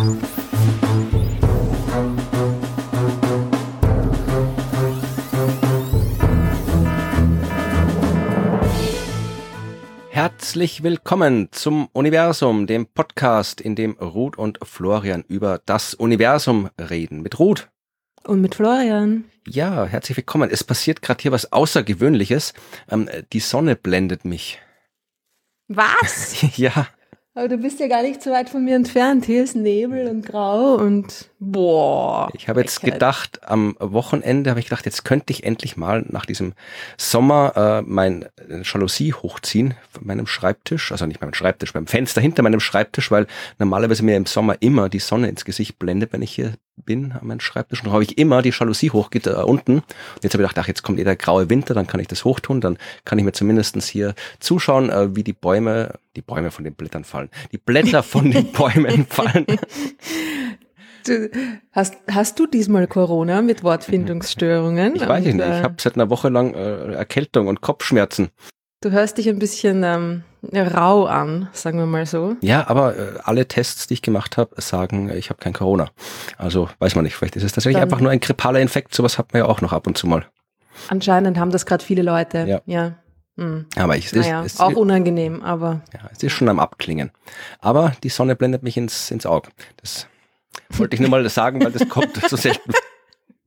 Herzlich willkommen zum Universum, dem Podcast, in dem Ruth und Florian über das Universum reden. Mit Ruth. Und mit Florian. Ja, herzlich willkommen. Es passiert gerade hier was Außergewöhnliches. Ähm, die Sonne blendet mich. Was? ja. Aber du bist ja gar nicht so weit von mir entfernt. Hier ist Nebel und Grau und boah. Ich habe jetzt gedacht, am Wochenende habe ich gedacht, jetzt könnte ich endlich mal nach diesem Sommer äh, mein äh, Jalousie hochziehen von meinem Schreibtisch, also nicht meinem Schreibtisch, beim Fenster hinter meinem Schreibtisch, weil normalerweise mir im Sommer immer die Sonne ins Gesicht blendet, wenn ich hier bin an meinem Schreibtisch. Und habe ich immer die Jalousie hochgeht äh, unten. Und jetzt habe ich gedacht, ach, jetzt kommt eh der graue Winter, dann kann ich das hochtun, dann kann ich mir zumindestens hier zuschauen, äh, wie die Bäume, die Bäume von den Blättern fallen, die Blätter von den Bäumen fallen. Du, hast, hast du diesmal Corona mit Wortfindungsstörungen? Ich weiß und, nicht. Ich äh, habe seit einer Woche lang äh, Erkältung und Kopfschmerzen. Du hörst dich ein bisschen ähm, rau an, sagen wir mal so. Ja, aber äh, alle Tests, die ich gemacht habe, sagen, ich habe kein Corona. Also weiß man nicht, vielleicht ist es tatsächlich Dann, einfach nur ein grippaler Infekt. Sowas hat man ja auch noch ab und zu mal. Anscheinend haben das gerade viele Leute. Ja. ja. Hm. Aber ich, naja, es, auch unangenehm, aber. Ja, es ist schon am Abklingen. Aber die Sonne blendet mich ins, ins Auge. Das wollte ich nur mal sagen, weil das kommt so selten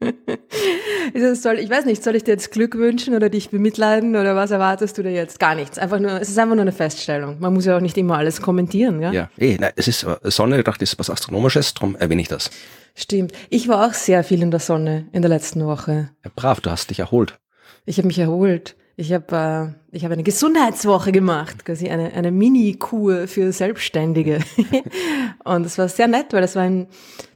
soll, ich weiß nicht, soll ich dir jetzt Glück wünschen oder dich bemitleiden oder was erwartest du dir jetzt? Gar nichts. Einfach nur, es ist einfach nur eine Feststellung. Man muss ja auch nicht immer alles kommentieren, ja? Ja, eh, nein, es ist Sonne, ich dachte, das ist was Astronomisches, darum erwähne ich das. Stimmt. Ich war auch sehr viel in der Sonne in der letzten Woche. Ja, brav, du hast dich erholt. Ich habe mich erholt. Ich habe äh, ich hab eine Gesundheitswoche gemacht, quasi eine, eine Mini-Kur für Selbstständige. und es war sehr nett, weil das war ein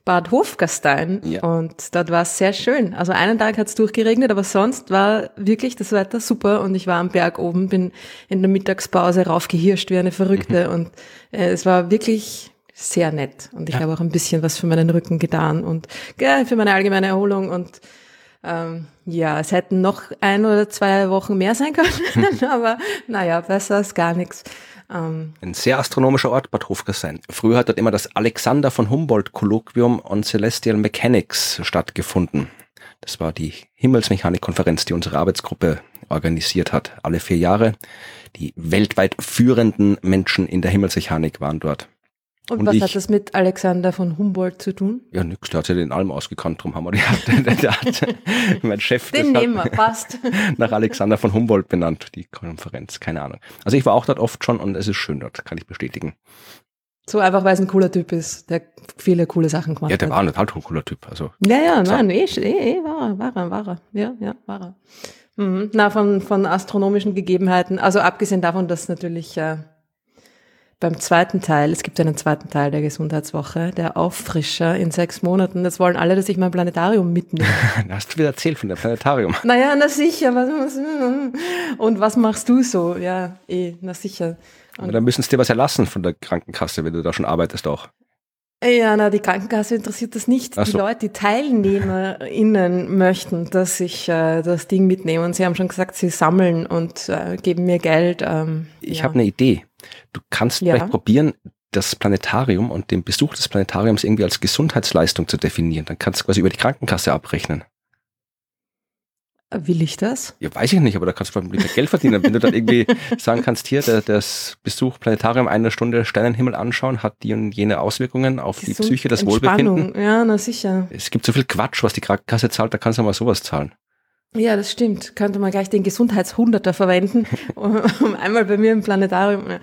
Bad Hofgastein ja. und dort war es sehr schön. Also einen Tag hat es durchgeregnet, aber sonst war wirklich das Wetter super und ich war am Berg oben, bin in der Mittagspause raufgehirscht wie eine Verrückte mhm. und äh, es war wirklich sehr nett und ich ja. habe auch ein bisschen was für meinen Rücken getan und ja, für meine allgemeine Erholung und ähm, ja, es hätten noch ein oder zwei Wochen mehr sein können, aber naja, besser als gar nichts. Ähm, Ein sehr astronomischer Ort, Bad Hofgersheim. Früher hat dort immer das Alexander von Humboldt Kolloquium on Celestial Mechanics stattgefunden. Das war die Himmelsmechanik-Konferenz, die unsere Arbeitsgruppe organisiert hat. Alle vier Jahre. Die weltweit führenden Menschen in der Himmelsmechanik waren dort. Und, und was ich, hat das mit Alexander von Humboldt zu tun? Ja, nix, der hat sich den Alm ausgekannt, drum haben wir die, der, der hat, mein Chef. Den nehmen wir, passt. Nach Alexander von Humboldt benannt, die Konferenz, keine Ahnung. Also ich war auch dort oft schon und es ist schön dort, kann ich bestätigen. So einfach, weil es ein cooler Typ ist, der viele coole Sachen gemacht hat. Ja, der hat. war ein total cooler Typ, also. Ja, ja, nein, eh, eh, eh, war er, war er, war er. Ja, ja, war er. Mhm. Na, von, von astronomischen Gegebenheiten, also abgesehen davon, dass natürlich, äh, beim zweiten Teil, es gibt einen zweiten Teil der Gesundheitswoche, der Auffrischer in sechs Monaten. Das wollen alle, dass ich mein Planetarium mitnehme. Hast du wieder erzählt von dem Planetarium? Naja, na sicher. Und was machst du so? Ja, eh, na sicher. Und dann müssen sie dir was erlassen von der Krankenkasse, wenn du da schon arbeitest auch. Ja, na, die Krankenkasse interessiert das nicht. So. Die Leute, die TeilnehmerInnen möchten, dass ich äh, das Ding mitnehme. Und sie haben schon gesagt, sie sammeln und äh, geben mir Geld. Ähm, ich ja. habe eine Idee. Du kannst ja. vielleicht probieren, das Planetarium und den Besuch des Planetariums irgendwie als Gesundheitsleistung zu definieren. Dann kannst du quasi über die Krankenkasse abrechnen. Will ich das? Ja, weiß ich nicht, aber da kannst du vielleicht Geld verdienen. Wenn du dann irgendwie sagen kannst, hier, der, das Besuch Planetarium eine Stunde Sternenhimmel anschauen, hat die und jene Auswirkungen auf Gesund die Psyche, das Wohlbefinden. Ja, na sicher. Es gibt so viel Quatsch, was die Krankenkasse zahlt, da kannst du mal sowas zahlen. Ja, das stimmt. Könnte man gleich den Gesundheitshunderter verwenden, um, einmal bei mir im Planetarium.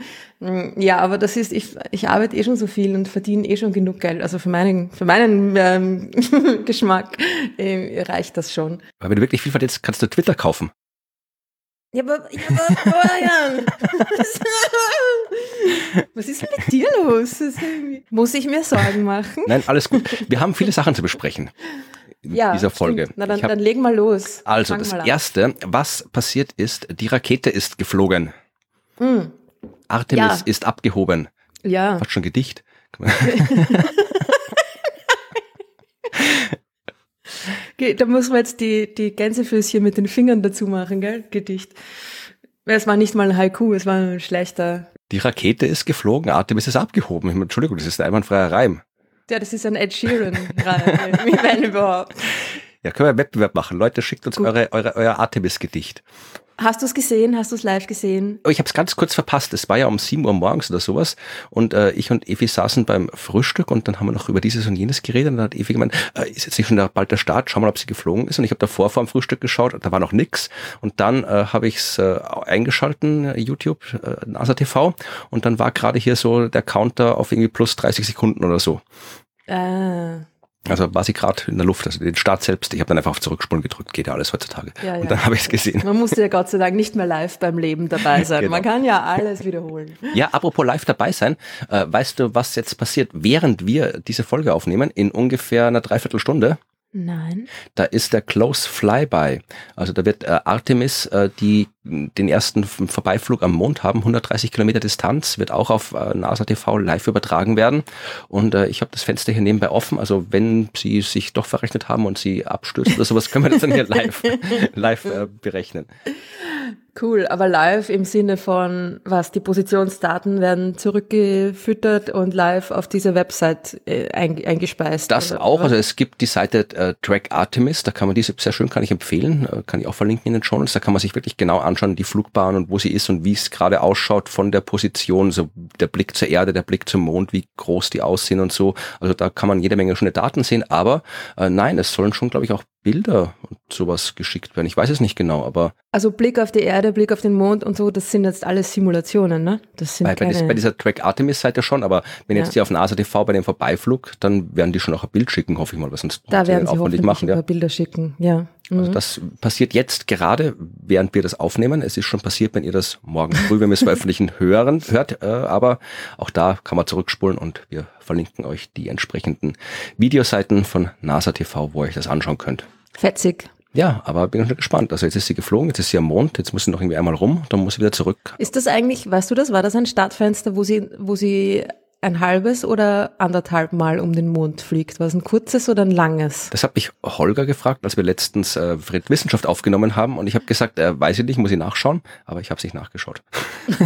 Ja, aber das ist, ich, ich arbeite eh schon so viel und verdiene eh schon genug Geld. Also für meinen, für meinen ähm, Geschmack äh, reicht das schon. Aber wenn du wirklich viel verdienst, kannst du Twitter kaufen. Ja, aber, ja, aber Florian, was ist mit dir los? Muss ich mir Sorgen machen? Nein, alles gut. Wir haben viele Sachen zu besprechen in ja, dieser Folge. Stimmt. Na dann, hab, dann legen wir los. Also das erste, was passiert ist, die Rakete ist geflogen. Mm. Artemis ja. ist abgehoben. Ja. Fast schon Gedicht. da muss man jetzt die, die Gänsefüßchen mit den Fingern dazu machen, gell? Gedicht. Es war nicht mal ein Haiku, es war ein schlechter. Die Rakete ist geflogen, Artemis ist abgehoben. Entschuldigung, das ist ein einwandfreier Reim. Ja, das ist ein Ed Sheeran, wenn überhaupt. Ja, können wir einen Wettbewerb machen. Leute, schickt uns eure, eure, euer Artemis-Gedicht. Hast du es gesehen? Hast du es live gesehen? Oh, ich habe es ganz kurz verpasst. Es war ja um 7 Uhr morgens oder sowas. Und äh, ich und Evi saßen beim Frühstück und dann haben wir noch über dieses und jenes geredet. Und dann hat Evi gemeint, äh, ist jetzt nicht schon der, bald der Start? Schau mal, ob sie geflogen ist. Und ich habe davor vor dem Frühstück geschaut, da war noch nix. Und dann äh, habe ich es äh, eingeschalten, YouTube, äh, NASA TV. Und dann war gerade hier so der Counter auf irgendwie plus 30 Sekunden oder so. Ah. Also war sie gerade in der Luft, also den Start selbst. Ich habe dann einfach auf Zurückspulen gedrückt, geht ja alles heutzutage. Ja, ja. Und dann habe ich es gesehen. Man musste ja Gott sei Dank nicht mehr live beim Leben dabei sein. Genau. Man kann ja alles wiederholen. Ja, apropos live dabei sein, äh, weißt du, was jetzt passiert, während wir diese Folge aufnehmen, in ungefähr einer Dreiviertelstunde? Nein. Da ist der Close Flyby. Also da wird äh, Artemis, äh, die den ersten Vorbeiflug am Mond haben, 130 Kilometer Distanz, wird auch auf äh, NASA TV live übertragen werden. Und äh, ich habe das Fenster hier nebenbei offen. Also wenn Sie sich doch verrechnet haben und Sie abstürzen oder sowas, können wir das dann hier live, live äh, berechnen. Cool, aber live im Sinne von, was, die Positionsdaten werden zurückgefüttert und live auf diese Website äh, ein, eingespeist. Das oder auch, also es gibt die Seite äh, Track Artemis, da kann man diese sehr schön, kann ich empfehlen, äh, kann ich auch verlinken in den Notes, da kann man sich wirklich genau anschauen, die Flugbahn und wo sie ist und wie es gerade ausschaut von der Position, so der Blick zur Erde, der Blick zum Mond, wie groß die aussehen und so. Also da kann man jede Menge schöne Daten sehen, aber äh, nein, es sollen schon, glaube ich, auch Bilder und sowas geschickt werden. Ich weiß es nicht genau, aber Also Blick auf die Erde, Blick auf den Mond und so, das sind jetzt alles Simulationen, ne? Das sind bei, bei, keine, dies- bei dieser Track Artemis Seite schon, aber wenn Ja. jetzt die auf NASA TV bei dem Vorbeiflug, dann werden die schon auch ein Bild schicken, hoffe ich mal, weil sonst da werden sie hoffentlich machen, ein ja. Bilder schicken, ja. Also Mhm. das passiert jetzt gerade, während wir das aufnehmen. Es ist schon passiert, wenn ihr das morgen früh, wenn wir es veröffentlichen, hören, hört. Äh, aber auch da kann man zurückspulen und wir verlinken euch die entsprechenden Videoseiten von NASA TV, wo ihr euch das anschauen könnt. Fetzig. Ja, aber bin schon gespannt. Also jetzt ist sie geflogen, jetzt ist sie am Mond, jetzt muss sie noch irgendwie einmal rum, dann muss sie wieder zurück. Ist das eigentlich, weißt du das, war das ein Startfenster, wo sie, wo sie ein halbes oder anderthalb Mal um den Mond fliegt? War es ein kurzes oder ein langes? Das hat mich Holger gefragt, als wir letztens äh, Fred Wissenschaft aufgenommen haben und ich habe gesagt, äh, weiß ich nicht, muss ich nachschauen, aber ich habe es nicht nachgeschaut.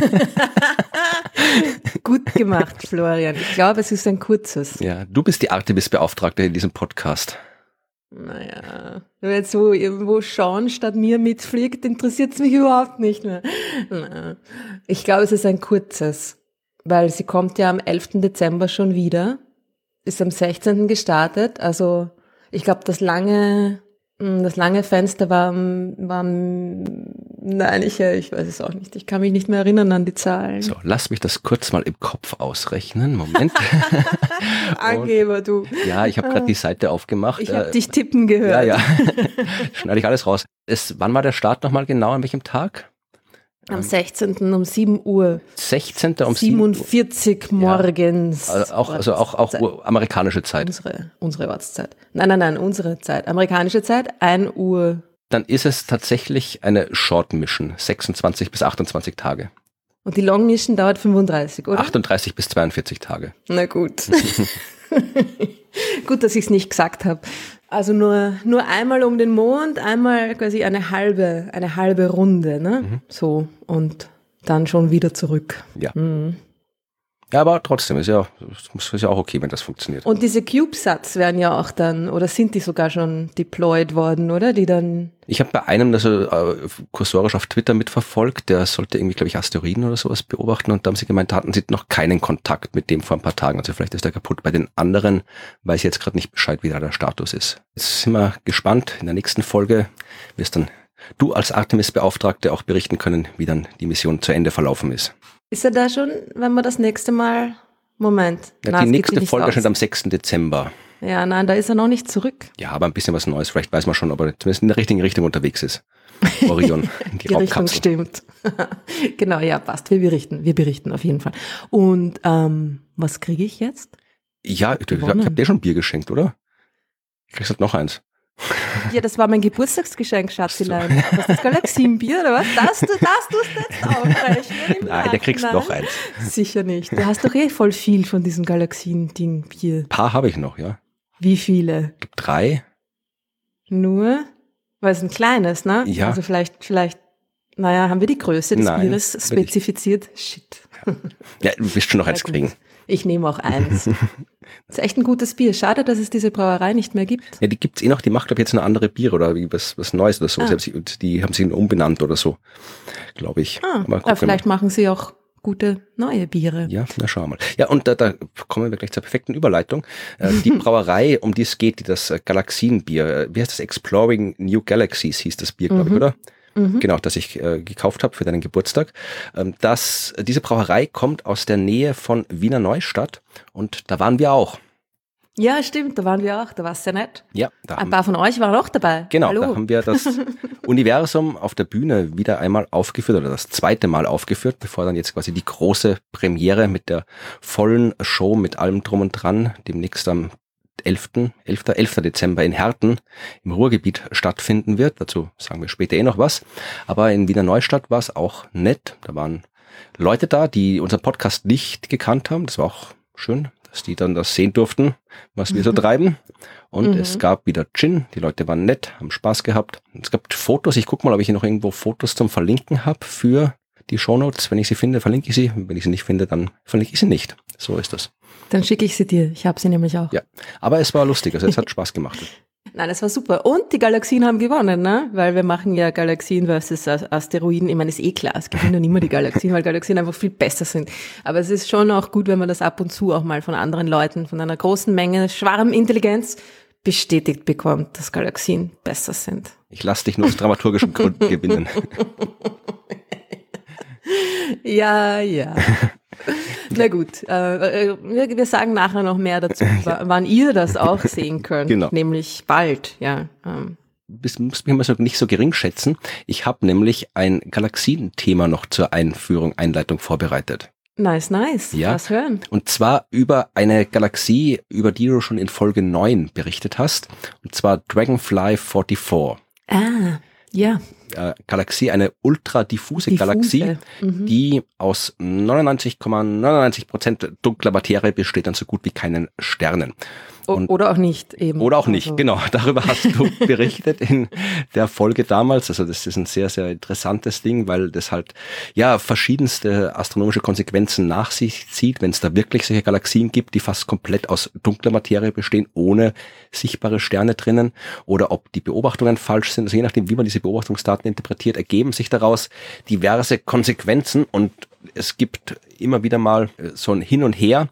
Gut gemacht, Florian. Ich glaube, es ist ein kurzes. Ja, du bist die Artemis-Beauftragte in diesem Podcast. Naja, wenn jetzt so irgendwo schauen, statt mir mitfliegt, interessiert es mich überhaupt nicht mehr. Na. Ich glaube, es ist ein kurzes, weil sie kommt ja am 11. Dezember schon wieder, ist am 16. gestartet, also ich glaube, das lange, mh, das lange Fenster war, war nein, ich, äh, ich weiß es auch nicht, ich kann mich nicht mehr erinnern an die Zahlen. So, lass mich das kurz mal im Kopf ausrechnen. Moment. Angeber, du. ja, ich habe gerade die Seite aufgemacht. Ich habe Äh, dich tippen Ja, gehört. ja. Schneide ich alles raus. Es, wann war der Start nochmal genau? An welchem Tag? Am 16. um 7 Uhr. 16. um 7 Uhr. 47 morgens. Also auch, also auch, auch. Uhr, amerikanische Zeit. Unsere, unsere Ortszeit. Nein, nein, nein, unsere Zeit. Amerikanische Zeit, 1 Uhr. Dann ist es tatsächlich eine Short Mission. 26 bis 28 Tage. Und die Long Mission dauert 35, oder? 38 bis 42 Tage. Na gut. gut, dass ich es nicht gesagt habe. Also nur, nur einmal um den Mond, einmal quasi eine halbe, eine halbe Runde, ne? Mhm. So. Und dann schon wieder zurück. Ja. Mhm. Ja, aber trotzdem ist ja, ist ja auch okay, wenn das funktioniert. Und diese CubeSats werden ja auch dann, oder sind die sogar schon deployed worden, oder? Die dann Ich habe bei einem, also äh, kursorisch auf Twitter mitverfolgt, der sollte irgendwie, glaube ich, Asteroiden oder sowas beobachten und da haben sie gemeint, da hatten sie noch keinen Kontakt mit dem vor ein paar Tagen. Also vielleicht ist der kaputt. Bei den anderen weiß ich jetzt gerade nicht Bescheid, wie da der Status ist. Jetzt sind wir gespannt. In der nächsten Folge wirst dann du als Artemis-Beauftragte auch berichten können, wie dann die Mission zu Ende verlaufen ist. Ist er da schon, wenn wir das nächste Mal. Moment. Ja, Na, die nächste Folge erscheint am 6. Dezember. Ja, nein, da ist er noch nicht zurück. Ja, aber ein bisschen was Neues. Vielleicht weiß man schon, ob er zumindest in der richtigen Richtung unterwegs ist. Orion, die, Die Richtung stimmt. genau, ja, passt. Wir berichten. Wir berichten auf jeden Fall. Und ähm, was kriege ich jetzt? Ja, ich, ich, habe dir schon Bier geschenkt, oder? Ich kriegst halt noch eins. Ja, das war mein Geburtstagsgeschenk, Schatzilein. Was das Galaxienbier oder was? Das, das tust du jetzt aufrechnen. im Nein, der kriegst Nachhinein? noch eins. Sicher nicht. Du hast doch eh voll viel von diesem Galaxien-Ding-Bier. Ein paar habe ich noch, ja. Wie viele? Gibt drei. Nur? Weil es ein kleines, ne? Ja. Also vielleicht, vielleicht, naja, haben wir die Größe des Nein, Bieres spezifiziert? Shit. Ja, du wirst schon noch eins kriegen. Ich nehme auch eins. das ist echt ein gutes Bier. Schade, dass es diese Brauerei nicht mehr gibt. Ja, die gibt's eh noch, die macht, glaube ich, jetzt eine andere Bier oder was, was Neues oder so. Ah. Sie, die haben sich umbenannt oder so, glaube ich. Ah, Aber vielleicht machen sie auch gute neue Biere. Ja, na schauen wir mal. Ja, und da, da kommen wir gleich zur perfekten Überleitung. Äh, die Brauerei, um die es geht, die das äh, Galaxienbier, äh, wie heißt das? Exploring New Galaxies hieß das Bier, glaube ich, oder? Mhm. Genau, das ich äh, gekauft habe für deinen Geburtstag. Ähm, das, diese Brauerei kommt aus der Nähe von Wiener Neustadt und da waren wir auch. Ja, stimmt, da waren wir auch, da war es sehr nett. Ja, da Ein paar von euch waren auch dabei. genau, Hallo. da haben wir das Universum auf der Bühne wieder einmal aufgeführt oder das zweite Mal aufgeführt, bevor dann jetzt quasi die große Premiere mit der vollen Show mit allem drum und dran demnächst am 11. 11. 11. Dezember in Herten im Ruhrgebiet stattfinden wird. Dazu sagen wir später eh noch was. Aber in Wiener Neustadt war es auch nett. Da waren Leute da, die unseren Podcast nicht gekannt haben. Das war auch schön, dass die dann das sehen durften, was wir so treiben. Und Mhm. es gab wieder Gin. Die Leute waren nett, haben Spaß gehabt. Es gab Fotos. Ich guck mal, ob ich hier noch irgendwo Fotos zum Verlinken habe für die Shownotes. Wenn ich sie finde, verlinke ich sie. Wenn ich sie nicht finde, dann verlinke ich sie nicht. So ist das. Dann schicke ich sie dir. Ich habe sie nämlich auch. Ja. Aber es war lustig. Also es hat Spaß gemacht. Nein, das war super. Und die Galaxien haben gewonnen, ne? Weil wir machen ja Galaxien versus As- Asteroiden. Ich meine, ist eh klar, es gewinnen immer die Galaxien, weil Galaxien einfach viel besser sind. Aber es ist schon auch gut, wenn man das ab und zu auch mal von anderen Leuten, von einer großen Menge Schwarmintelligenz bestätigt bekommt, dass Galaxien besser sind. Ich lasse dich nur aus dramaturgischen Gründen gewinnen. Ja, ja. Na gut, äh, äh, wir, wir sagen nachher noch mehr dazu, wa- wann ihr das auch sehen könnt. Genau. Nämlich bald, ja. Ähm, Das muss mich immer so nicht so gering schätzen. Ich habe nämlich ein Galaxienthema noch zur Einführung, Einleitung vorbereitet. nice, nice. Ja. Was hören? Und zwar über eine Galaxie, über die du schon in Folge 9 berichtet hast. Und zwar Dragonfly 44. Ah, ja. Äh, Galaxie, eine ultra diffuse. Galaxie, Mhm. die aus 99,99 Prozent dunkler Materie besteht an so gut wie keinen Sternen. Und- oder auch nicht eben. Oder auch nicht, Also, genau. Darüber hast du berichtet in der Folge damals. Also das ist ein sehr, sehr interessantes Ding, weil das halt ja verschiedenste astronomische Konsequenzen nach sich zieht, wenn es da wirklich solche Galaxien gibt, die fast komplett aus dunkler Materie bestehen, ohne sichtbare Sterne drinnen, oder ob die Beobachtungen falsch sind. Also je nachdem, wie man diese Beobachtungsdaten interpretiert, ergeben sich daraus diverse Konsequenzen und es gibt immer wieder mal äh, so ein Hin und Her.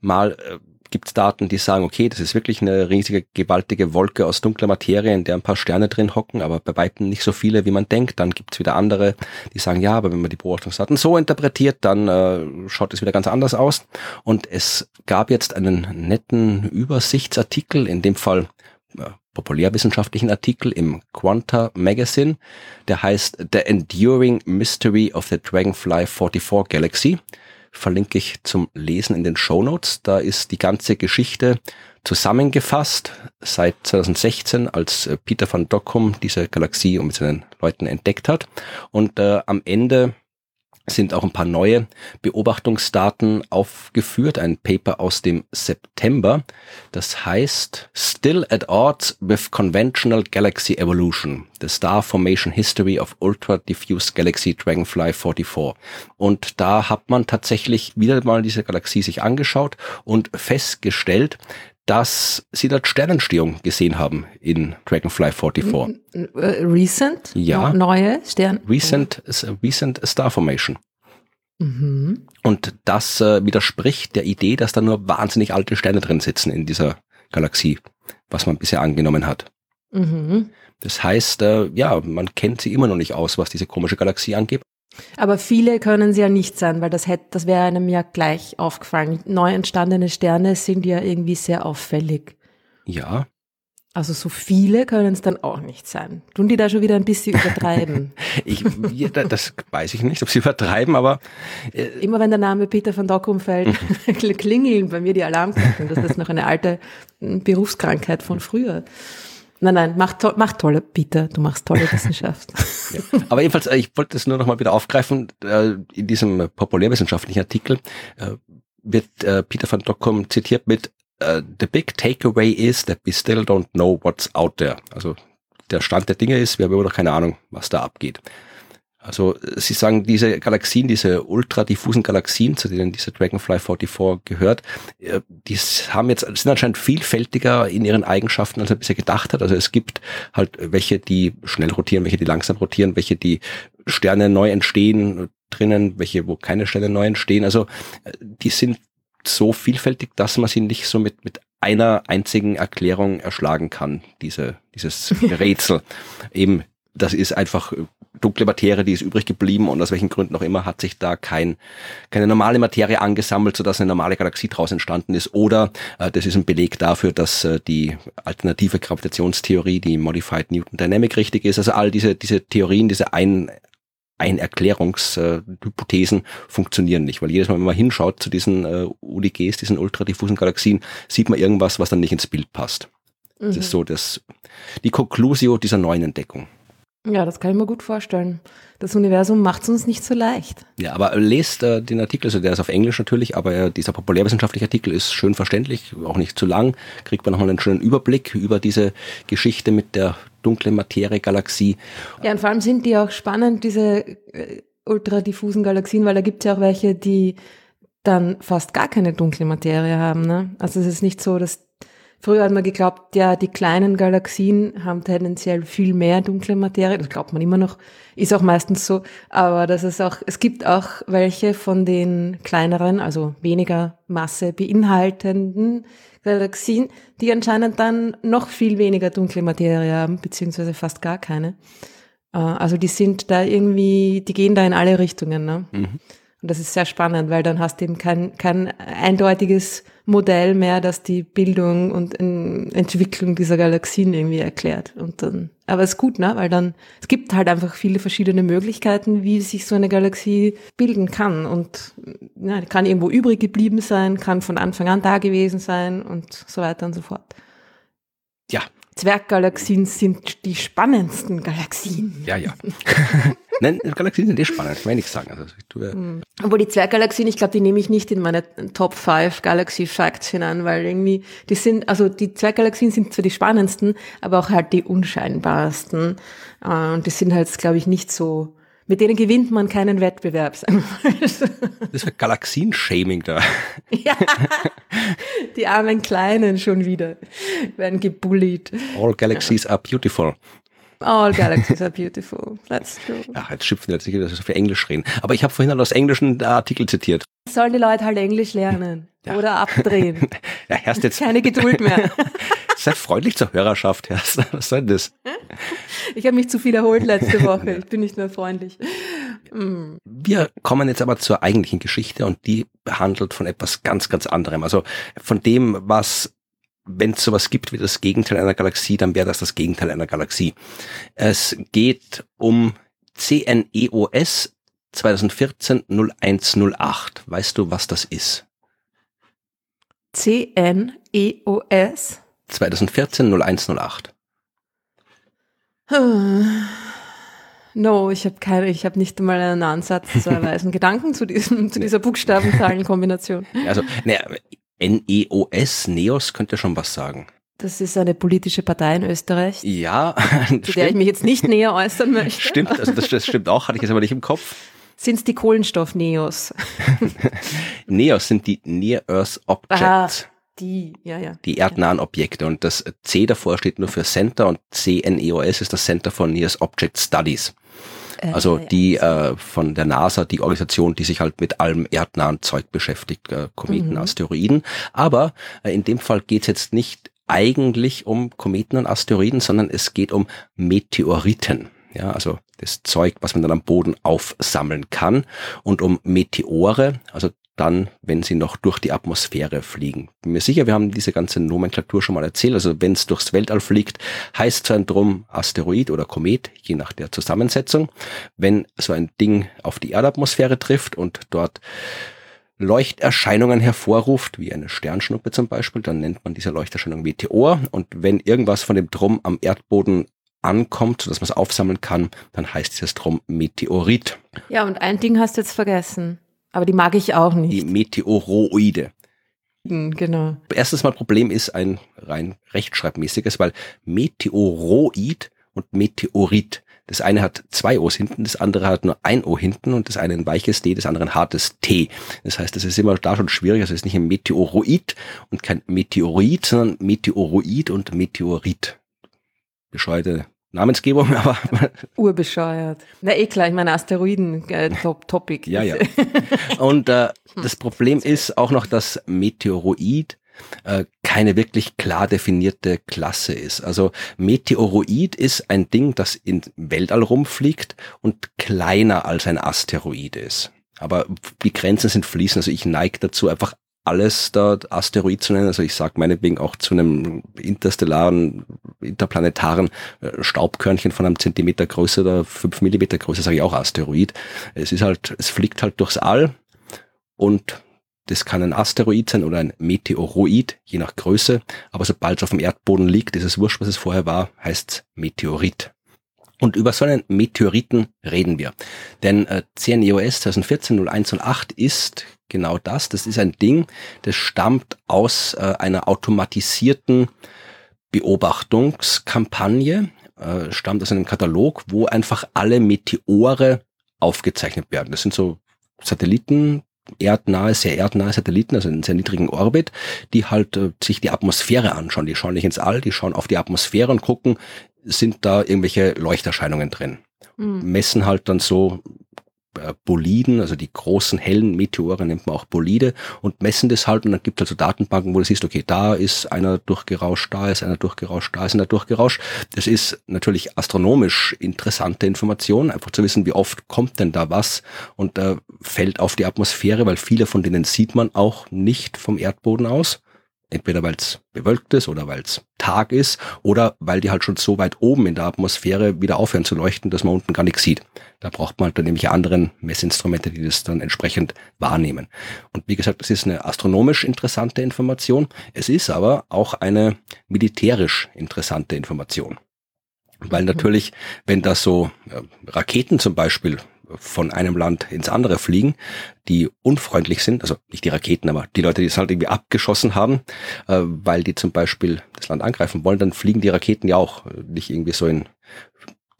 Mal äh, gibt es Daten, die sagen, okay, das ist wirklich eine riesige, gewaltige Wolke aus dunkler Materie, in der ein paar Sterne drin hocken, aber bei weitem nicht so viele, wie man denkt. Dann gibt es wieder andere, die sagen, ja, aber wenn man die Beobachtungsdaten so interpretiert, dann äh, schaut es wieder ganz anders aus. Und es gab jetzt einen netten Übersichtsartikel, in dem Fall äh, populärwissenschaftlichen Artikel im Quanta Magazine, der heißt The Enduring Mystery of the Dragonfly 44 Galaxy verlinke ich zum Lesen in den Show Notes. Da ist die ganze Geschichte zusammengefasst seit 2016, als äh, Peter van Dockum diese Galaxie mit seinen Leuten entdeckt hat. Und äh, am Ende sind auch ein paar neue Beobachtungsdaten aufgeführt. Ein Paper aus dem September. Das heißt Still at Odds with Conventional Galaxy Evolution. The Star Formation History of Ultra Diffuse Galaxy Dragonfly 44. Und da hat man tatsächlich wieder mal diese Galaxie sich angeschaut und festgestellt, dass sie dort Sternentstehung gesehen haben in Dragonfly 44. Äh, recent? Ja. Neue Sterne? Recent, recent Star Formation. Mhm. Und das äh, widerspricht der Idee, dass da nur wahnsinnig alte Sterne drin sitzen in dieser Galaxie, was man bisher angenommen hat. Mhm. Das heißt, äh, ja, man kennt sie immer noch nicht aus, was diese komische Galaxie angeht. Aber viele können sie ja nicht sein, weil das hätte, das wäre einem ja gleich aufgefallen. Neu entstandene Sterne sind ja irgendwie sehr auffällig. Ja, Also so viele können es dann auch nicht sein. Tun die da schon wieder ein bisschen übertreiben? ich, das weiß ich nicht, ob sie übertreiben, aber Immer wenn der Name Peter van Dockum fällt, klingeln bei mir die Alarmglocken. Das ist noch eine alte mm, Berufskrankheit von früher. Nein, nein, mach, to mach tolle, Peter, du machst tolle Wissenschaft. Aber jedenfalls, äh, ich wollte es nur noch mal wieder aufgreifen. äh, In diesem populärwissenschaftlichen Artikel äh, wird Peter van Dockum zitiert mit The big takeaway is that we still don't know what's out there. Also der Stand der Dinge ist, wir haben immer noch keine Ahnung, was da abgeht. Also Sie sagen, diese Galaxien, diese ultradiffusen Galaxien, zu denen diese Dragonfly 44 gehört, äh, die haben jetzt, sind anscheinend vielfältiger in ihren Eigenschaften, als er bisher gedacht hat. Also es gibt halt welche, die schnell rotieren, welche, die langsam rotieren, welche, die Sterne neu entstehen drinnen, welche, wo keine Sterne neu entstehen. Also äh, die sind so vielfältig, dass man sie nicht so mit, mit einer einzigen Erklärung erschlagen kann, diese, dieses Rätsel. Eben, das ist einfach dunkle Materie, die ist übrig geblieben und aus welchen Gründen auch immer hat sich da kein, keine normale Materie angesammelt, sodass eine normale Galaxie daraus entstanden ist. Oder äh, das ist ein Beleg dafür, dass äh, die alternative Gravitationstheorie, die Modified Newton Dynamic richtig ist. Also all diese, diese Theorien, diese ein, Einerklärungshypothesen äh, funktionieren nicht, weil jedes Mal, wenn man hinschaut zu diesen äh, UDGs, diesen ultradiffusen Galaxien, sieht man irgendwas, was dann nicht ins Bild passt. Mhm. Das ist so das, die Conclusio dieser neuen Entdeckung. Ja, das kann ich mir gut vorstellen. Das Universum macht es uns nicht so leicht. Ja, aber lest äh, den Artikel, also der ist auf Englisch natürlich, aber äh, dieser populärwissenschaftliche Artikel ist schön verständlich, auch nicht zu lang, kriegt man nochmal einen schönen Überblick über diese Geschichte mit der dunklen Materie-Galaxie. Ja, und vor allem sind die auch spannend, diese äh, ultradiffusen Galaxien, weil da gibt es ja auch welche, die dann fast gar keine dunkle Materie haben. Ne? Also es ist nicht so, dass Früher hat man geglaubt, ja, die kleinen Galaxien haben tendenziell viel mehr dunkle Materie. Das glaubt man immer noch. Ist auch meistens so. Aber das ist auch, es gibt auch welche von den kleineren, also weniger Masse beinhaltenden Galaxien, die anscheinend dann noch viel weniger dunkle Materie haben, beziehungsweise fast gar keine. Äh, also die sind da irgendwie, die gehen da in alle Richtungen. Ne? Mhm. Und das ist sehr spannend, weil dann hast du eben kein, kein eindeutiges Modell mehr, das die Bildung und Entwicklung dieser Galaxien irgendwie erklärt. Und dann, aber es ist gut, ne? Weil dann, es gibt halt einfach viele verschiedene Möglichkeiten, wie sich so eine Galaxie bilden kann. Und ja, kann irgendwo übrig geblieben sein, kann von Anfang an da gewesen sein und so weiter und so fort. Ja, Zwerggalaxien sind die spannendsten Galaxien. Ja, ja. Nein, Galaxien sind eh spannend, ich will nichts sagen. Also, ich tue, mhm. Obwohl die Zwerggalaxien, ich glaube, die nehme ich nicht in meine Top 5 Galaxy Facts hinein, weil irgendwie, die sind, also die Zwerggalaxien sind zwar die spannendsten, aber auch halt die unscheinbarsten. Äh, und die sind halt, glaube ich, nicht so mit denen gewinnt man keinen Wettbewerb. das ist Galaxien-Shaming da. Ja, die armen Kleinen schon wieder werden gebullied. All galaxies are beautiful. All galaxies are beautiful. That's true. Ach, jetzt schimpfen jetzt dass wir so viel Englisch reden. Aber ich habe vorhin aus englischen Artikel zitiert. Sollen die Leute halt Englisch lernen ja. oder abdrehen? Ja, Herrst jetzt. Keine Geduld mehr. Sei freundlich zur Hörerschaft, Herst. Was soll das? Ich habe mich zu viel erholt letzte Woche. Ich bin nicht mehr freundlich. Mm. Wir kommen jetzt aber zur eigentlichen Geschichte und die handelt von etwas ganz, ganz anderem. Also von dem, was wenn es sowas gibt wie das Gegenteil einer Galaxie, dann wäre das das Gegenteil einer Galaxie. Es geht um CNEOS 2014 0108. Weißt du, was das ist? CNEOS 2014 0108. No, ich habe keine, ich habe nicht einmal einen Ansatz zu erweisen. Gedanken zu diesem, zu dieser Buchstabenzahlenkombination. Also, naja, NEOS, NEOS könnte schon was sagen. Das ist eine politische Partei in Österreich. Ja, zu stimmt. der ich mich jetzt nicht näher äußern möchte. Stimmt, also das, das stimmt auch, hatte ich jetzt aber nicht im Kopf. Sind es die Kohlenstoff-Neos? Neos sind die Near Earth Objects. Ah, die, ja, ja. Die erdnahen Objekte. Und das C davor steht nur für Center und CNEOS ist das Center for Near Object Studies. Äh, also die äh, von der NASA, die Organisation, die sich halt mit allem erdnahen Zeug beschäftigt, äh, Kometen, mhm. Asteroiden. Aber äh, in dem Fall geht es jetzt nicht eigentlich um Kometen und Asteroiden, sondern es geht um Meteoriten. Ja, also das Zeug, was man dann am Boden aufsammeln kann und um Meteore, also dann, wenn sie noch durch die Atmosphäre fliegen. Bin mir sicher, wir haben diese ganze Nomenklatur schon mal erzählt. Also wenn es durchs Weltall fliegt, heißt so ein Drum Asteroid oder Komet, je nach der Zusammensetzung. Wenn so ein Ding auf die Erdatmosphäre trifft und dort Leuchterscheinungen hervorruft, wie eine Sternschnuppe zum Beispiel, dann nennt man diese Leuchterscheinung Meteor. Und wenn irgendwas von dem Drum am Erdboden ankommt, sodass man es aufsammeln kann, dann heißt dieses Drum Meteorit. Ja, und ein Ding hast du jetzt vergessen. Aber die mag ich auch nicht. Die Meteoroide. Hm, genau. Erstes Mal Problem ist ein rein rechtschreibmäßiges, weil Meteoroid und Meteorit, Das eine hat zwei O's hinten, das andere hat nur ein O hinten und das eine ein weiches D, das andere ein hartes T. Das heißt, das ist immer da schon schwierig. Also es ist nicht ein Meteoroid und kein Meteorit, sondern Meteoroid und Meteorit. Bescheuerte Namensgebung, aber. Urbescheuert. Na eh klar, ich meine Asteroiden, äh, top, Topic. ja, ja. Und äh, das Problem ist auch noch, dass Meteoroid äh, keine wirklich klar definierte Klasse ist. Also Meteoroid ist ein Ding, das im Weltall rumfliegt und kleiner als ein Asteroid ist. Aber die Grenzen sind fließend. Also ich neige dazu, einfach alles da Asteroid zu nennen. Also ich sage meinetwegen auch zu einem interstellaren, interplanetaren äh, Staubkörnchen von einem Zentimeter Größe oder fünf Millimeter Größe, sage ich auch Asteroid. Es ist halt, es fliegt halt durchs All und das kann ein Asteroid sein oder ein Meteoroid, je nach Größe. Aber sobald es auf dem Erdboden liegt, ist es wurscht, was es vorher war, heißt es Meteorit. Und über so einen Meteoriten reden wir. Denn äh, CNEOS 2014 0108 ist genau das. Das ist ein Ding, das stammt aus äh, einer automatisierten Beobachtungskampagne, äh, stammt aus einem Katalog, wo einfach alle Meteore aufgezeichnet werden. Das sind so Satelliten, erdnahe, sehr erdnahe Satelliten, also in sehr niedrigen Orbit, die halt äh, sich die Atmosphäre anschauen. Die schauen nicht ins All, die schauen auf die Atmosphäre und gucken, sind da irgendwelche Leuchterscheinungen drin. Mhm. Messen halt dann so Boliden, also die großen hellen Meteore nennt man auch Bolide und messen das halt und dann gibt es halt so Datenbanken, wo du siehst, okay, da ist einer durchgerauscht, da ist einer durchgerauscht, da ist einer durchgerauscht. Das ist natürlich astronomisch interessante Information, einfach zu wissen, wie oft kommt denn da was und äh, fällt auf die Atmosphäre, weil viele von denen sieht man auch nicht vom Erdboden aus. Entweder weil es bewölkt ist oder weil es Tag ist oder weil die halt schon so weit oben in der Atmosphäre wieder aufhören zu leuchten, dass man unten gar nichts sieht. Da braucht man halt dann nämlich anderen Messinstrumente, die das dann entsprechend wahrnehmen. Und wie gesagt, es ist eine astronomisch interessante Information. Es ist aber auch eine militärisch interessante Information. Weil mhm. natürlich, wenn da so Raketen zum Beispiel von einem Land ins andere fliegen, die unfreundlich sind, also nicht die Raketen, aber die Leute, die es halt irgendwie abgeschossen haben, äh, weil die zum Beispiel das Land angreifen wollen, dann fliegen die Raketen ja auch nicht irgendwie so in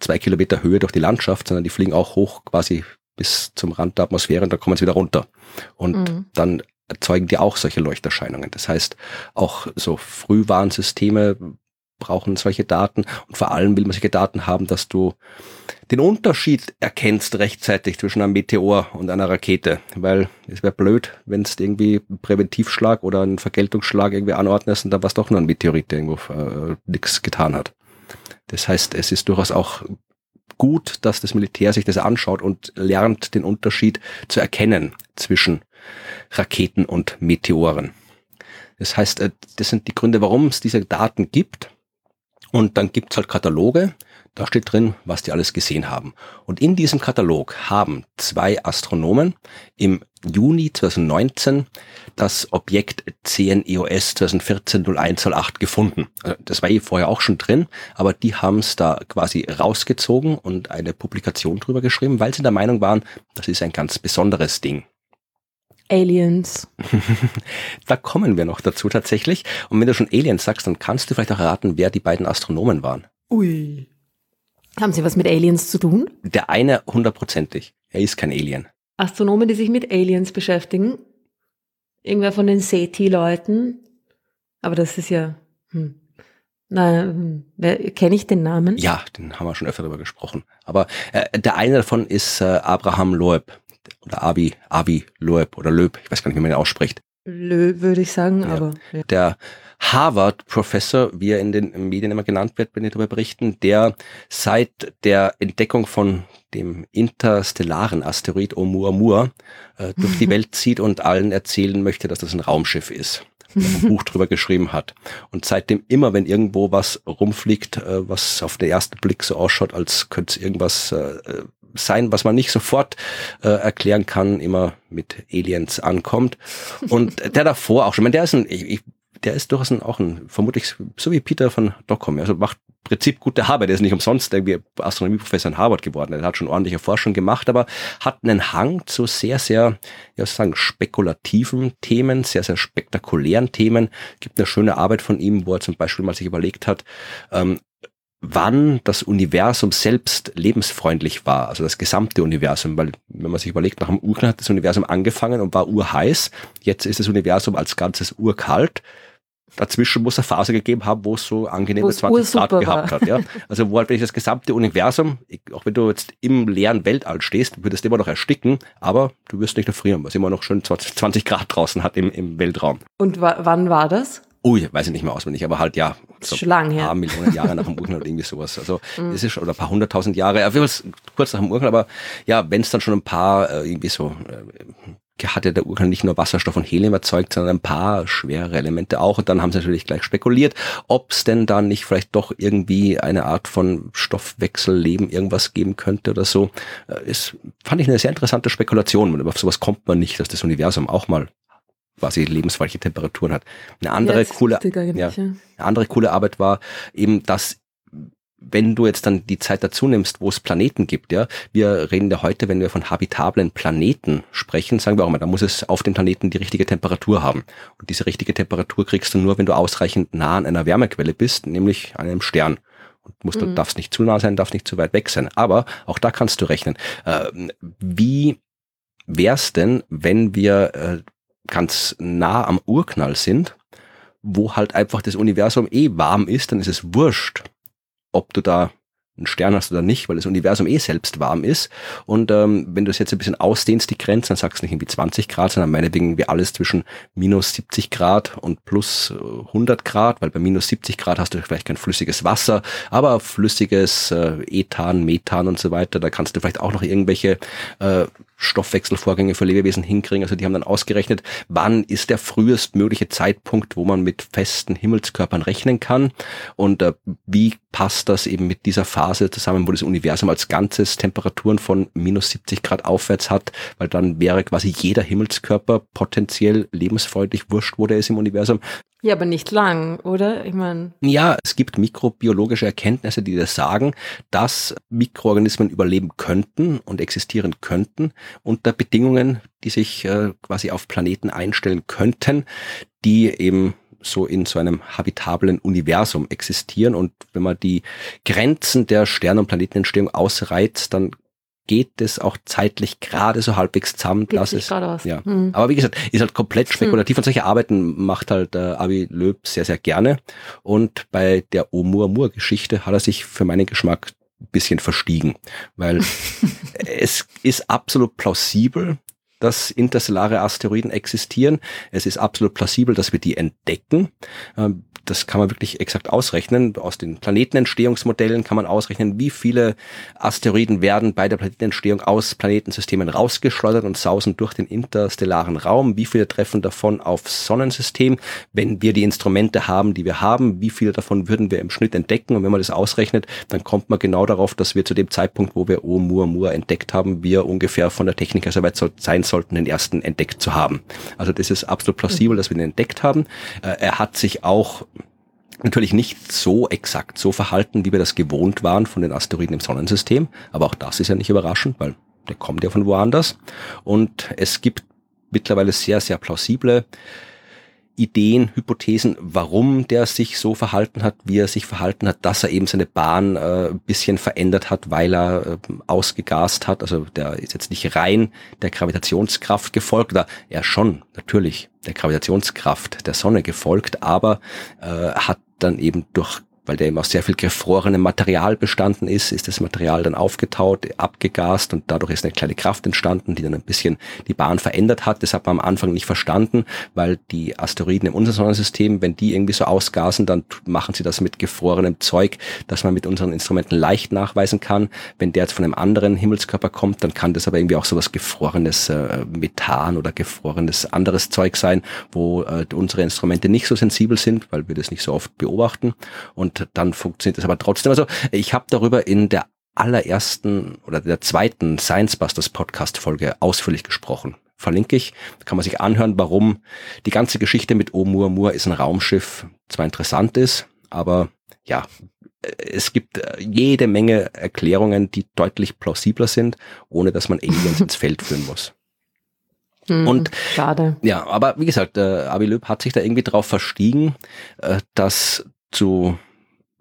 zwei Kilometer Höhe durch die Landschaft, sondern die fliegen auch hoch quasi bis zum Rand der Atmosphäre und da kommen sie wieder runter. Und mhm. dann erzeugen die auch solche Leuchterscheinungen. Das heißt, auch so Frühwarnsysteme brauchen solche Daten und vor allem will man solche Daten haben, dass du den Unterschied erkennst rechtzeitig zwischen einem Meteor und einer Rakete, weil es wäre blöd, wenn es irgendwie einen Präventivschlag oder einen Vergeltungsschlag irgendwie anordnest und da was doch nur ein Meteorit, der irgendwo äh, nichts getan hat. Das heißt, es ist durchaus auch gut, dass das Militär sich das anschaut und lernt, den Unterschied zu erkennen zwischen Raketen und Meteoren. Das heißt, äh, das sind die Gründe, warum es diese Daten gibt. Und dann gibt's halt Kataloge, da steht drin, was die alles gesehen haben. Und in diesem Katalog haben zwei Astronomen im Juni 2019 das Objekt CNEOS 2014-0108 gefunden. Also das war eh vorher auch schon drin, aber die haben es da quasi rausgezogen und eine Publikation drüber geschrieben, weil sie der Meinung waren, das ist ein ganz besonderes Ding. Aliens. da kommen wir noch dazu tatsächlich. Und wenn du schon Aliens sagst, dann kannst du vielleicht auch erraten, wer die beiden Astronomen waren. Ui. Haben sie was mit Aliens zu tun? Der eine hundertprozentig. Er ist kein Alien. Astronomen, die sich mit Aliens beschäftigen. Irgendwer von den SETI-Leuten. Aber das ist ja. Hm. Na, kenne ich den Namen? Ja, den haben wir schon öfter darüber gesprochen. Aber äh, der eine davon ist äh, Abraham Loeb oder Abi, Abi Loeb oder Löb, ich weiß gar nicht, wie man ihn ausspricht. Löb würde ich sagen, ja. aber. Ja. Der Harvard-Professor, wie er in den Medien immer genannt wird, wenn die darüber berichten, der seit der Entdeckung von dem interstellaren Asteroid Oumuamua äh, durch die Welt zieht und allen erzählen möchte, dass das ein Raumschiff ist. ein Buch drüber geschrieben hat. Und seitdem immer, wenn irgendwo was rumfliegt, äh, was auf den ersten Blick so ausschaut, als könnte es irgendwas äh, sein, was man nicht sofort äh, erklären kann, immer mit Aliens ankommt. Und der davor auch schon, ich meine, der ist ein, ich, ich, der ist durchaus ein, auch ein, vermutlich so wie Peter von Dockham, also macht Prinzip gute Arbeit. Der ist nicht umsonst irgendwie Astronomieprofessor in Harvard geworden. Er hat schon ordentliche Forschung gemacht, aber hat einen Hang zu sehr, sehr, ja, sagen, spekulativen Themen, sehr, sehr spektakulären Themen. Gibt eine schöne Arbeit von ihm, wo er zum Beispiel mal sich überlegt hat, ähm, wann das Universum selbst lebensfreundlich war, also das gesamte Universum, weil wenn man sich überlegt, nach dem Urknall hat das Universum angefangen und war urheiß, jetzt ist das Universum als ganzes urkalt, dazwischen muss eine Phase gegeben haben, wo es so angenehme 20 Grad gehabt hat. Ja? Also wo halt wenn ich das gesamte Universum, auch wenn du jetzt im leeren Weltall stehst, würdest du immer noch ersticken, aber du wirst nicht erfrieren, weil es immer noch schön 20 Grad draußen hat im, im Weltraum. Und wann war das? Ui, weiß ich nicht mehr auswendig, aber halt ja, so ein paar her. Millionen Jahre nach dem Urknall oder irgendwie sowas. Also mhm. es ist oder ein paar hunderttausend Jahre, auf jeden Fall kurz nach dem Urknall, aber ja, wenn es dann schon ein paar äh, irgendwie so äh, hat ja der Urknall nicht nur Wasserstoff und Helium erzeugt, sondern ein paar schwere Elemente auch. Und dann haben sie natürlich gleich spekuliert, ob es denn dann nicht vielleicht doch irgendwie eine Art von Stoffwechselleben irgendwas geben könnte oder so. Äh, ist, fand ich eine sehr interessante Spekulation. Aber auf sowas kommt man nicht, dass das Universum auch mal quasi lebensweiche Temperaturen hat. Eine andere ja, coole, ja, eine andere coole Arbeit war eben, dass wenn du jetzt dann die Zeit dazu nimmst, wo es Planeten gibt, ja, wir reden ja heute, wenn wir von habitablen Planeten sprechen, sagen wir auch immer, da muss es auf dem Planeten die richtige Temperatur haben. Und diese richtige Temperatur kriegst du nur, wenn du ausreichend nah an einer Wärmequelle bist, nämlich an einem Stern. Und musst, mhm. du darfst nicht zu nah sein, darfst nicht zu weit weg sein. Aber auch da kannst du rechnen. Äh, wie wär's denn, wenn wir äh, ganz nah am Urknall sind, wo halt einfach das Universum eh warm ist, dann ist es wurscht, ob du da einen Stern hast oder nicht, weil das Universum eh selbst warm ist. Und ähm, wenn du es jetzt ein bisschen ausdehnst, die Grenze, dann sagst du nicht irgendwie 20 Grad, sondern meinetwegen wie alles zwischen minus 70 Grad und plus 100 äh, Grad, weil bei minus 70 Grad hast du vielleicht kein flüssiges Wasser, aber flüssiges äh, Ethan, Methan und so weiter, da kannst du vielleicht auch noch irgendwelche äh, Stoffwechselvorgänge für Lebewesen hinkriegen. Also die haben dann ausgerechnet, wann ist der frühestmögliche Zeitpunkt, wo man mit festen Himmelskörpern rechnen kann und äh, wie passt das eben mit dieser Phase zusammen, wo das Universum als Ganzes Temperaturen von minus 70 Grad aufwärts hat, weil dann wäre quasi jeder Himmelskörper potenziell lebensfreundlich, wurscht, wo der ist im Universum. Ja, aber nicht lang, oder? Ich meine. Ja, es gibt mikrobiologische Erkenntnisse, die das sagen, dass Mikroorganismen überleben könnten und existieren könnten unter Bedingungen, die sich äh, quasi auf Planeten einstellen könnten, die eben so in so einem habitablen Universum existieren. Und wenn man die Grenzen der Stern- und Planetenentstehung ausreizt, dann geht es auch zeitlich gerade so halbwegs zusammen. Dass es. Ja. Mhm. Aber wie gesagt, ist halt komplett hm. spekulativ mhm. und solche Arbeiten macht halt äh, Avi Löb sehr, sehr gerne. Und bei der Oumuamua-Geschichte hat er sich für meinen Geschmack ein bisschen verstiegen, weil es ist absolut plausibel, dass interstellare Asteroiden existieren. Es ist absolut plausibel, dass wir die entdecken. Ähm, das kann man wirklich exakt ausrechnen. Aus den Planetenentstehungsmodellen kann man ausrechnen, wie viele Asteroiden werden bei der Planetenentstehung aus Planetensystemen rausgeschleudert und sausen durch den interstellaren Raum. Wie viele treffen davon aufs Sonnensystem? Wenn wir die Instrumente haben, die wir haben, wie viele davon würden wir im Schnitt entdecken? Und wenn man das ausrechnet, dann kommt man genau darauf, dass wir zu dem Zeitpunkt, wo wir Oumuamua entdeckt haben, wir ungefähr von der Technik her soweit sein sollten, den ersten entdeckt zu haben. Also das ist absolut plausibel, dass wir den entdeckt haben. Äh, er hat sich auch natürlich nicht so exakt so verhalten, wie wir das gewohnt waren von den Asteroiden im Sonnensystem. Aber auch das ist ja nicht überraschend, weil der kommt ja von woanders. Und es gibt mittlerweile sehr, sehr plausible Ideen, Hypothesen, warum der sich so verhalten hat, wie er sich verhalten hat, dass er eben seine Bahn äh, ein bisschen verändert hat, weil er äh, ausgegast hat. Also der ist jetzt nicht rein der Gravitationskraft gefolgt, oder er schon natürlich der Gravitationskraft der Sonne gefolgt, aber äh, hat dann eben durch weil der eben aus sehr viel gefrorenem Material bestanden ist, ist das Material dann aufgetaut, abgegast und dadurch ist eine kleine Kraft entstanden, die dann ein bisschen die Bahn verändert hat. Das hat man am Anfang nicht verstanden, weil die Asteroiden im unserem Sonnensystem, wenn die irgendwie so ausgasen, dann machen sie das mit gefrorenem Zeug, das man mit unseren Instrumenten leicht nachweisen kann. Wenn der jetzt von einem anderen Himmelskörper kommt, dann kann das aber irgendwie auch so was gefrorenes äh, Methan oder gefrorenes anderes Zeug sein, wo äh, unsere Instrumente nicht so sensibel sind, weil wir das nicht so oft beobachten. Und und dann funktioniert es aber trotzdem. Also ich habe darüber in der allerersten oder der zweiten Science Busters Podcast Folge ausführlich gesprochen. Verlinke ich, da kann man sich anhören, warum die ganze Geschichte mit Oumuamua ist ein Raumschiff zwar interessant ist, aber ja, es gibt äh, jede Menge Erklärungen, die deutlich plausibler sind, ohne dass man Aliens ins Feld führen muss. Hm, und schade. Ja, aber wie gesagt, äh, Avi Löb hat sich da irgendwie drauf verstiegen, äh, dass zu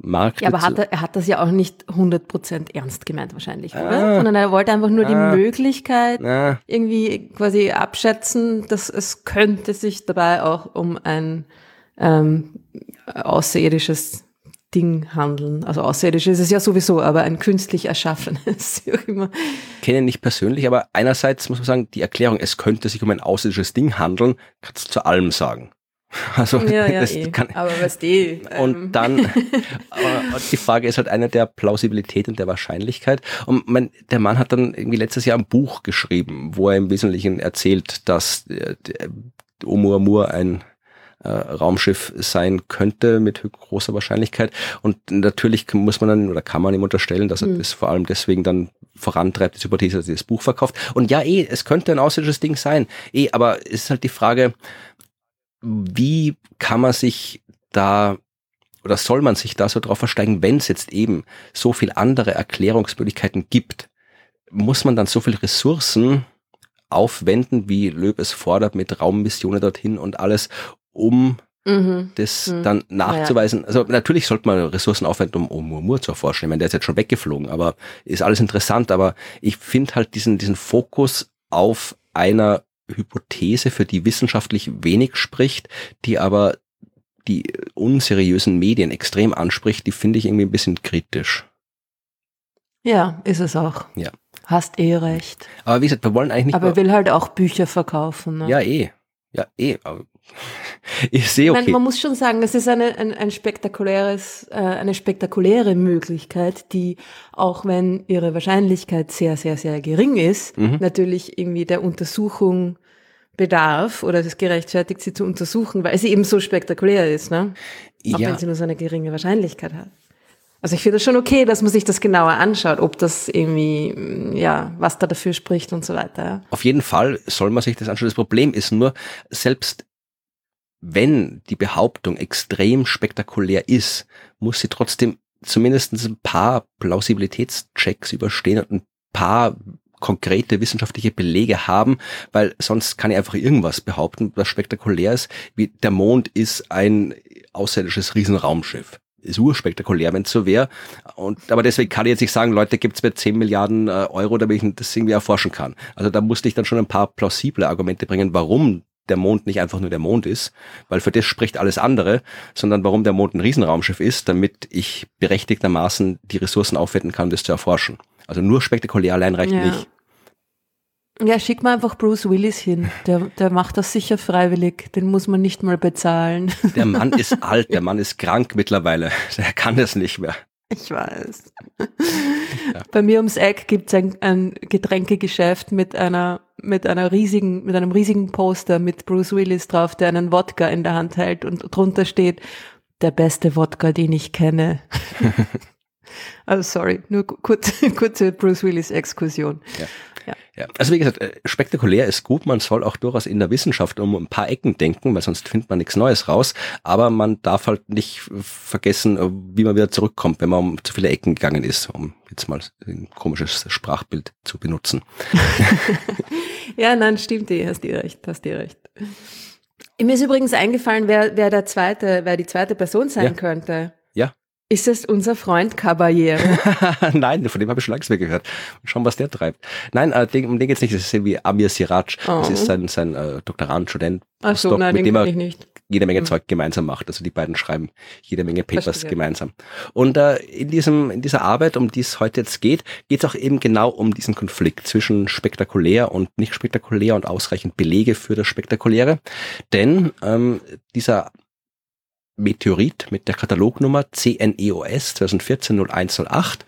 Markt. Ja, aber hat er, er hat das ja auch nicht 100% ernst gemeint wahrscheinlich, Ah. oder? Sondern er wollte einfach nur Ah. die Möglichkeit Na, irgendwie quasi abschätzen, dass es könnte sich dabei auch um ein ähm, außerirdisches Ding handeln. Also außerirdisch ist es ja sowieso, aber ein künstlich erschaffenes, kenne ihn nicht persönlich, aber einerseits muss man sagen, die Erklärung, es könnte sich um ein außerirdisches Ding handeln, kannst du zu allem sagen. Also Ja, ja, das eh. kann, aber weißt eh. Und ähm, dann, aber die Frage ist halt eine der Plausibilität und der Wahrscheinlichkeit. Und mein, der Mann hat dann irgendwie letztes Jahr ein Buch geschrieben, wo er im Wesentlichen erzählt, dass äh, Oumuamua ein äh, Raumschiff sein könnte mit großer Wahrscheinlichkeit. Und natürlich muss man dann oder kann man ihm unterstellen, dass er Mhm. das vor allem deswegen dann vorantreibt, diese Hypothese, dass er das Buch verkauft. Und ja, eh, es könnte ein außerirdisches Ding sein. Eh, aber es ist halt die Frage, wie kann man sich da oder soll man sich da so drauf versteigen, wenn es jetzt eben so viel andere Erklärungsmöglichkeiten gibt, muss man dann so viel Ressourcen aufwenden, wie Löb es fordert, mit Raummissionen dorthin und alles, um mhm. das Hm. dann nachzuweisen. Also natürlich sollte man Ressourcen aufwenden, um Oumuamua zu erforschen. Ich meine, der ist jetzt schon weggeflogen, aber ist alles interessant. Aber ich finde halt diesen, diesen Fokus auf einer Hypothese, für die wissenschaftlich wenig spricht, die aber die unseriösen Medien extrem anspricht, die finde ich irgendwie ein bisschen kritisch. Ja, ist es auch. Ja. Hast eh recht. Aber wie gesagt, wir wollen eigentlich nicht Aber er will halt auch Bücher verkaufen. Ne? Ja, eh. Ja, eh. Aber ich sehe okay. man muss schon sagen, es ist eine, ein, ein spektakuläres, äh, eine spektakuläre Möglichkeit, die, auch wenn ihre Wahrscheinlichkeit sehr, sehr, sehr gering ist, Mhm. natürlich irgendwie der Untersuchung bedarf oder es gerechtfertigt, sie zu untersuchen, weil sie eben so spektakulär ist, ne? Auch Ja, wenn sie nur so eine geringe Wahrscheinlichkeit hat. Also ich finde es schon okay, dass man sich das genauer anschaut, ob das irgendwie, mm, ja, was da dafür spricht und so weiter. Ja. Auf jeden Fall soll man sich das anschauen. Das Problem ist nur, selbst wenn die Behauptung extrem spektakulär ist, muss sie trotzdem zumindest ein paar Plausibilitätschecks überstehen und ein paar konkrete wissenschaftliche Belege haben, weil sonst kann ich einfach irgendwas behaupten, was spektakulär ist, wie der Mond ist ein außerirdisches Riesenraumschiff. Ist urspektakulär, wenn es so wäre. Und, aber deswegen kann ich jetzt nicht sagen, Leute, gibt's mir 10 Milliarden äh, Euro, damit ich das irgendwie erforschen kann. Also da musste ich dann schon ein paar plausible Argumente bringen, warum der Mond nicht einfach nur der Mond ist, weil für das spricht alles andere, sondern warum der Mond ein Riesenraumschiff ist, damit ich berechtigtermaßen die Ressourcen aufwenden kann, das zu erforschen. Also nur spektakulär allein reicht Ja. nicht. Ja, schick mal einfach Bruce Willis hin. Der, der macht das sicher freiwillig. Den muss man nicht mal bezahlen. Der Mann ist alt, der Mann ist krank mittlerweile. Der kann das nicht mehr. Ich weiß. Bei mir ums Eck gibt's ein, ein Getränkegeschäft mit einer, mit einer riesigen, mit einem riesigen Poster mit Bruce Willis drauf, der einen Wodka in der Hand hält und drunter steht, der beste Wodka, den ich kenne. also sorry, nur ku- kurz, kurze Bruce Willis Exkursion. Ja. Also wie gesagt, äh, spektakulär ist gut, man soll auch durchaus in der Wissenschaft um ein paar Ecken denken, weil sonst findet man nichts Neues raus. Aber man darf halt nicht vergessen, äh, wie man wieder zurückkommt, wenn man um zu viele Ecken gegangen ist, um jetzt mal ein komisches Sprachbild zu benutzen. Ja, nein, stimmt, eh, hast dir recht, hast dir recht. Mir ist übrigens eingefallen, wer, wer der zweite, wer die zweite Person sein Ja. könnte. Ja. Ist es unser Freund Caballero? Nein, von dem habe ich schon lange mehr gehört. Schauen, was der treibt. Nein, äh, den, um den geht's nicht. Das ist irgendwie Amir Siraj. Das Oh. ist sein, sein äh, Doktorand, Student, Ach so, Postdoc, nein, mit dem er jede Menge Hm. Zeug gemeinsam macht. Also die beiden schreiben jede Menge Papers Verstehe. gemeinsam. Und äh, in diesem in dieser Arbeit, um die es heute jetzt geht, geht es auch eben genau um diesen Konflikt zwischen spektakulär und nicht spektakulär und ausreichend Belege für das Spektakuläre. Denn ähm, dieser Meteorit mit der Katalognummer CNEOS 2014-0108,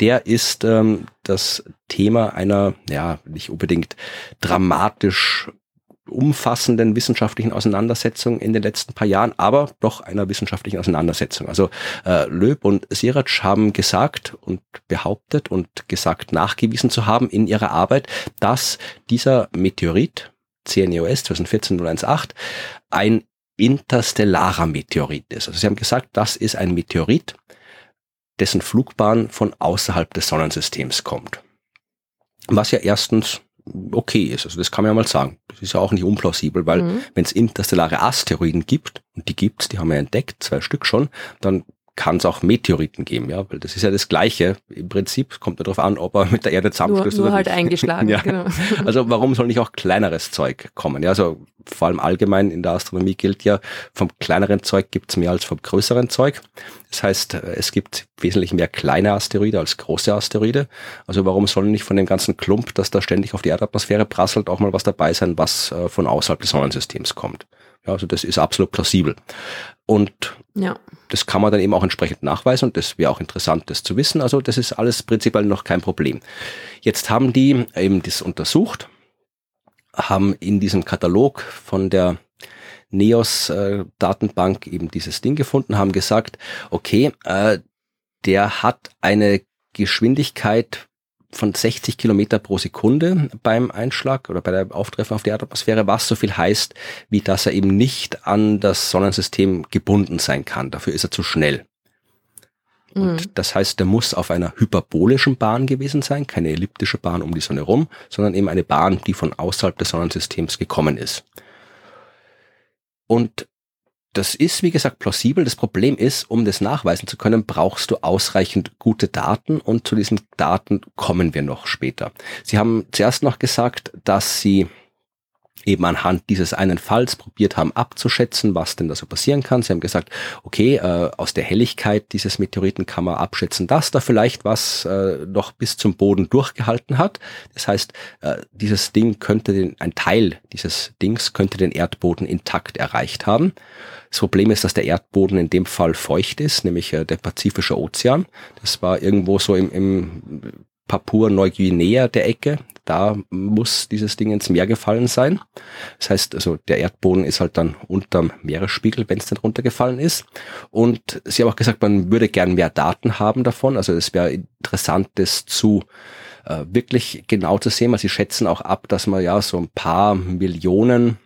der ist ähm, das Thema einer, ja, nicht unbedingt dramatisch umfassenden wissenschaftlichen Auseinandersetzung in den letzten paar Jahren, aber doch einer wissenschaftlichen Auseinandersetzung. Also äh, Löb und Sirac haben gesagt und behauptet und gesagt nachgewiesen zu haben in ihrer Arbeit, dass dieser Meteorit CNEOS 2014-0108 ein interstellarer Meteorit ist. Also sie haben gesagt, das ist ein Meteorit, dessen Flugbahn von außerhalb des Sonnensystems kommt. Was ja erstens okay ist, also das kann man ja mal sagen. Das ist ja auch nicht unplausibel, weil Mhm. wenn es interstellare Asteroiden gibt, und die gibt's, die haben wir entdeckt, zwei Stück schon, dann kann es auch Meteoriten geben, ja, weil das ist ja das Gleiche. Im Prinzip kommt darauf an, ob er mit der Erde zusammenstößt nur, nur oder halt nicht. eingeschlagen. ja. genau. Also warum soll nicht auch kleineres Zeug kommen? Ja, also vor allem allgemein in der Astronomie gilt ja, vom kleineren Zeug gibt es mehr als vom größeren Zeug. Das heißt, es gibt wesentlich mehr kleine Asteroide als große Asteroide. Also warum soll nicht von dem ganzen Klump, das da ständig auf die Erdatmosphäre prasselt, auch mal was dabei sein, was äh, von außerhalb des Sonnensystems kommt? Ja, also das ist absolut plausibel. Und ja. das kann man dann eben auch entsprechend nachweisen und das wäre auch interessant, das zu wissen. Also das ist alles prinzipiell noch kein Problem. Jetzt haben die eben das untersucht, haben in diesem Katalog von der NEOS-Datenbank äh, eben dieses Ding gefunden, haben gesagt, okay, äh, der hat eine Geschwindigkeit von 60 Kilometer pro Sekunde beim Einschlag oder bei der Auftreffen auf die Erdatmosphäre, was so viel heißt, wie dass er eben nicht an das Sonnensystem gebunden sein kann. Dafür ist er zu schnell. Und mhm. das heißt, der muss auf einer hyperbolischen Bahn gewesen sein, keine elliptische Bahn um die Sonne rum, sondern eben eine Bahn, die von außerhalb des Sonnensystems gekommen ist. Und das ist, wie gesagt, plausibel. Das Problem ist, um das nachweisen zu können, brauchst du ausreichend gute Daten und zu diesen Daten kommen wir noch später. Sie haben zuerst noch gesagt, dass Sie eben anhand dieses einen Falls probiert haben abzuschätzen, was denn da so passieren kann. Sie haben gesagt, okay, äh, aus der Helligkeit dieses Meteoriten kann man abschätzen, dass da vielleicht was äh, noch bis zum Boden durchgehalten hat. Das heißt, äh, dieses Ding könnte den, ein Teil dieses Dings könnte den Erdboden intakt erreicht haben. Das Problem ist, dass der Erdboden in dem Fall feucht ist, nämlich äh, der Pazifische Ozean. Das war irgendwo so im, im Papua-Neuguinea der Ecke. Da muss dieses Ding ins Meer gefallen sein. Das heißt, also der Erdboden ist halt dann unterm Meeresspiegel, wenn es dann runtergefallen ist. Und sie haben auch gesagt, man würde gern mehr Daten haben davon. Also es wäre interessant, das zu äh, wirklich genau zu sehen. Also sie schätzen auch ab, dass man ja so ein paar Millionen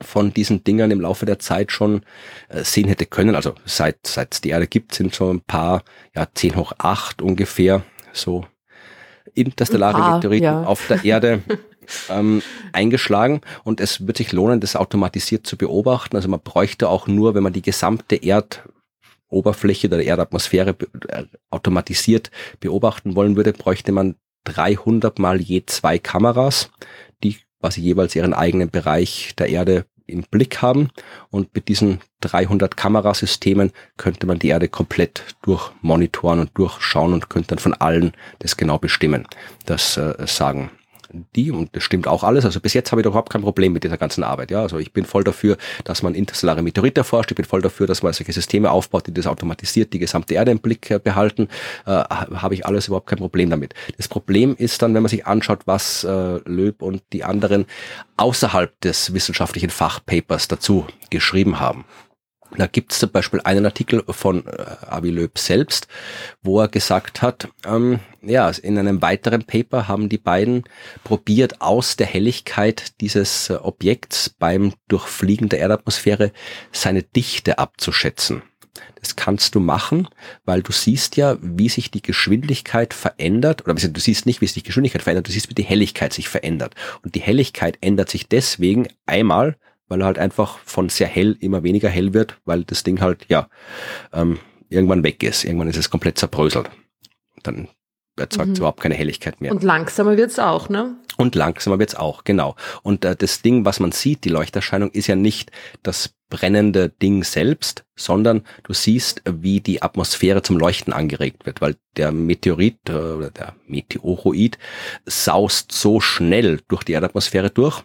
von diesen Dingern im Laufe der Zeit schon äh, sehen hätte können. Also seit seit es die Erde gibt, sind so ein paar, ja 10 hoch 8 ungefähr so interstellare ah, Meteoriten ja. auf der Erde ähm, eingeschlagen und es wird sich lohnen, das automatisiert zu beobachten. Also man bräuchte auch nur, wenn man die gesamte Erdoberfläche oder Erdatmosphäre äh, automatisiert beobachten wollen würde, bräuchte man 300 mal je zwei Kameras, die quasi jeweils ihren eigenen Bereich der Erde im Blick haben. Und mit diesen 300 Kamerasystemen könnte man die Erde komplett durchmonitoren und durchschauen und könnte dann von allen das genau bestimmen. Das äh, sagen die, und das stimmt auch alles, also bis jetzt habe ich doch überhaupt kein Problem mit dieser ganzen Arbeit. Ja, also ich bin voll dafür, dass man interstellare Meteorite erforscht, ich bin voll dafür, dass man solche Systeme aufbaut, die das automatisiert die gesamte Erde im Blick äh, behalten, äh, habe ich alles überhaupt kein Problem damit. Das Problem ist dann, wenn man sich anschaut, was äh, Löb und die anderen außerhalb des wissenschaftlichen Fachpapers dazu geschrieben haben. Da gibt es zum Beispiel einen Artikel von äh, Avi Löb selbst, wo er gesagt hat, ähm, ja, in einem weiteren Paper haben die beiden probiert, aus der Helligkeit dieses äh, Objekts beim Durchfliegen der Erdatmosphäre seine Dichte abzuschätzen. Das kannst du machen, weil du siehst ja, wie sich die Geschwindigkeit verändert, oder du siehst nicht, wie sich die Geschwindigkeit verändert, du siehst, wie die Helligkeit sich verändert. Und die Helligkeit ändert sich deswegen einmal, weil er halt einfach von sehr hell immer weniger hell wird, weil das Ding halt, ja, ähm, irgendwann weg ist. Irgendwann ist es komplett zerbröselt. Dann erzeugt es mhm. überhaupt keine Helligkeit mehr. Und langsamer wird's auch, ne? Und langsamer wird's auch, genau. Und äh, das Ding, was man sieht, die Leuchterscheinung, ist ja nicht das brennende Ding selbst, sondern du siehst, wie die Atmosphäre zum Leuchten angeregt wird, weil der Meteorit äh, oder der Meteoroid saust so schnell durch die Erdatmosphäre durch,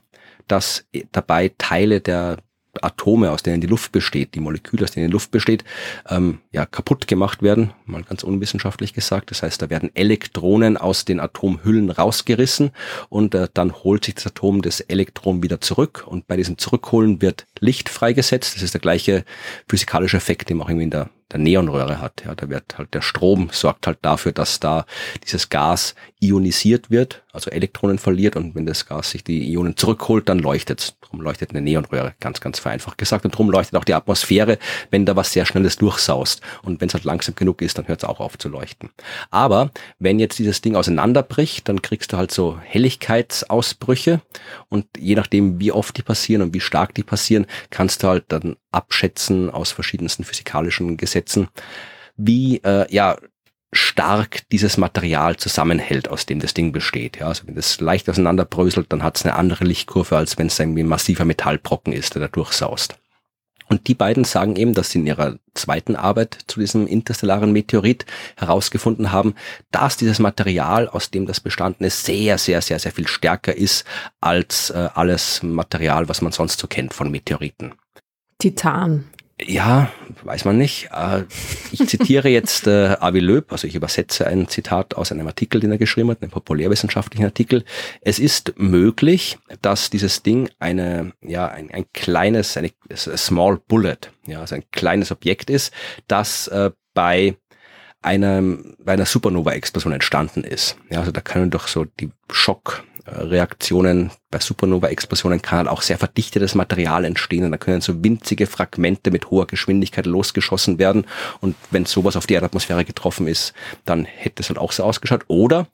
dass dabei Teile der Atome, aus denen die Luft besteht, die Moleküle, aus denen die Luft besteht, ähm, ja, kaputt gemacht werden, mal ganz unwissenschaftlich gesagt. Das heißt, da werden Elektronen aus den Atomhüllen rausgerissen und äh, dann holt sich das Atom das Elektron wieder zurück und bei diesem Zurückholen wird Licht freigesetzt. Das ist der gleiche physikalische Effekt, den man auch irgendwie in der der Neonröhre hat. Ja, da wird halt der Strom sorgt halt dafür, dass da dieses Gas ionisiert wird, also Elektronen verliert und wenn das Gas sich die Ionen zurückholt, dann leuchtet es. Darum leuchtet eine Neonröhre, ganz, ganz vereinfacht gesagt. Und darum leuchtet auch die Atmosphäre, wenn da was sehr Schnelles durchsaust. Und wenn es halt langsam genug ist, dann hört es auch auf zu leuchten. Aber wenn jetzt dieses Ding auseinanderbricht, dann kriegst du halt so Helligkeitsausbrüche und je nachdem, wie oft die passieren und wie stark die passieren, kannst du halt dann abschätzen aus verschiedensten physikalischen Gesetzen, wie äh, ja stark dieses Material zusammenhält, aus dem das Ding besteht. Ja, also wenn das leicht auseinanderbröselt, dann hat es eine andere Lichtkurve, als wenn es irgendwie ein massiver Metallbrocken ist, der da durchsaust. Und die beiden sagen eben, dass sie in ihrer zweiten Arbeit zu diesem interstellaren Meteorit herausgefunden haben, dass dieses Material, aus dem das bestanden ist, sehr, sehr, sehr, sehr viel stärker ist als äh, alles Material, was man sonst so kennt von Meteoriten. Titan. Ja, weiß man nicht. Äh, ich zitiere jetzt äh, Avi Löb, also ich übersetze ein Zitat aus einem Artikel, den er geschrieben hat, einem populärwissenschaftlichen Artikel. Es ist möglich, dass dieses Ding eine, ja, ein, ein kleines, eine Small Bullet, ja, also ein kleines Objekt ist, das äh, bei einem, bei einer Supernova-Explosion entstanden ist. Ja, also da können doch so die Schock, Reaktionen bei Supernova-Explosionen kann halt auch sehr verdichtetes Material entstehen und da können so winzige Fragmente mit hoher Geschwindigkeit losgeschossen werden und wenn sowas auf die Erdatmosphäre getroffen ist, dann hätte es halt auch so ausgeschaut. Oder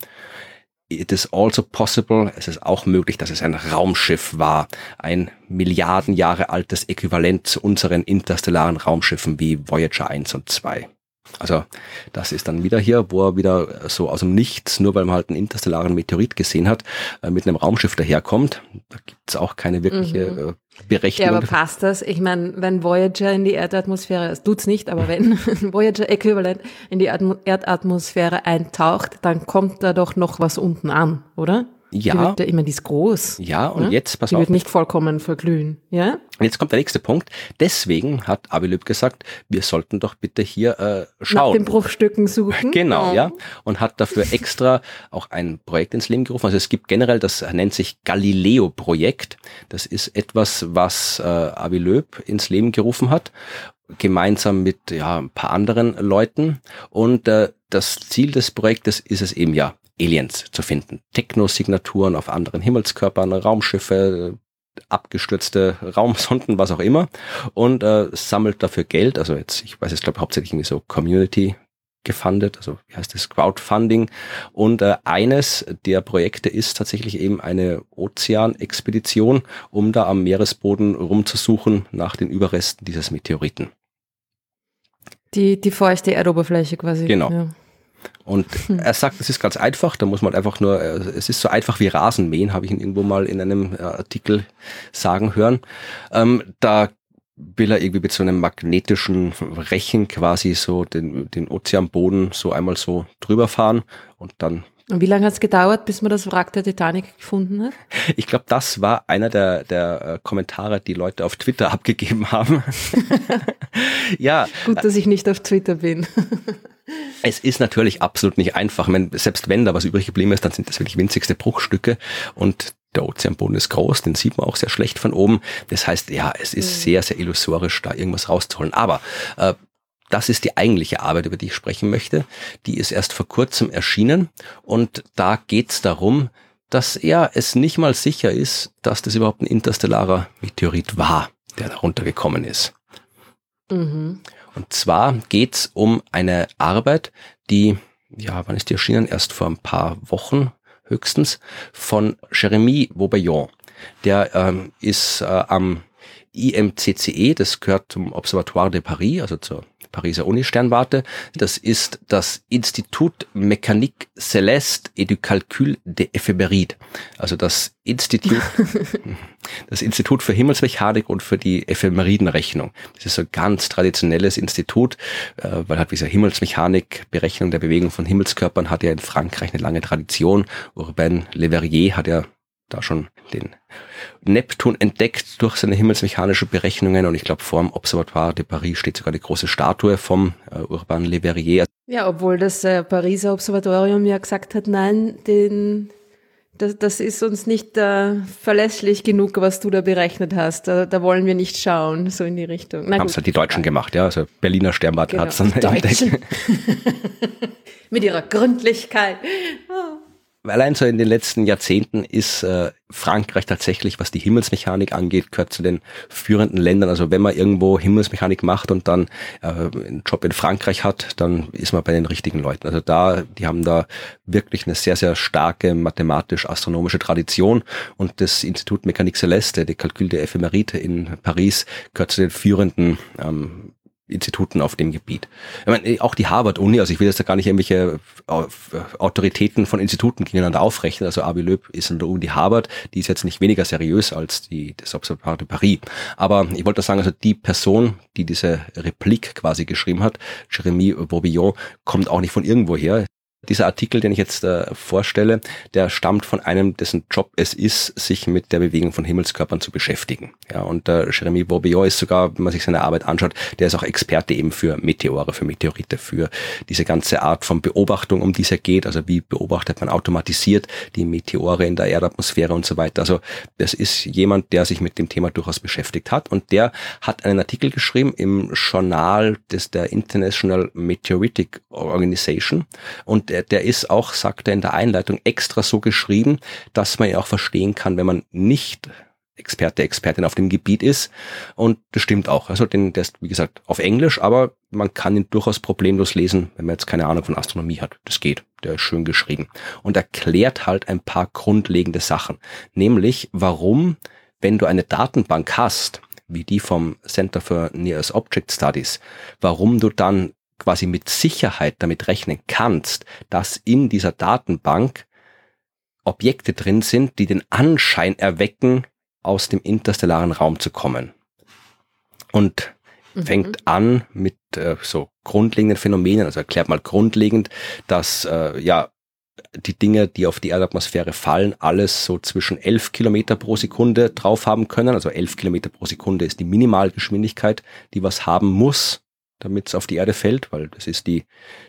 it is also possible, es ist auch möglich, dass es ein Raumschiff war, ein Milliarden Jahre altes Äquivalent zu unseren interstellaren Raumschiffen wie Voyager 1 und 2. Also das ist dann wieder hier, wo er wieder so aus dem Nichts, nur weil man halt einen interstellaren Meteorit gesehen hat, äh, mit einem Raumschiff daherkommt. Da gibt's auch keine wirkliche mhm. Äh, Berechnung. Ja, aber passt das? Ich meine, wenn Voyager in die Erdatmosphäre, es tut's nicht, aber wenn Voyager äquivalent in die Erdatmosphäre eintaucht, dann kommt da doch noch was unten an, oder? Ja. Die wird ja immer dies groß. Ja, und ne? jetzt, pass die auf. Die wird nicht vollkommen verglühen, ja? Und jetzt kommt der nächste Punkt. Deswegen hat Abilöb gesagt, wir sollten doch bitte hier äh, schauen. Nach den Bruchstücken suchen. Genau, ja. Und hat dafür extra auch ein Projekt ins Leben gerufen. Also es gibt generell, das nennt sich Galileo-Projekt. Das ist etwas, was äh, Abilöb ins Leben gerufen hat gemeinsam mit ja, ein paar anderen Leuten. Und äh, das Ziel des Projektes ist es eben ja, Aliens zu finden. Technosignaturen auf anderen Himmelskörpern, Raumschiffe, abgestürzte Raumsonden, was auch immer. Und äh, sammelt dafür Geld. Also jetzt, ich weiß es glaube hauptsächlich irgendwie so Community gefundet, also wie heißt das, Crowdfunding. Und äh, eines der Projekte ist tatsächlich eben eine Ozeanexpedition, um da am Meeresboden rumzusuchen nach den Überresten dieses Meteoriten. Die, die feuchte Erdoberfläche quasi. Genau. Ja. Und er sagt, es ist ganz einfach, da muss man einfach nur, äh, es ist so einfach wie Rasenmähen, habe ich ihn irgendwo mal in einem äh, Artikel sagen hören. Ähm, da will er irgendwie mit so einem magnetischen Rechen quasi so den, den Ozeanboden so einmal so drüber fahren und dann und wie lange hat es gedauert, bis man das Wrack der Titanic gefunden hat? Ich glaube, das war einer der, der äh, Kommentare, die Leute auf Twitter abgegeben haben. ja. Gut, dass ich nicht auf Twitter bin. Es ist natürlich absolut nicht einfach. Meine, selbst wenn da was übrig geblieben ist, dann sind das wirklich winzigste Bruchstücke und der Ozeanboden ist groß, den sieht man auch sehr schlecht von oben. Das heißt, ja, es ist mhm. sehr, sehr illusorisch, da irgendwas rauszuholen. Aber äh, das ist die eigentliche Arbeit, über die ich sprechen möchte. Die ist erst vor kurzem erschienen und da geht es darum, dass er es nicht mal sicher ist, dass das überhaupt ein interstellarer Meteorit war, der darunter gekommen ist. Mhm. Und zwar geht es um eine Arbeit, die, ja, wann ist die erschienen? Erst vor ein paar Wochen höchstens, von Jeremy Vaubayon. Der ähm, ist äh, am IMCCE, das gehört zum Observatoire de Paris, also zur Pariser Uni-Sternwarte. Das ist das Institut Mécanique Céleste et du Calcul des Éphémérides. Also das Institut, das Institut für Himmelsmechanik und für die Ephemeridenrechnung. Das ist so ein ganz traditionelles Institut, äh, weil hat diese Himmelsmechanik, Berechnung der Bewegung von Himmelskörpern hat ja in Frankreich eine lange Tradition. Urbain Le Verrier hat ja da schon den Neptun entdeckt durch seine himmelsmechanische Berechnungen und ich glaube vor dem Observatoire de Paris steht sogar die große Statue vom äh, Urban Le Verrier. Ja, obwohl das äh, Pariser Observatorium ja gesagt hat, nein, den, das, das ist uns nicht äh, verlässlich genug, was du da berechnet hast. Da, da wollen wir nicht schauen, so in die Richtung. Haben es halt die Deutschen gemacht, ja. Also Berliner Sternwarte genau, hat es dann entdeckt. Mit ihrer Gründlichkeit. Oh allein so in den letzten Jahrzehnten ist äh, Frankreich tatsächlich, was die Himmelsmechanik angeht, gehört zu den führenden Ländern. Also wenn man irgendwo Himmelsmechanik macht und dann äh, einen Job in Frankreich hat, dann ist man bei den richtigen Leuten. Also da, die haben da wirklich eine sehr, sehr starke mathematisch-astronomische Tradition und das Institut Mécanique Céleste, der Calcul der Ephemerite in Paris, gehört zu den führenden ähm, Instituten auf dem Gebiet. Ich meine, auch die Harvard-Uni, also ich will jetzt da gar nicht irgendwelche äh, Autoritäten von Instituten gegeneinander aufrechnen. Also Avi Löb ist an der Uni Harvard, die ist jetzt nicht weniger seriös als die, das Observatoire de Paris. Aber ich wollte sagen, also die Person, die diese Replik quasi geschrieben hat, Jeremy Bourbillon, kommt auch nicht von irgendwo her. Dieser Artikel, den ich jetzt äh, vorstelle, der stammt von einem, dessen Job es ist, sich mit der Bewegung von Himmelskörpern zu beschäftigen. Ja, und äh, Jeremy Bourbion ist sogar, wenn man sich seine Arbeit anschaut, der ist auch Experte eben für Meteore, für Meteorite, für diese ganze Art von Beobachtung, um die es ja geht. Also wie beobachtet man automatisiert die Meteore in der Erdatmosphäre und so weiter. Also das ist jemand, der sich mit dem Thema durchaus beschäftigt hat und der hat einen Artikel geschrieben im Journal des der International Meteoritic Organization und der, der ist auch, sagt er in der Einleitung, extra so geschrieben, dass man ja auch verstehen kann, wenn man nicht Experte, Expertin auf dem Gebiet ist. Und das stimmt auch. Also den, der ist, wie gesagt, auf Englisch, aber man kann ihn durchaus problemlos lesen, wenn man jetzt keine Ahnung von Astronomie hat. Das geht. Der ist schön geschrieben. Und erklärt halt ein paar grundlegende Sachen. Nämlich, warum, wenn du eine Datenbank hast, wie die vom Center for Nearest Object Studies, warum du dann quasi mit Sicherheit damit rechnen kannst, dass in dieser Datenbank Objekte drin sind, die den Anschein erwecken, aus dem interstellaren Raum zu kommen. Und mhm. fängt an mit äh, so grundlegenden Phänomenen, also erklärt mal grundlegend, dass äh, ja die Dinge, die auf die Erdatmosphäre fallen, alles so zwischen 11 Kilometer pro Sekunde drauf haben können. Also 11 Kilometer pro Sekunde ist die Minimalgeschwindigkeit, die was haben muss, damit es auf die Erde fällt, weil das ist die,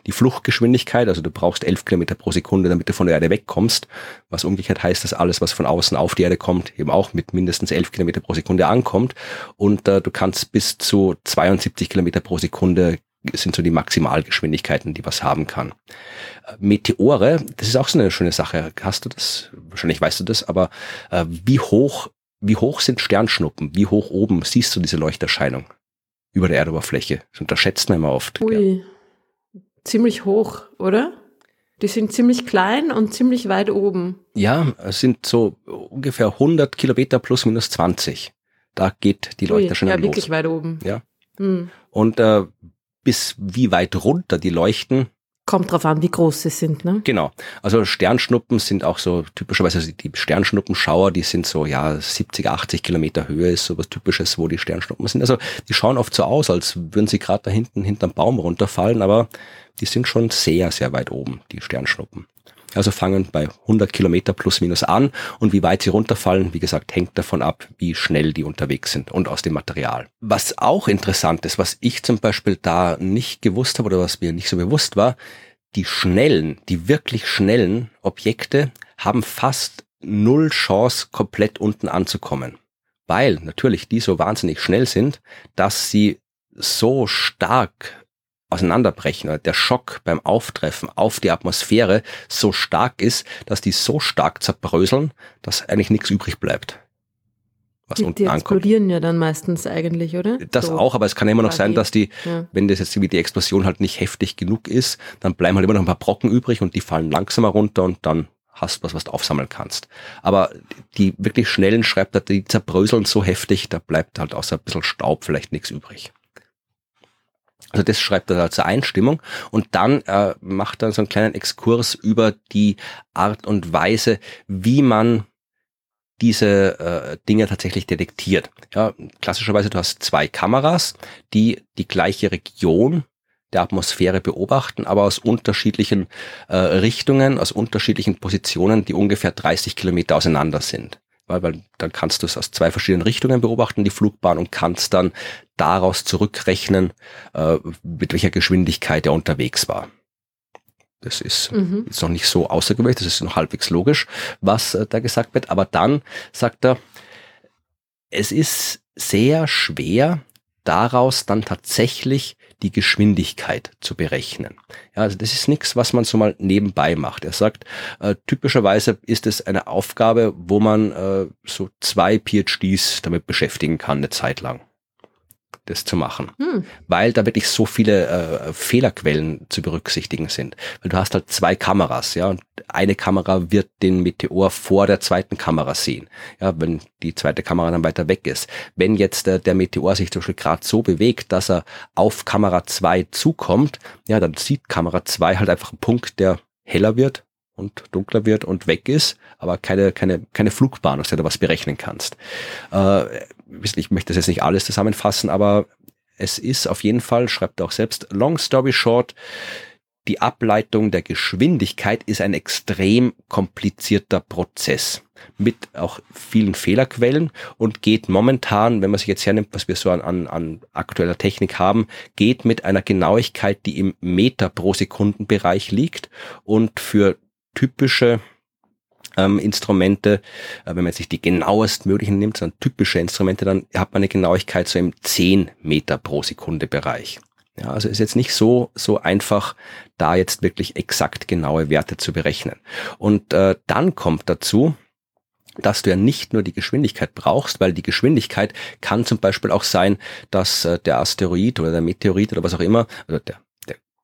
die Fluchtgeschwindigkeit. Also du brauchst 11 Kilometer pro Sekunde, damit du von der Erde wegkommst. Was umgekehrt heißt, dass alles, was von außen auf die Erde kommt, eben auch mit mindestens 11 Kilometer pro Sekunde ankommt. Und äh, du kannst bis zu 72 Kilometer pro Sekunde sind so die Maximalgeschwindigkeiten, die was haben kann. Äh, Meteore, das ist auch so eine schöne Sache. Hast du das? Wahrscheinlich weißt du das, aber äh, wie hoch, wie hoch sind Sternschnuppen? Wie hoch oben siehst du diese Leuchterscheinung? Über der Erdoberfläche. Das unterschätzt man immer oft. Ui, ja. ziemlich hoch, oder? Die sind ziemlich klein und ziemlich weit oben. Ja, es sind so ungefähr 100 Kilometer plus minus 20. Da geht die Leuchterscheinung los. Ja, wirklich weit oben. Ja. Hm. Und äh, bis wie weit runter die leuchten, Kommt drauf an, wie groß sie sind, ne? Genau. Also Sternschnuppen sind auch so typischerweise, also die Sternschnuppenschauer, die sind so, ja, 70, 80 Kilometer Höhe ist so was Typisches, wo die Sternschnuppen sind. Also die schauen oft so aus, als würden sie gerade da hinten hinterm Baum runterfallen, aber die sind schon sehr, sehr weit oben, die Sternschnuppen. Also fangen bei 100 Kilometer plus minus an und wie weit sie runterfallen, wie gesagt, hängt davon ab, wie schnell die unterwegs sind und aus dem Material. Was auch interessant ist, was ich zum Beispiel da nicht gewusst habe oder was mir nicht so bewusst war, die schnellen, die wirklich schnellen Objekte haben fast null Chance, komplett unten anzukommen. Weil natürlich die so wahnsinnig schnell sind, dass sie so stark auseinanderbrechen. Der Schock beim Auftreffen auf die Atmosphäre so stark ist, dass die so stark zerbröseln, dass eigentlich nichts übrig bleibt. Was die, unten die explodieren ankommt. ja dann meistens eigentlich, oder? Das so auch, aber es kann immer noch sein, dass die, ja. wenn das jetzt wie die Explosion halt nicht heftig genug ist, dann bleiben halt immer noch ein paar Brocken übrig und die fallen langsamer runter und dann hast was, was du aufsammeln kannst. Aber die wirklich schnellen schreibt die zerbröseln so heftig, da bleibt halt außer ein bisschen Staub vielleicht nichts übrig. Also das schreibt er als Einstimmung und dann äh, macht er so einen kleinen Exkurs über die Art und Weise, wie man diese äh, Dinge tatsächlich detektiert. Ja, klassischerweise du hast zwei Kameras, die die gleiche Region der Atmosphäre beobachten, aber aus unterschiedlichen äh, Richtungen, aus unterschiedlichen Positionen, die ungefähr 30 Kilometer auseinander sind weil, weil dann kannst du es aus zwei verschiedenen Richtungen beobachten, die Flugbahn, und kannst dann daraus zurückrechnen, äh, mit welcher Geschwindigkeit er unterwegs war. Das ist, mhm. noch nicht so außergewöhnlich, das ist noch halbwegs logisch, was äh, da gesagt wird. Aber dann sagt er, es ist sehr schwer, daraus dann tatsächlich die Geschwindigkeit zu berechnen. Ja, also das ist nichts, was man so mal nebenbei macht. Er sagt, äh, typischerweise ist es eine Aufgabe, wo man äh, so zwei PhDs damit beschäftigen kann, eine Zeit lang. Das zu machen, hm. weil da wirklich so viele äh, Fehlerquellen zu berücksichtigen sind. Weil du hast halt zwei Kameras, ja, und eine Kamera wird den Meteor vor der zweiten Kamera sehen, ja, wenn die zweite Kamera dann weiter weg ist. Wenn jetzt äh, der Meteor sich zum Beispiel gerade so bewegt, dass er auf Kamera zwei zukommt, ja, dann sieht Kamera zwei halt einfach einen Punkt, der heller wird und dunkler wird und weg ist, aber keine, keine, keine Flugbahn, aus der du was berechnen kannst. Äh, ich möchte das jetzt nicht alles zusammenfassen, aber es ist auf jeden Fall, schreibt er auch selbst, long story short, die Ableitung der Geschwindigkeit ist ein extrem komplizierter Prozess mit auch vielen Fehlerquellen und geht momentan, wenn man sich jetzt hernimmt, was wir so an, an, an aktueller Technik haben, geht mit einer Genauigkeit, die im Meter pro Sekundenbereich liegt und für typische ähm, Instrumente, äh, wenn man sich die genauest möglichen nimmt, sondern typische Instrumente, dann hat man eine Genauigkeit so im 10 Meter pro Sekunde Bereich. Ja, also ist jetzt nicht so, so einfach, da jetzt wirklich exakt genaue Werte zu berechnen. Und äh, dann kommt dazu, dass du ja nicht nur die Geschwindigkeit brauchst, weil die Geschwindigkeit kann zum Beispiel auch sein, dass äh, der Asteroid oder der Meteorit oder was auch immer, also der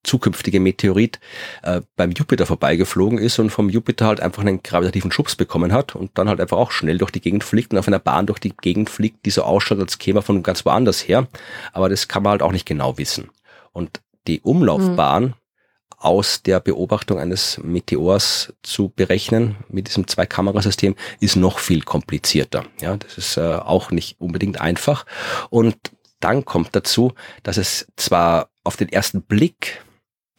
zukünftige Meteorit äh, beim Jupiter vorbeigeflogen ist und vom Jupiter halt einfach einen gravitativen Schubs bekommen hat und dann halt einfach auch schnell durch die Gegend fliegt und auf einer Bahn durch die Gegend fliegt, die so ausschaut, als käme er von ganz woanders her. Aber das kann man halt auch nicht genau wissen. Und die Umlaufbahn mhm. aus der Beobachtung eines Meteors zu berechnen mit diesem Zwei-Kamerasystem ist noch viel komplizierter. Ja, das ist äh, auch nicht unbedingt einfach. Und dann kommt dazu, dass es zwar auf den ersten Blick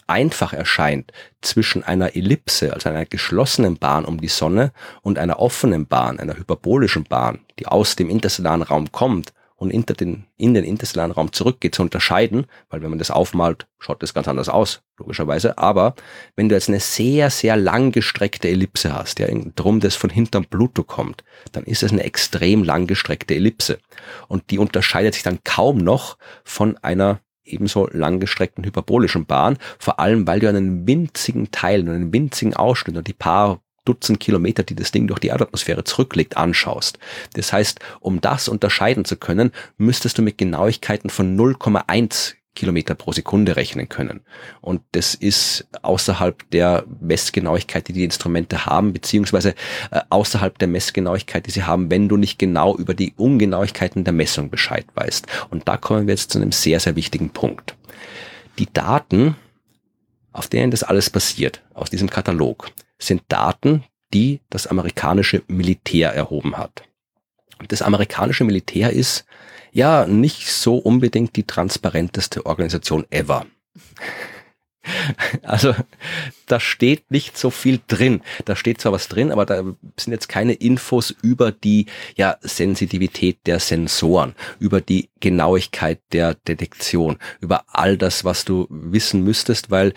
einfach erscheint zwischen einer Ellipse, also einer geschlossenen Bahn um die Sonne und einer offenen Bahn, einer hyperbolischen Bahn, die aus dem interstellaren Raum kommt und in den, in den interstellaren Raum zurückgeht, zu unterscheiden, weil wenn man das aufmalt, schaut das ganz anders aus, logischerweise. Aber wenn du jetzt eine sehr, sehr langgestreckte Ellipse hast, ja, drum das von hinterm Pluto kommt, dann ist es eine extrem langgestreckte Ellipse. Und die unterscheidet sich dann kaum noch von einer ebenso langgestreckten hyperbolischen Bahn, vor allem weil du einen winzigen Teil, einen winzigen Ausschnitt und die paar Dutzend Kilometer, die das Ding durch die Erdatmosphäre zurücklegt, anschaust. Das heißt, um das unterscheiden zu können, müsstest du mit Genauigkeiten von 0,1 Kilometer pro Sekunde rechnen können. Und das ist außerhalb der Messgenauigkeit, die die Instrumente haben, beziehungsweise äh, außerhalb der Messgenauigkeit, die sie haben, wenn du nicht genau über die Ungenauigkeiten der Messung Bescheid weißt. Und da kommen wir jetzt zu einem sehr, sehr wichtigen Punkt. Die Daten, auf denen das alles passiert, aus diesem Katalog, sind Daten, die das amerikanische Militär erhoben hat. Das amerikanische Militär ist ja nicht so unbedingt die transparenteste Organisation ever. Also da steht nicht so viel drin. Da steht zwar was drin, aber da sind jetzt keine Infos über die ja, Sensitivität der Sensoren, über die Genauigkeit der Detektion, über all das, was du wissen müsstest, weil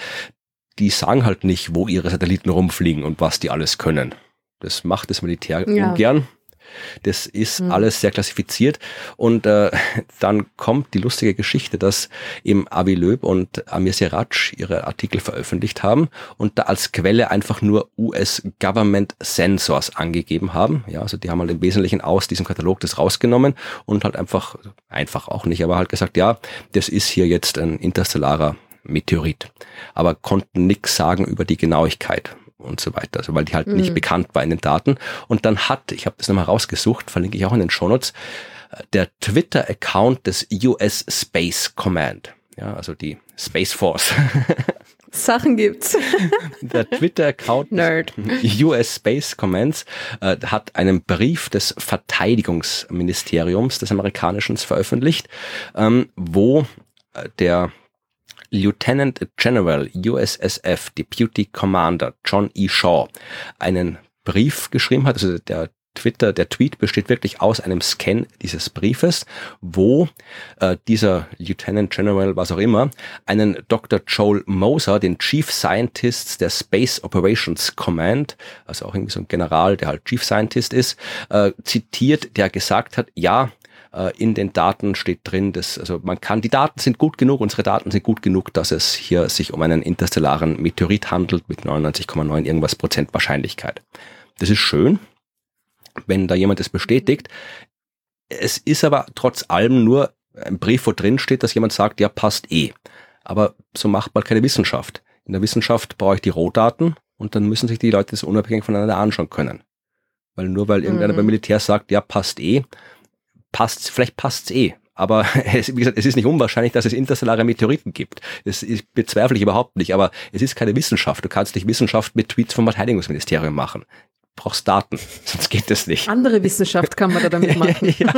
die sagen halt nicht, wo ihre Satelliten rumfliegen und was die alles können. Das macht das Militär ja. ungern. Das ist mhm. alles sehr klassifiziert. Und äh, dann kommt die lustige Geschichte, dass eben Avi Löb und Amir Siraj ihre Artikel veröffentlicht haben und da als Quelle einfach nur US Government Sensors angegeben haben. Ja, also die haben halt im Wesentlichen aus diesem Katalog das rausgenommen und halt einfach, einfach auch nicht, aber halt gesagt, ja, das ist hier jetzt ein interstellarer Meteorit. Aber konnten nichts sagen über die Genauigkeit und so weiter, also weil die halt mhm. nicht bekannt war in den Daten. Und dann hat, ich habe das nochmal rausgesucht, verlinke ich auch in den Shownotes, äh, der Twitter-Account des US Space Command, ja, also die Space Force. Sachen gibt's. Der Twitter-Account US Space Commands äh, hat einen Brief des Verteidigungsministeriums des amerikanischen veröffentlicht, ähm, wo äh, der Lieutenant General USSF Deputy Commander John E. Shaw einen Brief geschrieben hat, also der Twitter, der Tweet besteht wirklich aus einem Scan dieses Briefes, wo äh, dieser Lieutenant General, was auch immer, einen Dr. Joel Moser, den Chief Scientist der Space Operations Command, also auch irgendwie so ein General, der halt Chief Scientist ist, äh, zitiert, der gesagt hat, ja, äh, in den Daten steht drin, dass, also man kann, die Daten sind gut genug, unsere Daten sind gut genug, dass es hier sich um einen interstellaren Meteorit handelt mit 99,9 irgendwas Prozent Wahrscheinlichkeit. Das ist schön, wenn da jemand das bestätigt. Es ist aber trotz allem nur ein Brief, wo drin steht, dass jemand sagt, ja, passt eh. Aber so macht man keine Wissenschaft. In der Wissenschaft brauche ich die Rohdaten und dann müssen sich die Leute das unabhängig voneinander anschauen können. Weil nur weil irgendeiner mhm. beim Militär sagt, ja, passt eh, passt, vielleicht passt's eh. Aber es, wie gesagt, es ist nicht unwahrscheinlich, dass es interstellare Meteoriten gibt. Das bezweifle ich überhaupt nicht. Aber es ist keine Wissenschaft. Du kannst nicht Wissenschaft mit Tweets vom Verteidigungsministerium machen brauchst Daten, sonst geht das nicht. Andere Wissenschaft kann man da damit machen. ja,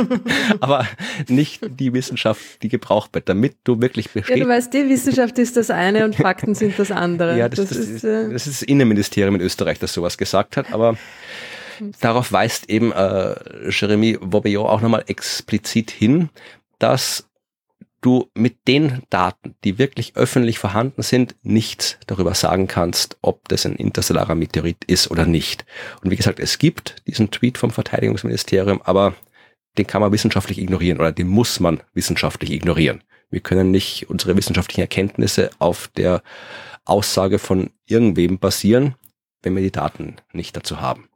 aber nicht die Wissenschaft, die gebraucht wird, damit du wirklich bestehst. Ja, du weißt, die Wissenschaft ist das eine und Fakten sind das andere. Ja, das, das, das ist, äh das ist das Innenministerium in Österreich, das sowas gesagt hat, aber darauf weist eben äh, Jeremy Bobillot auch nochmal explizit hin, dass du mit den Daten, die wirklich öffentlich vorhanden sind, nichts darüber sagen kannst, ob das ein interstellarer Meteorit ist oder nicht. Und wie gesagt, es gibt diesen Tweet vom Verteidigungsministerium, aber den kann man wissenschaftlich ignorieren oder den muss man wissenschaftlich ignorieren. Wir können nicht unsere wissenschaftlichen Erkenntnisse auf der Aussage von irgendwem basieren, wenn wir die Daten nicht dazu haben.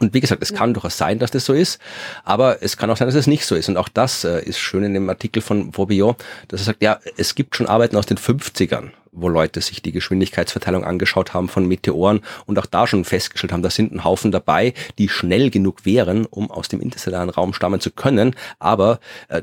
Und wie gesagt, es kann durchaus sein, dass das so ist, aber es kann auch sein, dass es nicht so ist. Und auch das äh, ist schön in dem Artikel von Vaubion, dass er sagt, ja, es gibt schon Arbeiten aus den 50ern, wo Leute sich die Geschwindigkeitsverteilung angeschaut haben von Meteoren und auch da schon festgestellt haben, da sind ein Haufen dabei, die schnell genug wären, um aus dem interstellaren Raum stammen zu können. Aber äh,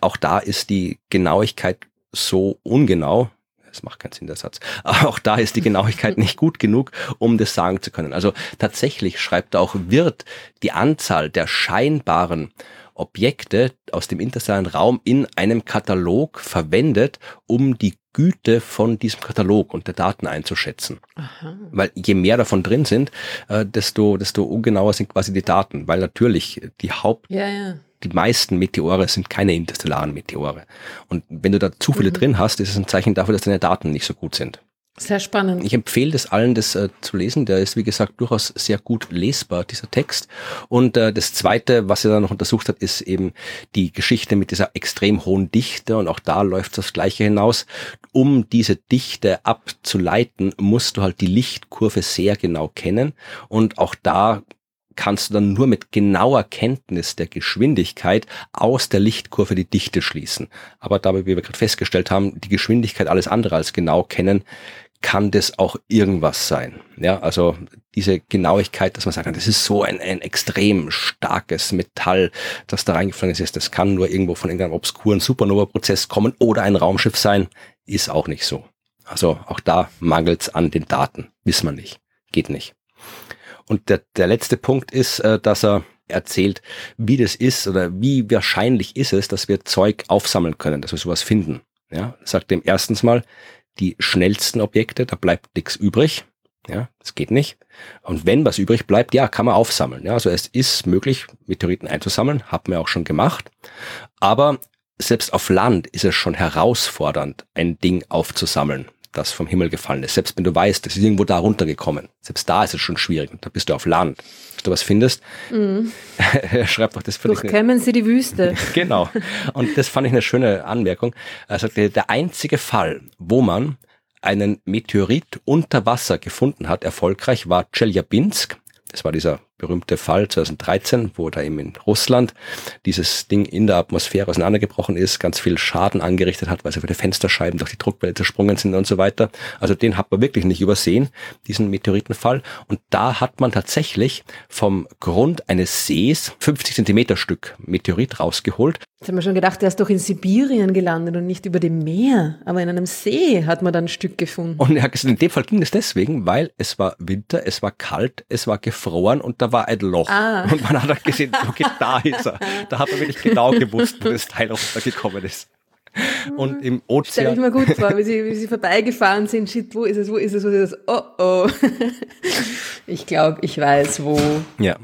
auch da ist die Genauigkeit so ungenau, das macht keinen Sinn, der Satz. Aber auch da ist die Genauigkeit nicht gut genug, um das sagen zu können. Also tatsächlich schreibt er auch, wird die Anzahl der scheinbaren Objekte aus dem interstellaren Raum in einem Katalog verwendet, um die Güte von diesem Katalog und der Daten einzuschätzen. Aha. Weil je mehr davon drin sind, äh, desto, desto ungenauer sind quasi die Daten, weil natürlich die Haupt, ja, ja die meisten Meteore sind keine interstellaren Meteore. Und wenn du da zu viele mhm. drin hast, ist es ein Zeichen dafür, dass deine Daten nicht so gut sind. Sehr spannend. Ich empfehle das allen, das äh, zu lesen. Der ist, wie gesagt, durchaus sehr gut lesbar, dieser Text. Und äh, das Zweite, was er dann noch untersucht hat, ist eben die Geschichte mit dieser extrem hohen Dichte. Und auch da läuft das Gleiche hinaus. Um diese Dichte abzuleiten, musst du halt die Lichtkurve sehr genau kennen. Und auch da kannst du dann nur mit genauer Kenntnis der Geschwindigkeit aus der Lichtkurve die Dichte schließen. Aber dabei, wie wir gerade festgestellt haben, die Geschwindigkeit alles andere als genau kennen, kann das auch irgendwas sein. Ja, also diese Genauigkeit, dass man sagt, das ist so ein, ein extrem starkes Metall, das da reingeflogen ist, das kann nur irgendwo von irgendeinem obskuren Supernova-Prozess kommen oder ein Raumschiff sein, ist auch nicht so. Also auch da mangelt es an den Daten, wissen wir nicht, geht nicht. Und der, der letzte Punkt ist, äh, dass er erzählt, wie das ist oder wie wahrscheinlich ist es, dass wir Zeug aufsammeln können, dass wir sowas finden. Ja, sagt dem erstens mal, die schnellsten Objekte, da bleibt nichts übrig. Ja, das geht nicht. Und wenn was übrig bleibt, ja, kann man aufsammeln. Ja, also es ist möglich, Meteoriten einzusammeln, haben wir auch schon gemacht. Aber selbst auf Land ist es schon herausfordernd, ein Ding aufzusammeln das vom Himmel gefallen ist. Selbst wenn du weißt, das ist irgendwo da runtergekommen. Selbst da ist es schon schwierig. Da bist du auf Land. Dass du was findest. Mhm. er schreibt doch das für Durchkämmen Sie die Wüste. genau. Und das fand ich eine schöne Anmerkung. Er sagte, der einzige Fall, wo man einen Meteorit unter Wasser gefunden hat, erfolgreich, war Chelyabinsk. Das war dieser berühmte Fall 2013, wo da eben in Russland dieses Ding in der Atmosphäre auseinandergebrochen ist, ganz viel Schaden angerichtet hat, weil so viele Fensterscheiben durch die Druckwelle zersprungen sind und so weiter. Also den hat man wirklich nicht übersehen, diesen Meteoritenfall. Und da hat man tatsächlich vom Grund eines Sees 50 Zentimeter Stück Meteorit rausgeholt. Jetzt haben wir schon gedacht, der ist doch in Sibirien gelandet und nicht über dem Meer. Aber in einem See hat man dann ein Stück gefunden. Und in dem Fall ging es deswegen, weil es war Winter, es war kalt, es war gefroren und da war ein Loch. Ah. Und man hat dann gesehen, okay, da ist er. Da hat man wirklich genau gewusst, wo das Teil runtergekommen ist. Und im Ozean. Stell ich mir gut vor, wie sie, wie sie vorbeigefahren sind. Shit, wo ist es, wo ist es, wo ist es? Oh, oh. Ich glaube, ich weiß, wo. Ja.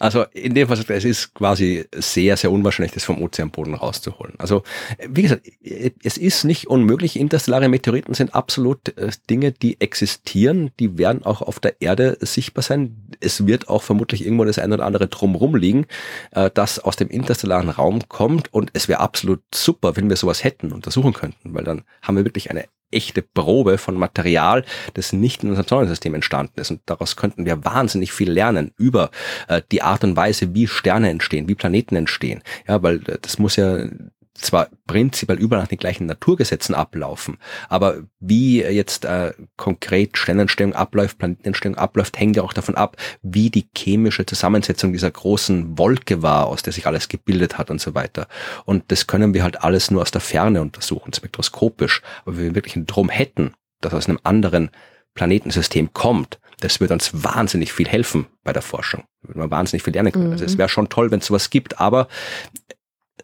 Also in dem Fall, es ist quasi sehr, sehr unwahrscheinlich, das vom Ozeanboden rauszuholen. Also wie gesagt, es ist nicht unmöglich. Interstellare Meteoriten sind absolut äh, Dinge, die existieren. Die werden auch auf der Erde sichtbar sein. Es wird auch vermutlich irgendwo das eine oder andere drumrum liegen, äh, das aus dem interstellaren Raum kommt. Und es wäre absolut super, wenn wir sowas hätten, untersuchen könnten, weil dann haben wir wirklich eine echte Probe von Material, das nicht in unserem Sonnensystem entstanden ist. Und daraus könnten wir wahnsinnig viel lernen über äh, die Art und Weise, wie Sterne entstehen, wie Planeten entstehen. Ja, weil äh, das muss ja zwar prinzipiell überall nach den gleichen Naturgesetzen ablaufen, aber wie jetzt äh, konkret Sternentstehung abläuft, Planetenentstehung abläuft, hängt ja auch davon ab, wie die chemische Zusammensetzung dieser großen Wolke war, aus der sich alles gebildet hat und so weiter. Und das können wir halt alles nur aus der Ferne untersuchen, spektroskopisch. Aber wenn wir wirklich einen Drum hätten, das aus einem anderen Planetensystem kommt, das würde uns wahnsinnig viel helfen bei der Forschung. Würde man wahnsinnig viel lernen können. Mhm. Also es mhm. wäre schon toll, wenn es sowas gibt, aber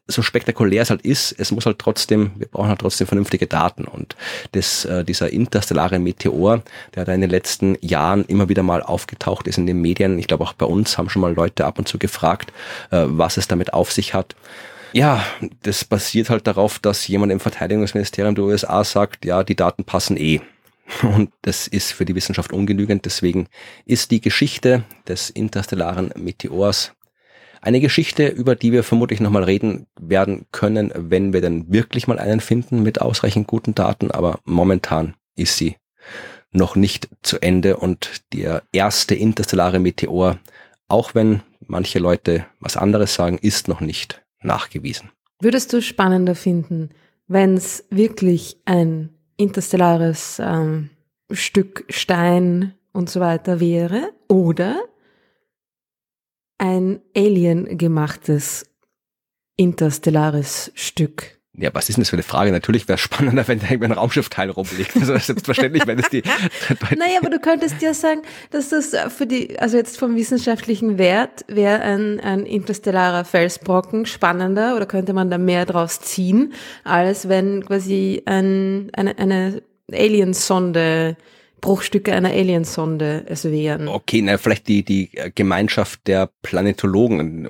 so spektakulär es halt ist, es muss halt trotzdem, wir brauchen halt trotzdem vernünftige Daten. Und das, äh, dieser interstellare Meteor, der da in den letzten Jahren immer wieder mal aufgetaucht ist in den Medien, ich glaube auch bei uns haben schon mal Leute ab und zu gefragt, äh, was es damit auf sich hat. Ja, das basiert halt darauf, dass jemand im Verteidigungsministerium der USA sagt, ja, die Daten passen eh. Und das ist für die Wissenschaft ungenügend. Deswegen ist die Geschichte des interstellaren Meteors eine Geschichte, über die wir vermutlich nochmal reden werden können, wenn wir dann wirklich mal einen finden mit ausreichend guten Daten. Aber momentan ist sie noch nicht zu Ende und der erste interstellare Meteor, auch wenn manche Leute was anderes sagen, ist noch nicht nachgewiesen. Würdest du spannender finden, wenn es wirklich ein interstellares ähm, Stück Stein und so weiter wäre oder ein Alien gemachtes interstellares Stück. Ja, was ist denn das für eine Frage? Natürlich wäre es spannender, wenn da ein Raumschiffteil rumliegt. Also selbstverständlich, wenn es die. naja, aber du könntest ja sagen, dass das für die, also jetzt vom wissenschaftlichen Wert wäre ein, ein interstellarer Felsbrocken spannender oder könnte man da mehr draus ziehen, als wenn quasi ein, eine, eine Aliensonde Bruchstücke einer Aliensonde es wären. Okay, na, vielleicht die, die Gemeinschaft der Planetologen,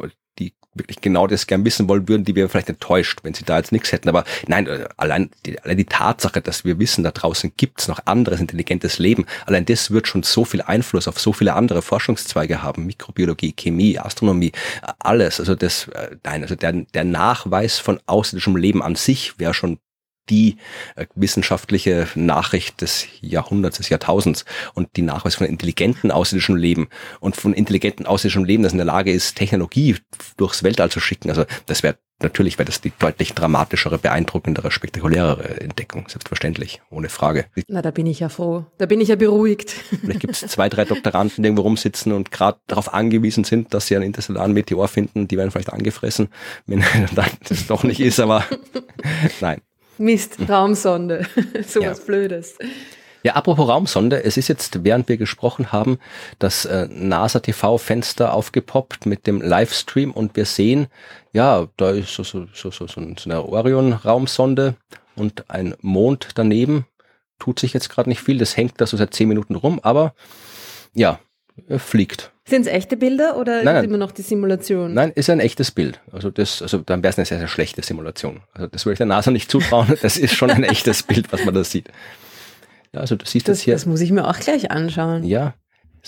wirklich genau das gern wissen wollen würden, die wir vielleicht enttäuscht, wenn sie da jetzt nichts hätten. Aber nein, allein die, allein die Tatsache, dass wir wissen, da draußen gibt's noch anderes intelligentes Leben, allein das wird schon so viel Einfluss auf so viele andere Forschungszweige haben. Mikrobiologie, Chemie, Astronomie, alles. Also das, äh, nein, also der, der Nachweis von außerirdischem Leben an sich wäre schon die äh, wissenschaftliche Nachricht des Jahrhunderts, des Jahrtausends und die Nachweis von intelligenten außerirdischem Leben und von intelligenten außerirdischem Leben, das in der Lage ist, Technologie durchs Weltall zu schicken. Also das wäre natürlich wäre das die deutlich dramatischere, beeindruckendere, spektakulärere Entdeckung, selbstverständlich, ohne Frage. Na, da bin ich ja froh. Da bin ich ja beruhigt. Vielleicht gibt es zwei, drei Doktoranden, die irgendwo rumsitzen und gerade darauf angewiesen sind, dass sie einen interstellaren Meteor finden. Die werden vielleicht angefressen, wenn das doch nicht ist, aber nein. Mist, Raumsonde, so ja. Blödes. Ja, apropos Raumsonde, es ist jetzt, während wir gesprochen haben, das äh, NASA TV Fenster aufgepoppt mit dem Livestream und wir sehen, ja, da ist so, so, so, so, so eine Orion Raumsonde und ein Mond daneben. Tut sich jetzt gerade nicht viel, das hängt da so seit zehn Minuten rum, aber ja, fliegt. Sind es echte Bilder oder nein, ist immer noch die Simulation? Nein, ist ein echtes Bild. Also das, also dann wäre es eine sehr, sehr schlechte Simulation. Also das würde ich der NASA nicht zutrauen. Das ist schon ein echtes Bild, was man da sieht. Ja, also du siehst das, das hier. Das muss ich mir auch gleich anschauen. Ja.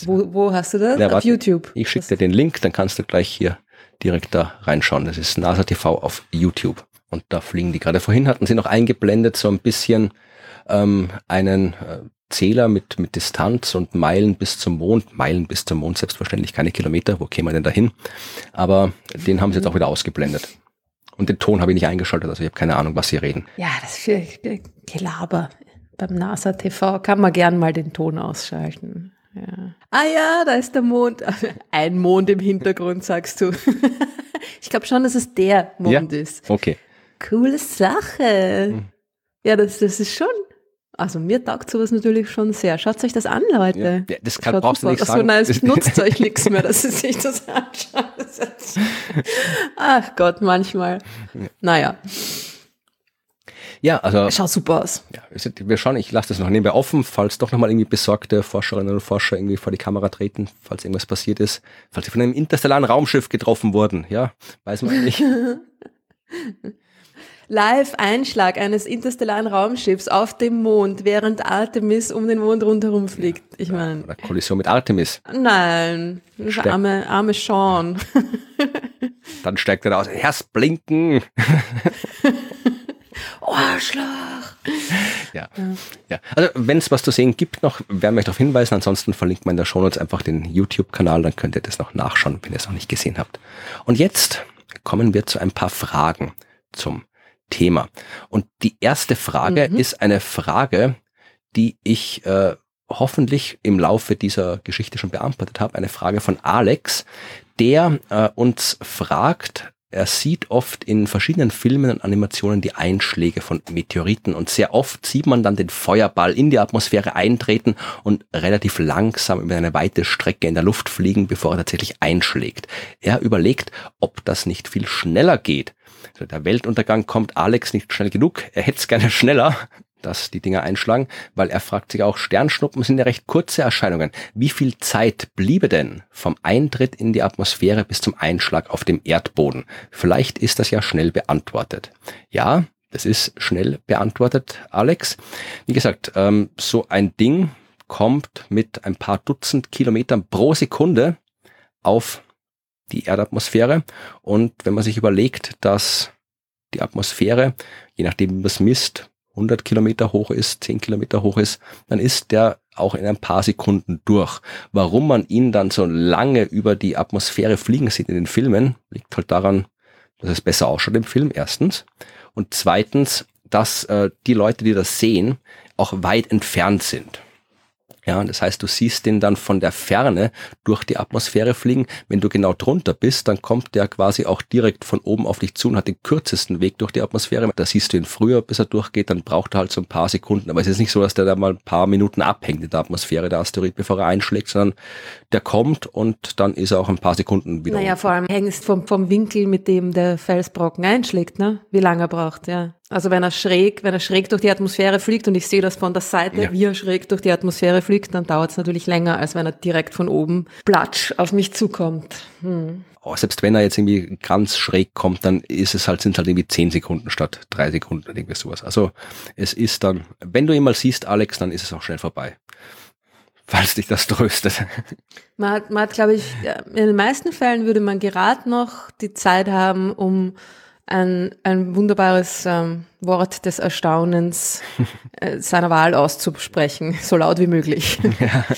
Wo, wo hast du das? Ja, Auf warte, YouTube. Ich schicke dir den Link, dann kannst du gleich hier direkt da reinschauen. Das ist NASA TV auf YouTube. Und da fliegen die gerade. Vorhin hatten sie noch eingeblendet so ein bisschen ähm, einen äh, Zähler mit, mit Distanz und Meilen bis zum Mond. Meilen bis zum Mond, selbstverständlich keine Kilometer. Wo käme man denn dahin? Aber den haben sie jetzt auch wieder ausgeblendet. Und den Ton habe ich nicht eingeschaltet, also ich habe keine Ahnung, was sie reden. Ja, das ist für Gelaber. Beim NASA TV kann man gern mal den Ton ausschalten. Ja. Ah ja, da ist der Mond. Ein Mond im Hintergrund, sagst du. ich glaube schon, dass es der Mond ja? ist. Okay. Coole Sache. Hm. Ja, das, das ist schon also mir taugt sowas natürlich schon sehr. Schaut euch das an, Leute. Ja, das kann, brauchst du nicht sagen. So, nein, es nutzt euch nichts mehr, dass ihr sich das anschaut. Ach Gott, manchmal. Naja. Ja, also. Schaut super aus. Ja, wir schauen, ich lasse das noch nebenbei offen, falls doch nochmal irgendwie besorgte Forscherinnen und Forscher irgendwie vor die Kamera treten, falls irgendwas passiert ist, falls sie von einem interstellaren Raumschiff getroffen wurden, ja, weiß man nicht. Live-Einschlag eines interstellaren Raumschiffs auf dem Mond, während Artemis um den Mond rundherum fliegt. Ich meine. Oder Kollision mit Artemis. Nein, das arme, arme Sean. Dann steigt er da aus. Erst blinken. oh, Arschloch. Ja. ja. ja. Also wenn es was zu sehen gibt noch, werden wir euch darauf hinweisen. Ansonsten verlinkt man in der Show Notes einfach den YouTube-Kanal, dann könnt ihr das noch nachschauen, wenn ihr es noch nicht gesehen habt. Und jetzt kommen wir zu ein paar Fragen zum Thema. Und die erste Frage mhm. ist eine Frage, die ich äh, hoffentlich im Laufe dieser Geschichte schon beantwortet habe. Eine Frage von Alex, der äh, uns fragt, er sieht oft in verschiedenen Filmen und Animationen die Einschläge von Meteoriten und sehr oft sieht man dann den Feuerball in die Atmosphäre eintreten und relativ langsam über eine weite Strecke in der Luft fliegen, bevor er tatsächlich einschlägt. Er überlegt, ob das nicht viel schneller geht. Also der Weltuntergang kommt Alex nicht schnell genug, er hätte es gerne schneller, dass die Dinger einschlagen, weil er fragt sich auch, Sternschnuppen sind ja recht kurze Erscheinungen. Wie viel Zeit bliebe denn vom Eintritt in die Atmosphäre bis zum Einschlag auf dem Erdboden? Vielleicht ist das ja schnell beantwortet. Ja, das ist schnell beantwortet, Alex. Wie gesagt, ähm, so ein Ding kommt mit ein paar Dutzend Kilometern pro Sekunde auf die Erdatmosphäre. Und wenn man sich überlegt, dass die Atmosphäre, je nachdem wie man es misst, 100 Kilometer hoch ist, 10 Kilometer hoch ist, dann ist der auch in ein paar Sekunden durch. Warum man ihn dann so lange über die Atmosphäre fliegen sieht in den Filmen, liegt halt daran, dass es besser ausschaut im Film, erstens. Und zweitens, dass äh, die Leute, die das sehen, auch weit entfernt sind. Ja, das heißt, du siehst den dann von der Ferne durch die Atmosphäre fliegen. Wenn du genau drunter bist, dann kommt der quasi auch direkt von oben auf dich zu und hat den kürzesten Weg durch die Atmosphäre. Da siehst du ihn früher, bis er durchgeht, dann braucht er halt so ein paar Sekunden. Aber es ist nicht so, dass der da mal ein paar Minuten abhängt in der Atmosphäre, der Asteroid, bevor er einschlägt, sondern der kommt und dann ist er auch ein paar Sekunden wieder. Naja, unten. vor allem hängt es vom, vom Winkel, mit dem der Felsbrocken einschlägt, ne? Wie lange er braucht, ja. Also wenn er schräg, wenn er schräg durch die Atmosphäre fliegt und ich sehe das von der Seite, ja. wie er schräg durch die Atmosphäre fliegt, dann dauert es natürlich länger, als wenn er direkt von oben platsch auf mich zukommt. Hm. Oh, selbst wenn er jetzt irgendwie ganz schräg kommt, dann ist es halt, sind halt irgendwie zehn Sekunden statt drei Sekunden oder irgendwie sowas. Also es ist dann, wenn du ihn mal siehst, Alex, dann ist es auch schnell vorbei. Falls dich das tröstet. Man hat, man hat glaube ich, in den meisten Fällen würde man gerade noch die Zeit haben, um ein, ein wunderbares ähm, Wort des Erstaunens äh, seiner Wahl auszusprechen, so laut wie möglich. Ja.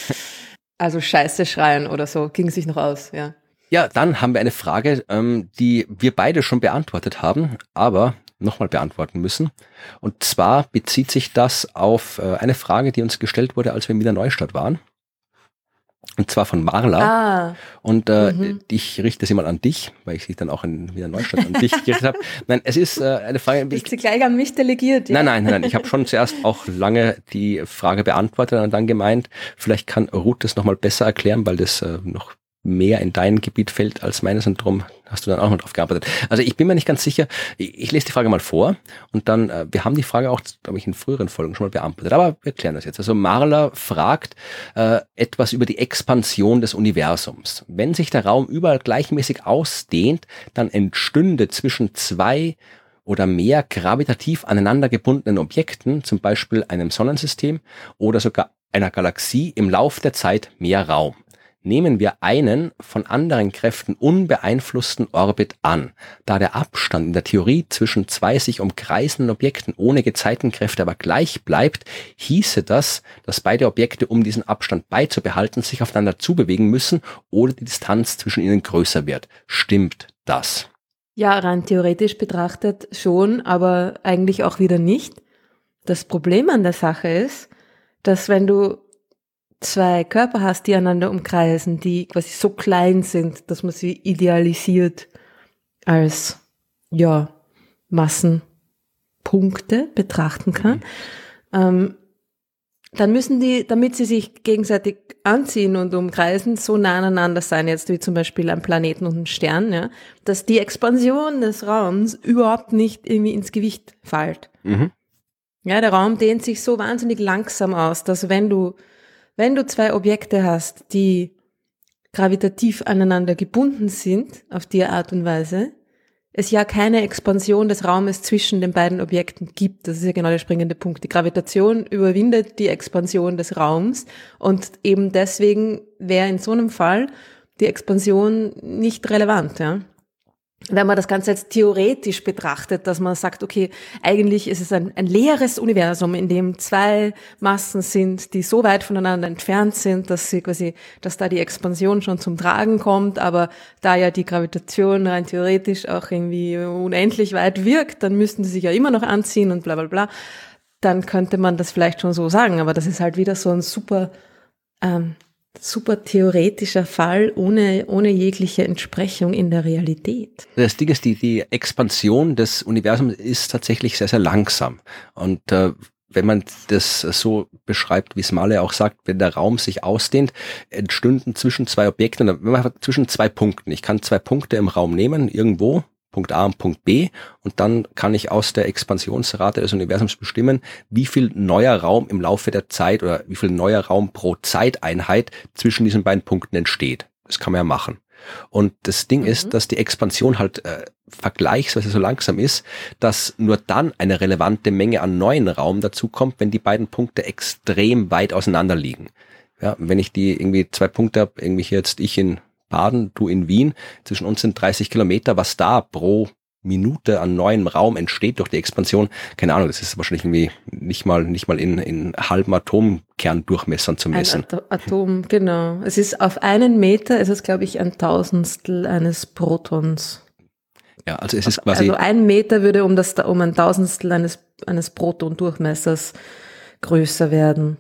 Also Scheiße schreien oder so, ging sich noch aus, ja. Ja, dann haben wir eine Frage, ähm, die wir beide schon beantwortet haben, aber nochmal beantworten müssen. Und zwar bezieht sich das auf äh, eine Frage, die uns gestellt wurde, als wir in Wiener Neustadt waren. Und zwar von Marla. Ah. Und äh, mhm. ich richte sie mal an dich, weil ich sie dann auch in Wiener Neustadt an dich gerichtet habe. Nein, es ist äh, eine Frage. Bist ich, sie gleich an mich delegiert? Ja? Nein, nein, nein, nein. Ich habe schon zuerst auch lange die Frage beantwortet und dann gemeint, vielleicht kann Ruth das nochmal besser erklären, weil das äh, noch mehr in dein Gebiet fällt als meines und darum hast du dann auch noch drauf gearbeitet. Also ich bin mir nicht ganz sicher. Ich, ich lese die Frage mal vor und dann, äh, wir haben die Frage auch, glaube ich, in früheren Folgen schon mal beantwortet, aber wir klären das jetzt. Also Marla fragt äh, etwas über die Expansion des Universums. Wenn sich der Raum überall gleichmäßig ausdehnt, dann entstünde zwischen zwei oder mehr gravitativ aneinander gebundenen Objekten, zum Beispiel einem Sonnensystem oder sogar einer Galaxie im Lauf der Zeit mehr Raum nehmen wir einen von anderen Kräften unbeeinflussten Orbit an. Da der Abstand in der Theorie zwischen zwei sich umkreisenden Objekten ohne Gezeitenkräfte aber gleich bleibt, hieße das, dass beide Objekte, um diesen Abstand beizubehalten, sich aufeinander zubewegen müssen oder die Distanz zwischen ihnen größer wird. Stimmt das? Ja, rein theoretisch betrachtet schon, aber eigentlich auch wieder nicht. Das Problem an der Sache ist, dass wenn du zwei Körper hast, die einander umkreisen, die quasi so klein sind, dass man sie idealisiert als, ja, Massenpunkte betrachten kann, ähm, dann müssen die, damit sie sich gegenseitig anziehen und umkreisen, so nah aneinander sein, jetzt wie zum Beispiel ein Planeten und ein Stern, ja, dass die Expansion des Raums überhaupt nicht irgendwie ins Gewicht fällt. Mhm. Ja, der Raum dehnt sich so wahnsinnig langsam aus, dass wenn du wenn du zwei Objekte hast, die gravitativ aneinander gebunden sind, auf die Art und Weise, es ja keine Expansion des Raumes zwischen den beiden Objekten gibt. Das ist ja genau der springende Punkt. Die Gravitation überwindet die Expansion des Raums und eben deswegen wäre in so einem Fall die Expansion nicht relevant. Ja? Wenn man das Ganze jetzt theoretisch betrachtet, dass man sagt, okay, eigentlich ist es ein, ein leeres Universum, in dem zwei Massen sind, die so weit voneinander entfernt sind, dass sie quasi, dass da die Expansion schon zum Tragen kommt, aber da ja die Gravitation rein theoretisch auch irgendwie unendlich weit wirkt, dann müssten sie sich ja immer noch anziehen und bla bla bla. Dann könnte man das vielleicht schon so sagen, aber das ist halt wieder so ein super ähm, super theoretischer Fall ohne, ohne jegliche Entsprechung in der Realität. Das Ding ist, die, die Expansion des Universums ist tatsächlich sehr, sehr langsam. Und äh, wenn man das so beschreibt, wie Smale auch sagt, wenn der Raum sich ausdehnt, entstünden zwischen zwei Objekten, wenn man zwischen zwei Punkten. Ich kann zwei Punkte im Raum nehmen, irgendwo, Punkt A und Punkt B und dann kann ich aus der Expansionsrate des Universums bestimmen, wie viel neuer Raum im Laufe der Zeit oder wie viel neuer Raum pro Zeiteinheit zwischen diesen beiden Punkten entsteht. Das kann man ja machen. Und das Ding mhm. ist, dass die Expansion halt äh, vergleichsweise so langsam ist, dass nur dann eine relevante Menge an neuen Raum dazu kommt, wenn die beiden Punkte extrem weit auseinander liegen. Ja, wenn ich die irgendwie zwei Punkte habe, irgendwie jetzt ich in Baden, du in Wien. Zwischen uns sind 30 Kilometer. Was da pro Minute an neuem Raum entsteht durch die Expansion, keine Ahnung, das ist wahrscheinlich irgendwie nicht mal, nicht mal in, in halben Atomkerndurchmessern zu messen. Ein Atom, genau. Es ist auf einen Meter, ist es glaube ich ein Tausendstel eines Protons. Ja, also es ist quasi. Also ein Meter würde um das, um ein Tausendstel eines, eines Proton-Durchmessers größer werden.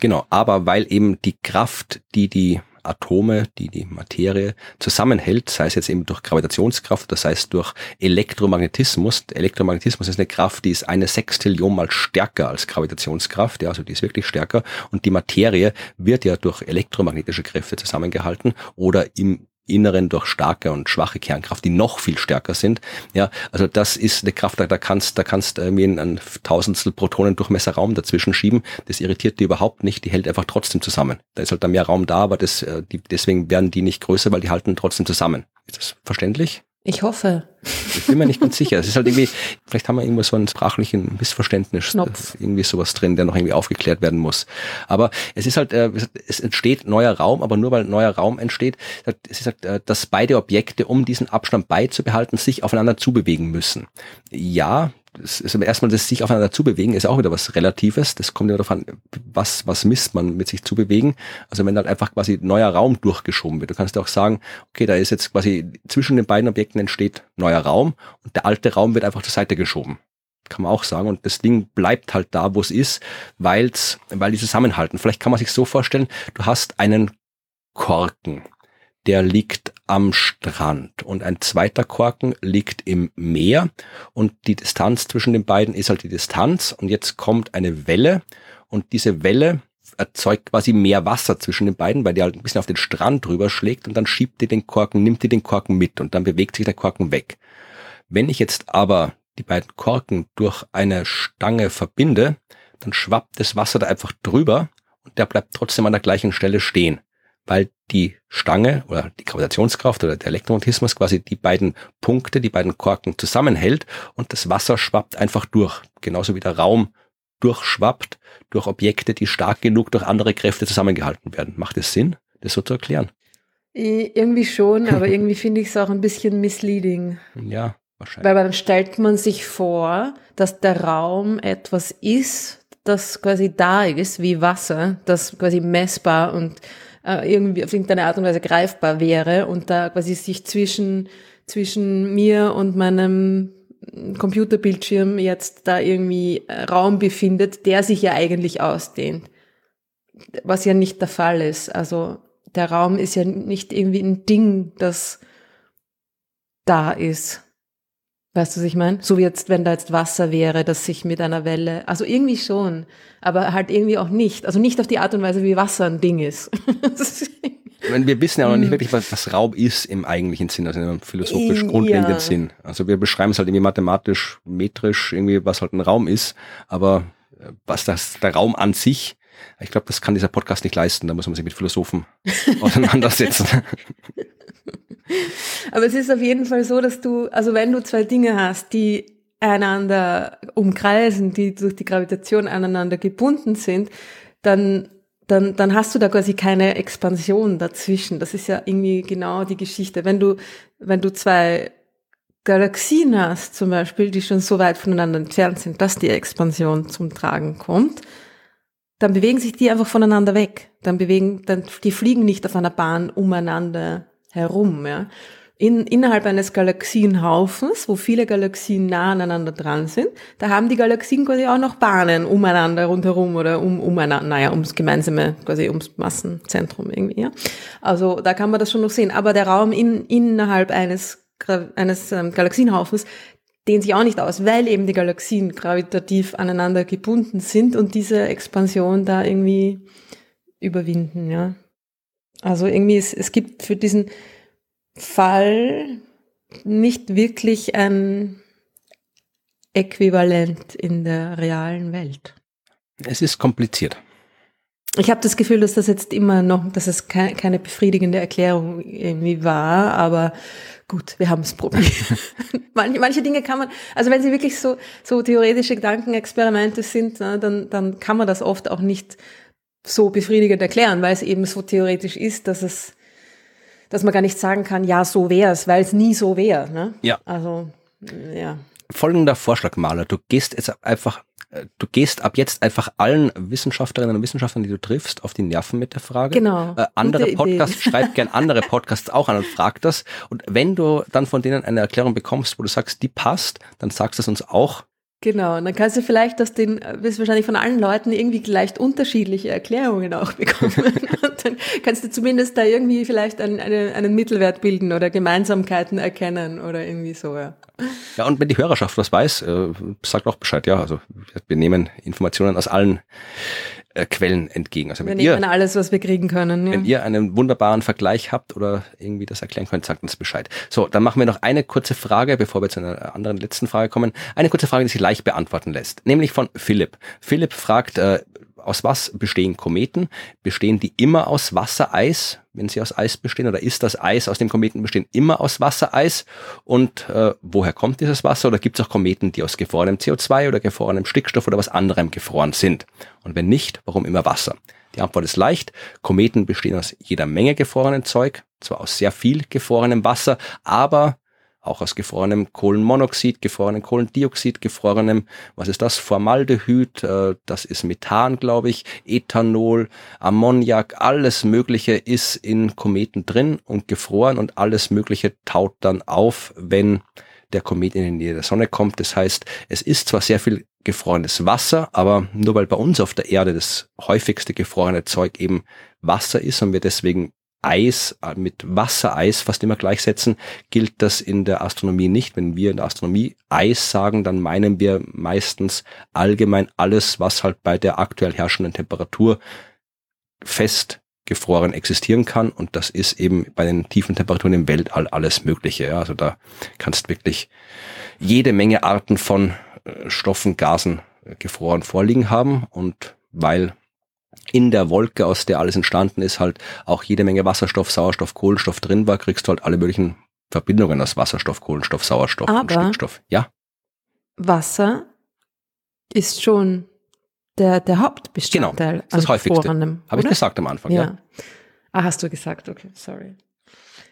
Genau, aber weil eben die Kraft, die die Atome, die die Materie zusammenhält, sei es jetzt eben durch Gravitationskraft, das heißt durch Elektromagnetismus. Elektromagnetismus ist eine Kraft, die ist eine Sextillion mal stärker als Gravitationskraft, ja, also die ist wirklich stärker und die Materie wird ja durch elektromagnetische Kräfte zusammengehalten oder im Inneren durch starke und schwache Kernkraft, die noch viel stärker sind. Ja, also das ist eine Kraft, da kannst, da kannst äh, mir ein Tausendstel Protonen Durchmesser Raum dazwischen schieben. Das irritiert die überhaupt nicht. Die hält einfach trotzdem zusammen. Da ist halt da mehr Raum da, aber das, äh, die, deswegen werden die nicht größer, weil die halten trotzdem zusammen. Ist das verständlich? Ich hoffe. Ich bin mir nicht ganz sicher. Es ist halt irgendwie, vielleicht haben wir irgendwo so einen sprachlichen Missverständnis, Schnopf. irgendwie sowas drin, der noch irgendwie aufgeklärt werden muss. Aber es ist halt, äh, es entsteht neuer Raum, aber nur weil neuer Raum entsteht, es ist halt, äh, dass beide Objekte, um diesen Abstand beizubehalten, sich aufeinander zubewegen müssen. Ja, es ist erstmal das sich aufeinander zubewegen, ist auch wieder was Relatives. Das kommt ja darauf an, was, was misst man mit sich zubewegen. Also wenn halt einfach quasi neuer Raum durchgeschoben wird. Du kannst auch sagen, okay, da ist jetzt quasi zwischen den beiden Objekten entsteht neuer Raum und der alte Raum wird einfach zur Seite geschoben. Kann man auch sagen. Und das Ding bleibt halt da, wo es ist, weil's, weil die zusammenhalten. Vielleicht kann man sich so vorstellen, du hast einen Korken der liegt am Strand. Und ein zweiter Korken liegt im Meer. Und die Distanz zwischen den beiden ist halt die Distanz. Und jetzt kommt eine Welle. Und diese Welle erzeugt quasi mehr Wasser zwischen den beiden, weil die halt ein bisschen auf den Strand drüber schlägt. Und dann schiebt die den Korken, nimmt die den Korken mit. Und dann bewegt sich der Korken weg. Wenn ich jetzt aber die beiden Korken durch eine Stange verbinde, dann schwappt das Wasser da einfach drüber. Und der bleibt trotzdem an der gleichen Stelle stehen weil die Stange oder die Gravitationskraft oder der Elektromagnetismus quasi die beiden Punkte, die beiden Korken zusammenhält und das Wasser schwappt einfach durch. Genauso wie der Raum durchschwappt durch Objekte, die stark genug durch andere Kräfte zusammengehalten werden. Macht es Sinn, das so zu erklären? Irgendwie schon, aber irgendwie finde ich es auch ein bisschen misleading. Ja, wahrscheinlich. Weil dann stellt man sich vor, dass der Raum etwas ist, das quasi da ist, wie Wasser, das quasi messbar und äh, irgendwie auf irgendeine Art und Weise greifbar wäre und da quasi sich zwischen, zwischen mir und meinem Computerbildschirm jetzt da irgendwie äh, Raum befindet, der sich ja eigentlich ausdehnt. Was ja nicht der Fall ist. Also der Raum ist ja nicht irgendwie ein Ding, das da ist. Weißt du, was ich meine? So wie jetzt, wenn da jetzt Wasser wäre, das sich mit einer Welle, also irgendwie schon, aber halt irgendwie auch nicht. Also nicht auf die Art und Weise, wie Wasser ein Ding ist. meine, wir wissen ja auch noch nicht hm. wirklich, was, was Raum ist im eigentlichen Sinn, also im philosophisch grundlegenden ja. Sinn. Also wir beschreiben es halt irgendwie mathematisch, metrisch, irgendwie, was halt ein Raum ist, aber äh, was das, der Raum an sich, ich glaube, das kann dieser Podcast nicht leisten, da muss man sich mit Philosophen auseinandersetzen. Aber es ist auf jeden Fall so, dass du, also wenn du zwei Dinge hast, die einander umkreisen, die durch die Gravitation aneinander gebunden sind, dann, dann, dann hast du da quasi keine Expansion dazwischen. Das ist ja irgendwie genau die Geschichte. Wenn du, wenn du zwei Galaxien hast, zum Beispiel, die schon so weit voneinander entfernt sind, dass die Expansion zum Tragen kommt, dann bewegen sich die einfach voneinander weg. Dann bewegen, dann, die fliegen nicht auf einer Bahn umeinander herum, ja. In, innerhalb eines Galaxienhaufens, wo viele Galaxien nah aneinander dran sind, da haben die Galaxien quasi auch noch Bahnen umeinander rundherum oder um, umeinander, naja, ums gemeinsame, quasi ums Massenzentrum irgendwie, ja. Also da kann man das schon noch sehen. Aber der Raum in, innerhalb eines eines ähm, Galaxienhaufens dehnt sich auch nicht aus, weil eben die Galaxien gravitativ aneinander gebunden sind und diese Expansion da irgendwie überwinden, ja. Also irgendwie, es, es gibt für diesen Fall nicht wirklich ein Äquivalent in der realen Welt. Es ist kompliziert. Ich habe das Gefühl, dass das jetzt immer noch, dass es keine befriedigende Erklärung irgendwie war, aber gut, wir haben es probiert. manche, manche Dinge kann man, also wenn sie wirklich so, so theoretische Gedankenexperimente sind, ne, dann, dann kann man das oft auch nicht so befriedigend erklären, weil es eben so theoretisch ist, dass es, dass man gar nicht sagen kann, ja, so wäre es, weil es nie so wäre. Ne? Ja. Also, ja. Folgender Vorschlag, Maler. Du gehst jetzt einfach du gehst ab jetzt einfach allen Wissenschaftlerinnen und Wissenschaftlern, die du triffst, auf die Nerven mit der Frage. Genau. Äh, andere Podcasts, schreib gern andere Podcasts auch an und frag das. Und wenn du dann von denen eine Erklärung bekommst, wo du sagst, die passt, dann sagst du es uns auch. Genau, und dann kannst du vielleicht das den, wirst wahrscheinlich von allen Leuten irgendwie leicht unterschiedliche Erklärungen auch bekommen. und dann kannst du zumindest da irgendwie vielleicht einen, einen, einen Mittelwert bilden oder Gemeinsamkeiten erkennen oder irgendwie so, ja. Ja, und wenn die Hörerschaft was weiß, äh, sagt auch Bescheid, ja. Also wir nehmen Informationen aus allen äh, Quellen entgegen. Also wir wenn nehmen ihr, alles, was wir kriegen können. Ja. Wenn ihr einen wunderbaren Vergleich habt oder irgendwie das erklären könnt, sagt uns Bescheid. So, dann machen wir noch eine kurze Frage, bevor wir zu einer anderen letzten Frage kommen. Eine kurze Frage, die sich leicht beantworten lässt, nämlich von Philipp. Philipp fragt, äh, aus was bestehen Kometen? Bestehen die immer aus Wassereis, wenn sie aus Eis bestehen? Oder ist das Eis aus dem Kometen bestehen immer aus Wassereis? Und äh, woher kommt dieses Wasser? Oder gibt es auch Kometen, die aus gefrorenem CO2 oder gefrorenem Stickstoff oder was anderem gefroren sind? Und wenn nicht, warum immer Wasser? Die Antwort ist leicht. Kometen bestehen aus jeder Menge gefrorenen Zeug, zwar aus sehr viel gefrorenem Wasser, aber auch aus gefrorenem Kohlenmonoxid, gefrorenem Kohlendioxid, gefrorenem, was ist das? Formaldehyd, äh, das ist Methan, glaube ich, Ethanol, Ammoniak, alles Mögliche ist in Kometen drin und gefroren und alles Mögliche taut dann auf, wenn der Komet in die Nähe der Sonne kommt. Das heißt, es ist zwar sehr viel gefrorenes Wasser, aber nur weil bei uns auf der Erde das häufigste gefrorene Zeug eben Wasser ist und wir deswegen Eis äh, mit Wassereis fast immer gleichsetzen, gilt das in der Astronomie nicht. Wenn wir in der Astronomie Eis sagen, dann meinen wir meistens allgemein alles, was halt bei der aktuell herrschenden Temperatur fest gefroren existieren kann. Und das ist eben bei den tiefen Temperaturen im Weltall alles Mögliche. Ja. Also da kannst wirklich jede Menge Arten von äh, Stoffen, Gasen äh, gefroren vorliegen haben. Und weil in der Wolke, aus der alles entstanden ist, halt auch jede Menge Wasserstoff, Sauerstoff, Kohlenstoff drin war, kriegst du halt alle möglichen Verbindungen aus Wasserstoff, Kohlenstoff, Sauerstoff Aber und Stickstoff. Ja. Wasser ist schon der, der Hauptbestandteil. Genau, das, das häufigste. Habe ich gesagt am Anfang, ja. ja. Ah, hast du gesagt, okay, sorry.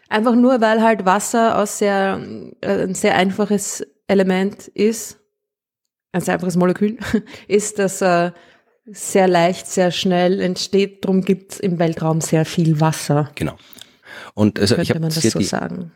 Einfach nur, weil halt Wasser aus sehr, äh, ein sehr einfaches Element ist, ein sehr einfaches Molekül, ist, dass äh, sehr leicht, sehr schnell entsteht. Darum gibt es im Weltraum sehr viel Wasser. Genau. Und also ich habe so die,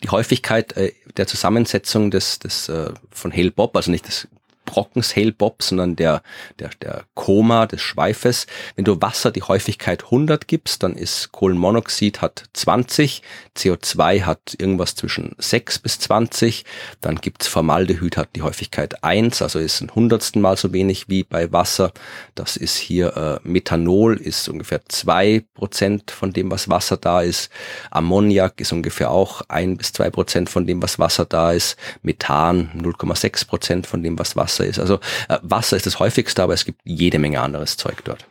die Häufigkeit äh, der Zusammensetzung des, des äh, von Hale Bob, also nicht des Brockens Hale Bob, sondern der, der, der Koma des Schweifes. Wenn du Wasser die Häufigkeit 100 gibst, dann ist Kohlenmonoxid hat 20, CO2 hat irgendwas zwischen 6 bis 20, dann gibt's Formaldehyd hat die Häufigkeit 1, also ist ein hundertsten Mal so wenig wie bei Wasser. Das ist hier äh, Methanol, ist ungefähr zwei Prozent von dem, was Wasser da ist. Ammoniak ist ungefähr auch ein bis zwei Prozent von dem, was Wasser da ist. Methan 0,6 Prozent von dem, was Wasser ist. Also äh, Wasser ist das häufigste, aber es gibt jede Menge anderes Zeug dort.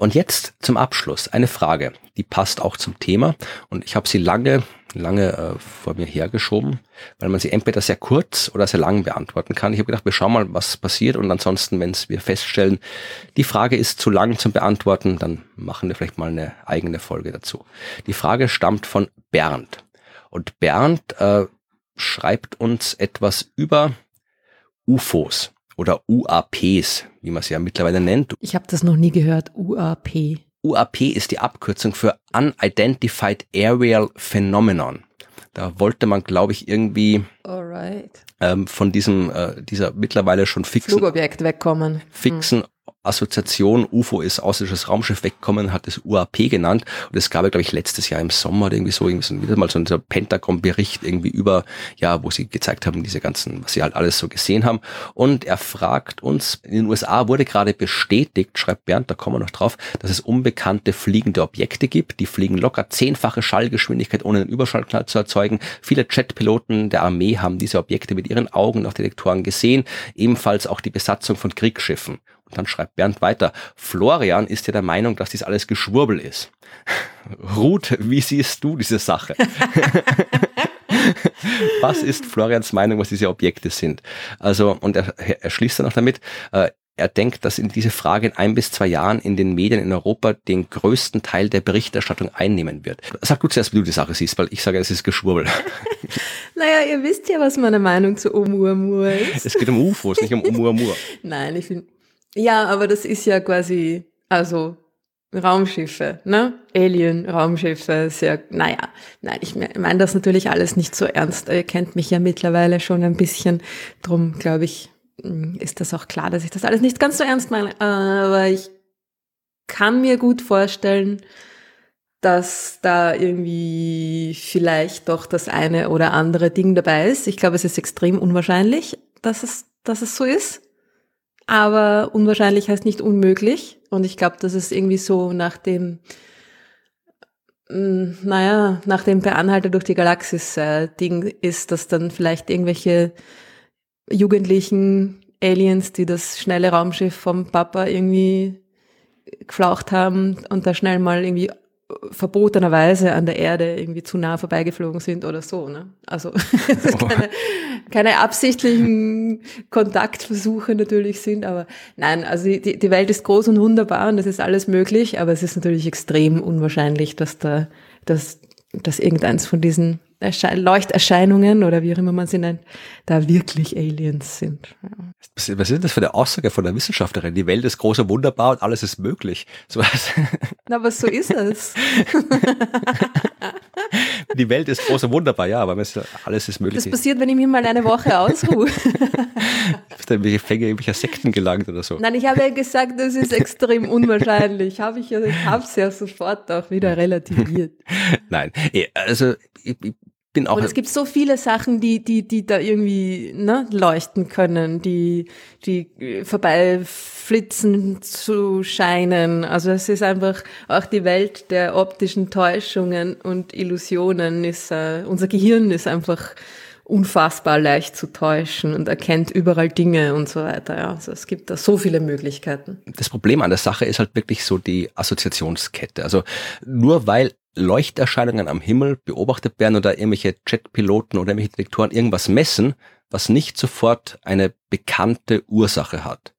Und jetzt zum Abschluss eine Frage, die passt auch zum Thema und ich habe sie lange, lange äh, vor mir hergeschoben, weil man sie entweder sehr kurz oder sehr lang beantworten kann. Ich habe gedacht, wir schauen mal, was passiert und ansonsten, wenn wir feststellen, die Frage ist zu lang zum Beantworten, dann machen wir vielleicht mal eine eigene Folge dazu. Die Frage stammt von Bernd und Bernd äh, schreibt uns etwas über UFOs oder UAPs, wie man sie ja mittlerweile nennt. Ich habe das noch nie gehört, UAP. UAP ist die Abkürzung für Unidentified Aerial Phenomenon. Da wollte man, glaube ich, irgendwie ähm, von diesem äh, dieser mittlerweile schon fixen Flugobjekt wegkommen. Fixen hm. Assoziation UFO ist außerirdisches Raumschiff wegkommen, hat es UAP genannt. Und es gab, glaube ich, letztes Jahr im Sommer irgendwie so, irgendwie so wieder mal so ein Pentagon-Bericht irgendwie über, ja, wo sie gezeigt haben, diese ganzen, was sie halt alles so gesehen haben. Und er fragt uns, in den USA wurde gerade bestätigt, schreibt Bernd, da kommen wir noch drauf, dass es unbekannte fliegende Objekte gibt. Die fliegen locker zehnfache Schallgeschwindigkeit, ohne einen Überschallknall zu erzeugen. Viele Jetpiloten der Armee haben diese Objekte mit ihren Augen nach Detektoren gesehen. Ebenfalls auch die Besatzung von Kriegsschiffen. Und dann schreibt Bernd weiter, Florian ist ja der Meinung, dass dies alles Geschwurbel ist. Ruth, wie siehst du diese Sache? was ist Florians Meinung, was diese Objekte sind? Also, und er, er schließt dann noch damit, äh, er denkt, dass in diese Frage in ein bis zwei Jahren in den Medien in Europa den größten Teil der Berichterstattung einnehmen wird. Sag du zuerst, wie du die Sache siehst, weil ich sage, es ist Geschwurbel. Naja, ihr wisst ja, was meine Meinung zu Oumuamua ist. Es geht um UFOs, nicht um Oumuamua. Nein, ich finde, ja, aber das ist ja quasi, also Raumschiffe, ne? Alien-Raumschiffe, sehr, naja, nein, ich meine das natürlich alles nicht so ernst. Ihr kennt mich ja mittlerweile schon ein bisschen. Drum, glaube ich, mm, ist das auch klar, dass ich das alles nicht ganz so ernst meine. Aber ich kann mir gut vorstellen, dass da irgendwie vielleicht doch das eine oder andere Ding dabei ist. Ich glaube, es ist extrem unwahrscheinlich, dass es, dass es so ist aber unwahrscheinlich heißt nicht unmöglich. Und ich glaube, dass es irgendwie so nach dem, mm, naja, nach dem Beanhalter durch die Galaxis-Ding äh, ist, dass dann vielleicht irgendwelche jugendlichen Aliens, die das schnelle Raumschiff vom Papa irgendwie geflaucht haben und da schnell mal irgendwie verbotenerweise an der Erde irgendwie zu nah vorbeigeflogen sind oder so. Ne? Also keine, keine absichtlichen Kontaktversuche natürlich sind, aber nein, also die, die Welt ist groß und wunderbar und es ist alles möglich, aber es ist natürlich extrem unwahrscheinlich, dass da, dass, dass irgendeins von diesen Leuchterscheinungen oder wie auch immer man sie nennt, da wirklich Aliens sind. Ja. Was ist das für eine Aussage von der Wissenschaftlerin? Die Welt ist groß und wunderbar und alles ist möglich. So was. Na, aber so ist es. Die Welt ist groß und wunderbar, ja, aber alles ist möglich. Das passiert, wenn ich mir mal eine Woche ausruhe. Bist du in welche Fänge irgendwelcher Sekten gelangt oder so? Nein, ich habe ja gesagt, das ist extrem unwahrscheinlich. Habe ich ja, ich habe es ja sofort auch wieder relativiert. Nein, eh, also ich, ich bin auch. Und es gibt so viele Sachen, die, die, die da irgendwie ne, leuchten können, die, die vorbeiflitzen zu scheinen. Also es ist einfach auch die Welt der optischen Täuschungen und Illusionen ist, äh, unser Gehirn ist einfach unfassbar leicht zu täuschen und erkennt überall Dinge und so weiter. Ja. Also es gibt da so viele Möglichkeiten. Das Problem an der Sache ist halt wirklich so die Assoziationskette. Also nur weil Leuchterscheinungen am Himmel beobachtet werden oder irgendwelche Jetpiloten oder irgendwelche Detektoren irgendwas messen, was nicht sofort eine bekannte Ursache hat,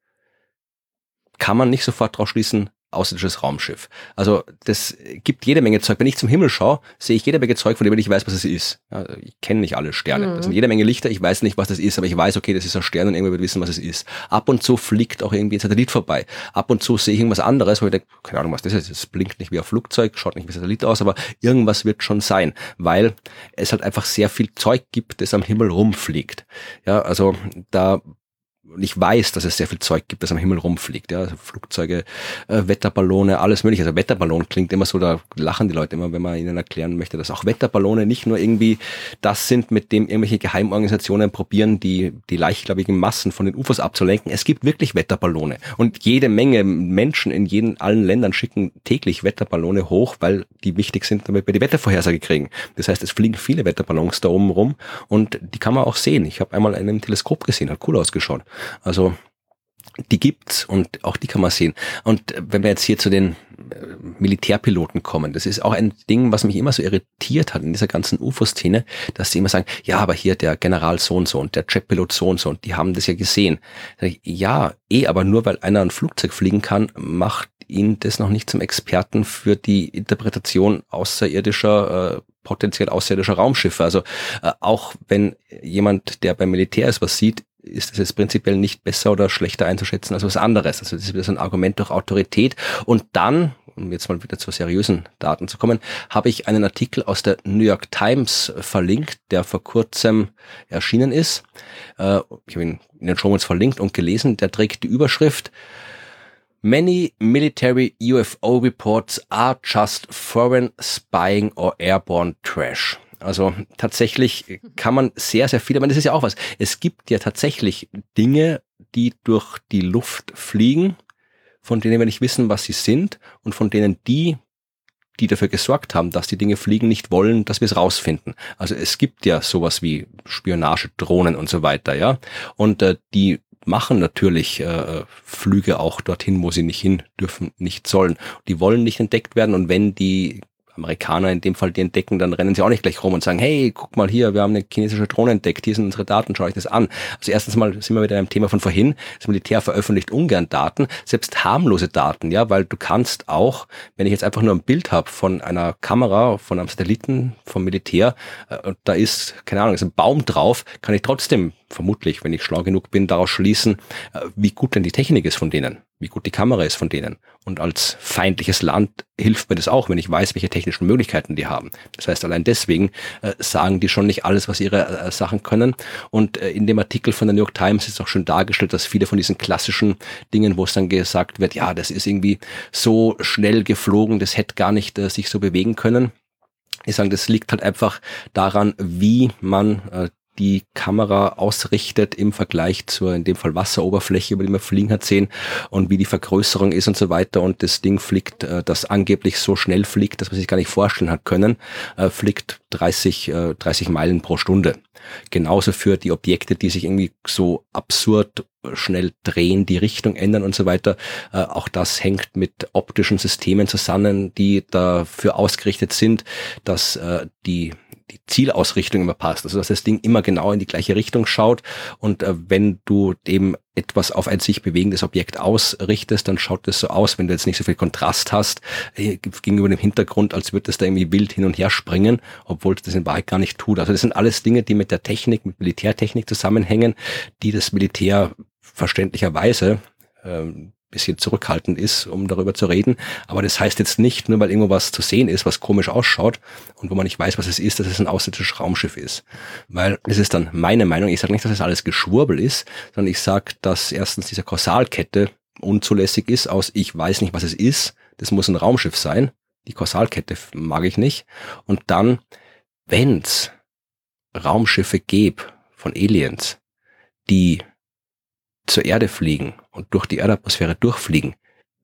kann man nicht sofort daraus schließen, außerirdisches Raumschiff. Also das gibt jede Menge Zeug. Wenn ich zum Himmel schaue, sehe ich jede Menge Zeug, von dem ich weiß, was es ist. Ja, ich kenne nicht alle Sterne. Mhm. Das sind jede Menge Lichter, ich weiß nicht, was das ist, aber ich weiß, okay, das ist ein Stern und irgendwer wird wissen, was es ist. Ab und zu fliegt auch irgendwie ein Satellit vorbei. Ab und zu sehe ich irgendwas anderes, wo ich denke, keine Ahnung, was das ist. Es blinkt nicht wie ein Flugzeug, schaut nicht wie ein Satellit aus, aber irgendwas wird schon sein, weil es halt einfach sehr viel Zeug gibt, das am Himmel rumfliegt. Ja, also da und ich weiß, dass es sehr viel Zeug gibt, das am Himmel rumfliegt. Ja, also Flugzeuge, äh, Wetterballone, alles mögliche. Also Wetterballon klingt immer so, da lachen die Leute immer, wenn man ihnen erklären möchte, dass auch Wetterballone nicht nur irgendwie das sind, mit dem irgendwelche Geheimorganisationen probieren, die, die leichtgläubigen Massen von den UFOs abzulenken. Es gibt wirklich Wetterballone. Und jede Menge Menschen in jeden, allen Ländern schicken täglich Wetterballone hoch, weil die wichtig sind, damit wir die Wettervorhersage kriegen. Das heißt, es fliegen viele Wetterballons da oben rum und die kann man auch sehen. Ich habe einmal einen Teleskop gesehen, hat cool ausgeschaut. Also die gibt's und auch die kann man sehen. Und wenn wir jetzt hier zu den äh, Militärpiloten kommen, das ist auch ein Ding, was mich immer so irritiert hat in dieser ganzen UFO-Szene, dass sie immer sagen, ja, aber hier der General so und so und der Jetpilot so und so und die haben das ja gesehen. Ja, eh, aber nur weil einer ein Flugzeug fliegen kann, macht ihn das noch nicht zum Experten für die Interpretation außerirdischer äh, potenziell außerirdischer Raumschiffe. Also äh, auch wenn jemand, der beim Militär ist, was sieht, ist es jetzt prinzipiell nicht besser oder schlechter einzuschätzen als was anderes. Also das ist wieder so ein Argument durch Autorität. Und dann, um jetzt mal wieder zu seriösen Daten zu kommen, habe ich einen Artikel aus der New York Times verlinkt, der vor kurzem erschienen ist. Äh, ich habe ihn in den Shownotes verlinkt und gelesen. Der trägt die Überschrift Many military UFO reports are just foreign spying or airborne trash. Also tatsächlich kann man sehr, sehr viel, aber das ist ja auch was. Es gibt ja tatsächlich Dinge, die durch die Luft fliegen, von denen wir nicht wissen, was sie sind und von denen die, die dafür gesorgt haben, dass die Dinge fliegen, nicht wollen, dass wir es rausfinden. Also es gibt ja sowas wie Spionagedrohnen und so weiter, ja. Und äh, die machen natürlich äh, Flüge auch dorthin, wo sie nicht hin dürfen, nicht sollen. Die wollen nicht entdeckt werden und wenn die Amerikaner in dem Fall die entdecken, dann rennen sie auch nicht gleich rum und sagen, hey, guck mal hier, wir haben eine chinesische Drohne entdeckt, hier sind unsere Daten, schau euch das an. Also erstens mal sind wir wieder im Thema von vorhin, das Militär veröffentlicht ungern Daten, selbst harmlose Daten, ja, weil du kannst auch, wenn ich jetzt einfach nur ein Bild habe von einer Kamera, von einem Satelliten, vom Militär, äh, da ist, keine Ahnung, ist ein Baum drauf, kann ich trotzdem vermutlich, wenn ich schlau genug bin, daraus schließen, äh, wie gut denn die Technik ist von denen, wie gut die Kamera ist von denen. Und als feindliches Land hilft mir das auch, wenn ich weiß, welche technischen Möglichkeiten die haben. Das heißt, allein deswegen äh, sagen die schon nicht alles, was ihre äh, Sachen können. Und in dem Artikel von der New York Times ist auch schon dargestellt, dass viele von diesen klassischen Dingen, wo es dann gesagt wird, ja, das ist irgendwie so schnell geflogen, das hätte gar nicht sich so bewegen können. Ich sage, das liegt halt einfach daran, wie man äh, die Kamera ausrichtet im Vergleich zur, in dem Fall Wasseroberfläche, über die man fliegen hat sehen und wie die Vergrößerung ist und so weiter. Und das Ding fliegt, äh, das angeblich so schnell fliegt, dass man sich gar nicht vorstellen hat können, äh, fliegt 30, äh, 30 Meilen pro Stunde. Genauso für die Objekte, die sich irgendwie so absurd schnell drehen, die Richtung ändern und so weiter. Äh, auch das hängt mit optischen Systemen zusammen, die dafür ausgerichtet sind, dass äh, die die Zielausrichtung immer passt. Also dass das Ding immer genau in die gleiche Richtung schaut. Und äh, wenn du eben etwas auf ein sich bewegendes Objekt ausrichtest, dann schaut es so aus, wenn du jetzt nicht so viel Kontrast hast, äh, gegenüber dem Hintergrund, als würde es da irgendwie wild hin und her springen, obwohl es das in Wahrheit gar nicht tut. Also das sind alles Dinge, die mit der Technik, mit Militärtechnik zusammenhängen, die das Militär verständlicherweise ähm, bisschen zurückhaltend ist, um darüber zu reden. Aber das heißt jetzt nicht, nur weil irgendwo was zu sehen ist, was komisch ausschaut und wo man nicht weiß, was es ist, dass es ein außerirdisches Raumschiff ist. Weil es ist dann meine Meinung, ich sage nicht, dass es das alles Geschwurbel ist, sondern ich sage, dass erstens diese Kausalkette unzulässig ist aus ich weiß nicht, was es ist, das muss ein Raumschiff sein. Die Kausalkette mag ich nicht. Und dann, wenn's Raumschiffe gäbe von Aliens, die zur Erde fliegen und durch die Erdatmosphäre durchfliegen,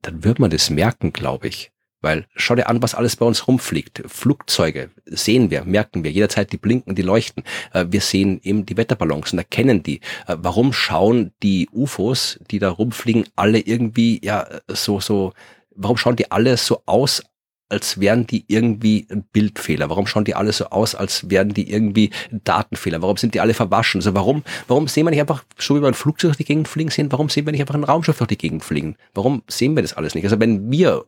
dann wird man das merken, glaube ich. Weil schau dir an, was alles bei uns rumfliegt. Flugzeuge sehen wir, merken wir jederzeit, die blinken, die leuchten. Äh, wir sehen eben die Wetterballons und erkennen die. Äh, warum schauen die UFOs, die da rumfliegen, alle irgendwie ja so so? Warum schauen die alle so aus, als wären die irgendwie Bildfehler? Warum schauen die alle so aus, als wären die irgendwie Datenfehler? Warum sind die alle verwaschen? Also warum, warum sehen wir nicht einfach, so wie wir ein Flugzeug durch die Gegend fliegen sehen, warum sehen wir nicht einfach ein Raumschiff durch die Gegend fliegen? Warum sehen wir das alles nicht? Also wenn wir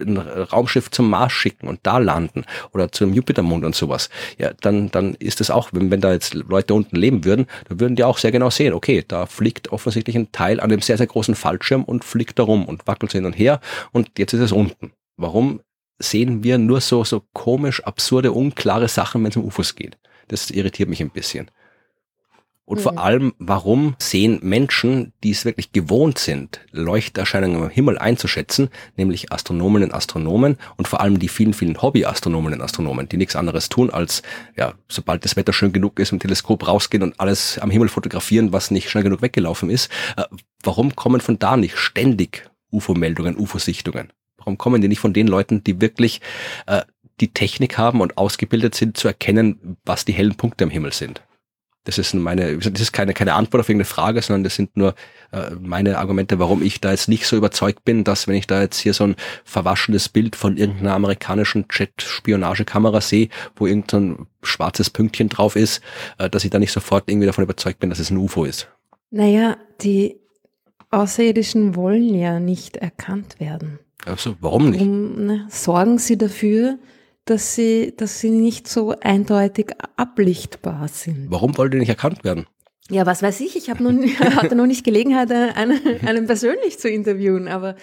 ein Raumschiff zum Mars schicken und da landen oder zum Jupitermond und sowas, ja, dann, dann ist es auch, wenn, wenn da jetzt Leute unten leben würden, dann würden die auch sehr genau sehen, okay, da fliegt offensichtlich ein Teil an einem sehr, sehr großen Fallschirm und fliegt da rum und wackelt hin und her und jetzt ist es unten. Warum sehen wir nur so, so komisch, absurde, unklare Sachen, wenn es um UFOs geht? Das irritiert mich ein bisschen. Und mhm. vor allem, warum sehen Menschen, die es wirklich gewohnt sind, Leuchterscheinungen am Himmel einzuschätzen, nämlich Astronomen und Astronomen und vor allem die vielen, vielen Hobby-Astronomen und Astronomen, die nichts anderes tun, als, ja, sobald das Wetter schön genug ist, mit dem Teleskop rausgehen und alles am Himmel fotografieren, was nicht schnell genug weggelaufen ist. Äh, warum kommen von da nicht ständig UFO-Meldungen, UFO-Sichtungen? Warum kommen die nicht von den Leuten, die wirklich äh, die Technik haben und ausgebildet sind, zu erkennen, was die hellen Punkte am Himmel sind? Das ist meine, das ist keine, keine Antwort auf irgendeine Frage, sondern das sind nur äh, meine Argumente, warum ich da jetzt nicht so überzeugt bin, dass wenn ich da jetzt hier so ein verwaschenes Bild von irgendeiner amerikanischen Jet-Spionagekamera sehe, wo irgendein schwarzes Pünktchen drauf ist, äh, dass ich da nicht sofort irgendwie davon überzeugt bin, dass es ein UFO ist. Naja, die Außerirdischen wollen ja nicht erkannt werden. Also warum nicht? Um, ne, sorgen Sie dafür, dass sie, dass sie nicht so eindeutig ablichtbar sind. Warum wollt ihr nicht erkannt werden? Ja, was weiß ich. Ich habe noch, hatte noch nicht Gelegenheit, einen, einen persönlich zu interviewen. Aber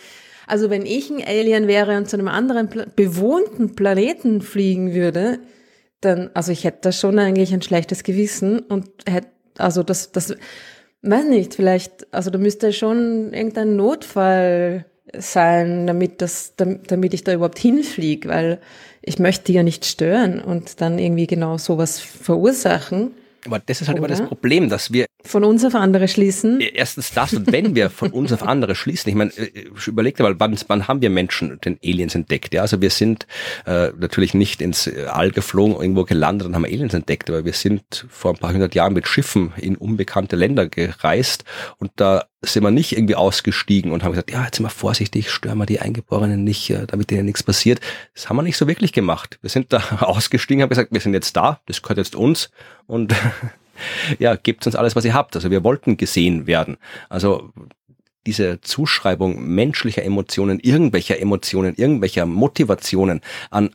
also wenn ich ein Alien wäre und zu einem anderen Pla bewohnten Planeten fliegen würde, dann, also ich hätte da schon eigentlich ein schlechtes Gewissen und hätte, also das, das, weiß nicht, vielleicht, also da müsste schon irgendein Notfall sein, damit das, damit ich da überhaupt hinfliege, weil ich möchte die ja nicht stören und dann irgendwie genau sowas verursachen. Aber das ist halt Oder? immer das Problem, dass wir von uns auf andere schließen. Erstens das und wenn wir von uns auf andere schließen, ich meine, äh, überleg dir mal, wann, wann haben wir Menschen den Aliens entdeckt? Ja, also wir sind äh, natürlich nicht ins All geflogen, irgendwo gelandet und haben Aliens entdeckt, aber wir sind vor ein paar hundert Jahren mit Schiffen in unbekannte Länder gereist und da sind wir nicht irgendwie ausgestiegen und haben gesagt, ja, jetzt sind wir vorsichtig, stören wir die Eingeborenen nicht, äh, damit denen nichts passiert. Das haben wir nicht so wirklich gemacht. Wir sind da ausgestiegen, haben gesagt, wir sind jetzt da, das gehört jetzt uns und ja, gebt uns alles, was ihr habt. Also wir wollten gesehen werden. Also diese Zuschreibung menschlicher Emotionen, irgendwelcher Emotionen, irgendwelcher Motivationen an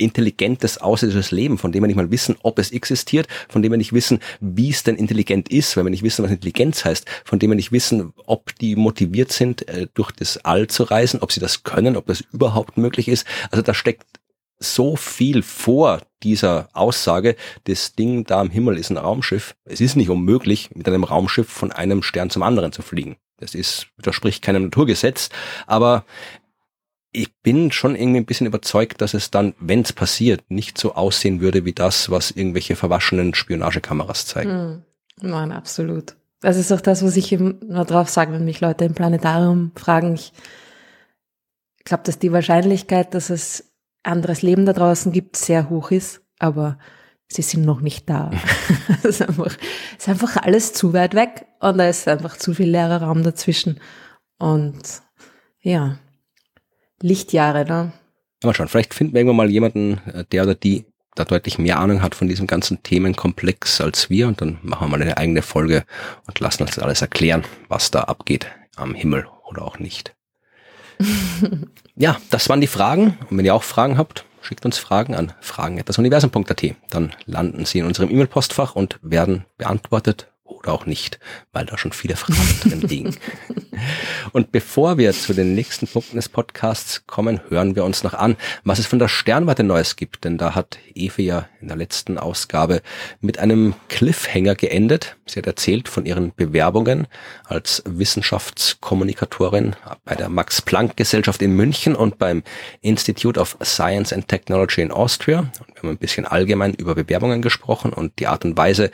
intelligentes außerirdisches Leben, von dem wir nicht mal wissen, ob es existiert, von dem wir nicht wissen, wie es denn intelligent ist, weil wir nicht wissen, was Intelligenz heißt, von dem wir nicht wissen, ob die motiviert sind, äh, durch das All zu reisen, ob sie das können, ob das überhaupt möglich ist. Also da steckt so viel vor dieser Aussage, das Ding da am Himmel ist ein Raumschiff. Es ist nicht unmöglich, mit einem Raumschiff von einem Stern zum anderen zu fliegen. Das ist, widerspricht keinem Naturgesetz, aber ich bin schon irgendwie ein bisschen überzeugt, dass es dann, wenn es passiert, nicht so aussehen würde wie das, was irgendwelche verwaschenen Spionagekameras zeigen. Hm. Nein, absolut. Das ist auch das, was ich immer drauf sage, wenn mich Leute im Planetarium fragen. Ich glaube, dass die Wahrscheinlichkeit, dass es anderes Leben da draußen gibt, sehr hoch ist, aber sie sind noch nicht da. es, ist einfach, es ist einfach alles zu weit weg und da ist einfach zu viel leerer Raum dazwischen. Und ja, Lichtjahre, ne? Aber schon, vielleicht finden wir irgendwann mal jemanden, äh, der oder die da deutlich mehr Ahnung hat von diesem ganzen Themenkomplex als wir und dann machen wir mal eine eigene Folge und lassen uns alles erklären, was da abgeht am Himmel oder auch nicht. Ja, das waren die Fragen. Und wenn ihr auch Fragen habt, schickt uns Fragen an fragen.universum.at. Dann landen sie in unserem E-Mail-Postfach und werden beantwortet oder auch nicht, weil da schon viele Fragen drin liegen. Und bevor wir zu den nächsten Punkten des Podcasts kommen, hören wir uns noch an, was es von der Sternwarte Neues gibt. Denn da hat Efe ja in der letzten Ausgabe mit einem Cliffhanger geendet. Sie hat erzählt von ihren Bewerbungen als Wissenschaftskommunikatorin bei der Max Planck Gesellschaft in München und beim Institute of Science and Technology in Austria. Und wir haben ein bisschen allgemein über Bewerbungen gesprochen und die Art und Weise,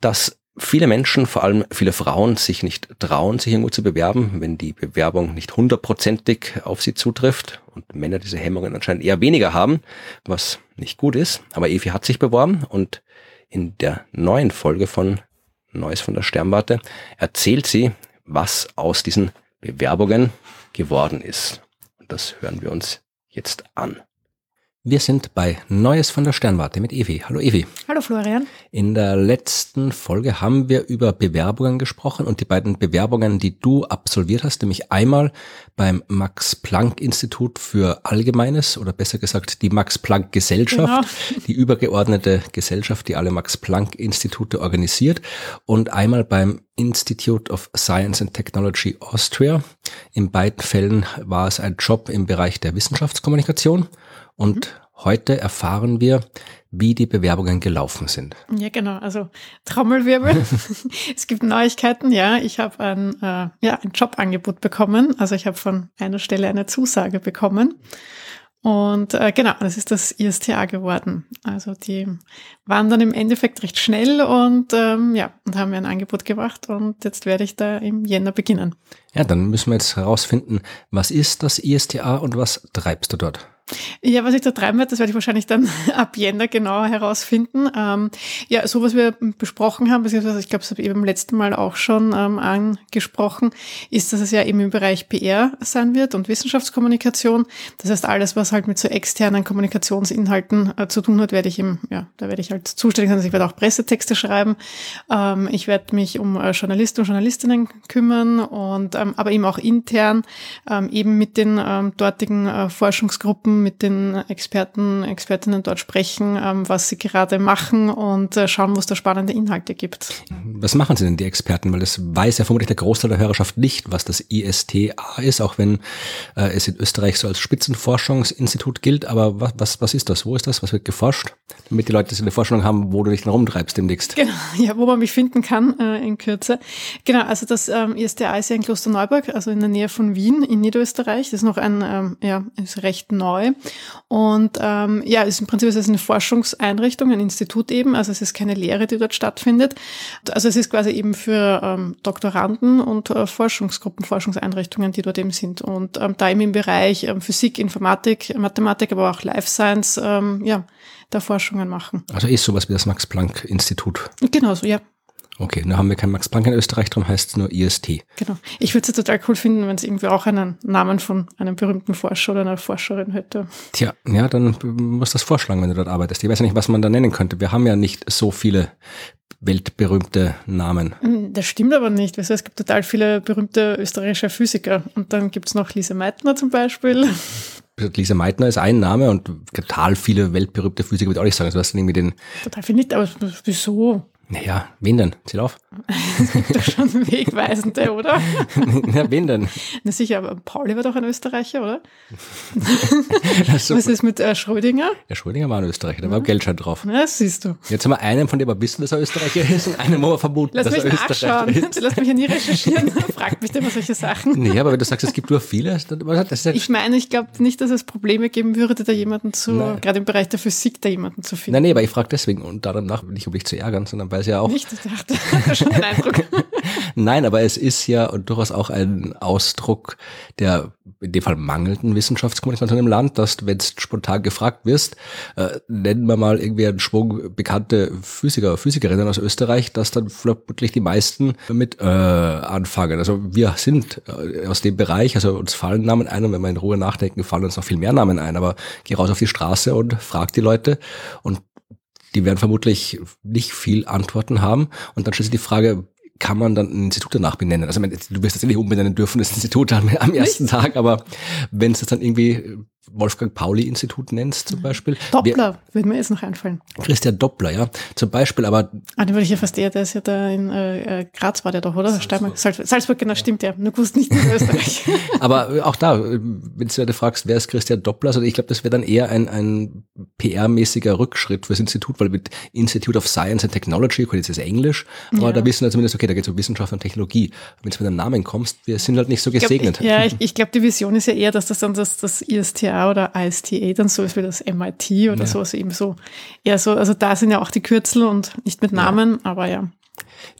dass viele Menschen, vor allem viele Frauen, sich nicht trauen, sich irgendwo zu bewerben, wenn die Bewerbung nicht hundertprozentig auf sie zutrifft und Männer diese Hemmungen anscheinend eher weniger haben, was nicht gut ist. Aber Evi hat sich beworben und in der neuen Folge von Neues von der Sternwarte erzählt sie, was aus diesen Bewerbungen geworden ist. Und das hören wir uns jetzt an. Wir sind bei Neues von der Sternwarte mit Evi. Hallo Evi. Hallo Florian. In der letzten Folge haben wir über Bewerbungen gesprochen und die beiden Bewerbungen, die du absolviert hast, nämlich einmal beim Max Planck Institut für Allgemeines oder besser gesagt die Max Planck Gesellschaft, genau. die übergeordnete Gesellschaft, die alle Max Planck Institute organisiert und einmal beim Institute of Science and Technology Austria. In beiden Fällen war es ein Job im Bereich der Wissenschaftskommunikation. Und mhm. heute erfahren wir, wie die Bewerbungen gelaufen sind. Ja, genau. Also Trommelwirbel. es gibt Neuigkeiten. Ja, ich habe ein, äh, ja, ein Jobangebot bekommen. Also ich habe von einer Stelle eine Zusage bekommen. Und äh, genau, das ist das ISTA geworden. Also die waren dann im Endeffekt recht schnell und ähm, ja, und haben mir ein Angebot gemacht und jetzt werde ich da im Jänner beginnen. Ja, dann müssen wir jetzt herausfinden, was ist das ISTA und was treibst du dort? Ja, was ich da treiben werde, das werde ich wahrscheinlich dann ab Jänner genauer herausfinden. Ähm, ja, so was wir besprochen haben, beziehungsweise ich glaube, das habe ich eben beim letzten Mal auch schon ähm, angesprochen, ist, dass es ja eben im Bereich PR sein wird und Wissenschaftskommunikation. Das heißt, alles, was halt mit so externen Kommunikationsinhalten äh, zu tun hat, werde ich im, ja, da werde ich halt zuständig sein. Also ich werde auch Pressetexte schreiben. Ähm, ich werde mich um äh, Journalisten und Journalistinnen kümmern und ähm, aber eben auch intern ähm, eben mit den ähm, dortigen äh, Forschungsgruppen mit den Experten, Expertinnen dort sprechen, ähm, was sie gerade machen und äh, schauen, wo es da spannende Inhalte gibt. Was machen Sie denn, die Experten? Weil das weiß ja vermutlich der Großteil der Hörerschaft nicht, was das ISTA ist, auch wenn äh, es in Österreich so als Spitzenforschungsinstitut gilt. Aber was, was, was ist das? Wo ist das? Was wird geforscht? Damit die Leute eine Vorstellung haben, wo du dich dann rumtreibst demnächst. Genau, ja, wo man mich finden kann äh, in Kürze. Genau, also das ähm, ISTA ist ja in Klosterneuburg, also in der Nähe von Wien in Niederösterreich. Das ist noch ein, ähm, ja, ist recht neu. Und ähm, ja, ist im Prinzip ist es eine Forschungseinrichtung, ein Institut eben. Also es ist keine Lehre, die dort stattfindet. Also es ist quasi eben für ähm, Doktoranden und äh, Forschungsgruppen, Forschungseinrichtungen, die dort eben sind. Und ähm, da eben im Bereich ähm, Physik, Informatik, Mathematik, aber auch Life Science, ähm, ja, da Forschungen machen. Also ist sowas wie das Max-Planck-Institut. Genau so, ja. Okay, dann haben wir kein Max Planck in Österreich, darum heißt es nur IST. Genau. Ich würde es total cool finden, wenn es irgendwie auch einen Namen von einem berühmten Forscher oder einer Forscherin hätte. Tja, ja, dann musst du das vorschlagen, wenn du dort arbeitest. Ich weiß ja nicht, was man da nennen könnte. Wir haben ja nicht so viele weltberühmte Namen. Hm, Das stimmt aber nicht. Also es gibt total viele berühmte österreichische Physiker. Und dann gibt es noch Lise Meitner zum Beispiel. Lisa Meitner ist ein Name und total viele weltberühmte Physiker würde ich auch nicht sagen. Also du hast irgendwie den, Total viel nicht, aber wieso? Naja, wen denn? Zähl auf. Das ist schon wegweisende, oder? ja, wen denn? Na sicher, aber Pauli war doch ein Österreicher, oder? Was ist mit äh, Schrödinger? Der Schrödinger war ein Österreicher, da war Geldschein drauf. Na, das siehst du. Jetzt haben wir einen, von dem wir wissen, dass er Österreicher ist und einen, wo wir vermuten, Lass dass er Österreicher ist. Lass mich ja nie recherchieren. Fragt mich immer solche Sachen. Nee, aber wenn du sagst, es gibt nur viele, ist ja Ich meine, ich glaube nicht, dass es Probleme geben würde, da jemanden zu, Nein. gerade im Bereich der Physik, da jemanden zu finden. Nein, nee, aber ich frage deswegen und danach nicht, um dich zu ärgern, sondern weil es ja auch. Nicht, ich dachte, schon den Eindruck. Nein, aber es ist ja durchaus auch ein Ausdruck der in dem Fall mangelnden Wissenschaftskommunikation im Land, dass wenn du spontan gefragt wirst, äh, nennen wir mal irgendwie einen Schwung bekannte Physiker, Physikerinnen aus Österreich, dass dann vermutlich die meisten mit äh, anfangen. Also wir sind äh, aus dem Bereich, also uns fallen Namen ein und wenn wir in Ruhe nachdenken, fallen uns noch viel mehr Namen ein, aber geh raus auf die Straße und frag die Leute und die werden vermutlich nicht viel Antworten haben. Und dann stellt sich die Frage, kann man dann ein Institut danach benennen? Also du wirst das ja nicht umbenennen dürfen, das Institut am, am ersten Tag, aber wenn es dann irgendwie Wolfgang Pauli Institut nennst zum Beispiel. Doppler, würde mir jetzt noch einfallen. Christian Doppler, ja, zum Beispiel, aber Ah, den würde ich ja fast eher, der ist ja da in äh, äh, Graz war der doch, oder? Steiermark. Salzburg, Salzburg genau, stimmt ja. Nur gewusst nicht in Österreich. aber auch da, wenn du dir fragst, wer ist Christian Doppler, also ich glaube, das wäre dann eher ein, ein PR-mäßiger Rückschritt fürs Institut, weil mit Institute of Science and Technology, gut, jetzt ist es Englisch, aber Ja. da wissen wir zumindest, okay, da geht es um Wissenschaft und Technologie. Wenn du mit einem Namen kommst, wir sind halt nicht so Ich glaub, gesegnet. Ich, ja, ich, ich glaube, die Vision ist ja eher, dass das dann das, das ISTA oder ISTA dann so ist wie das MIT oder Ja. sowas eben so. Eher so, also da sind ja auch die Kürzel und nicht mit Namen, aber ja,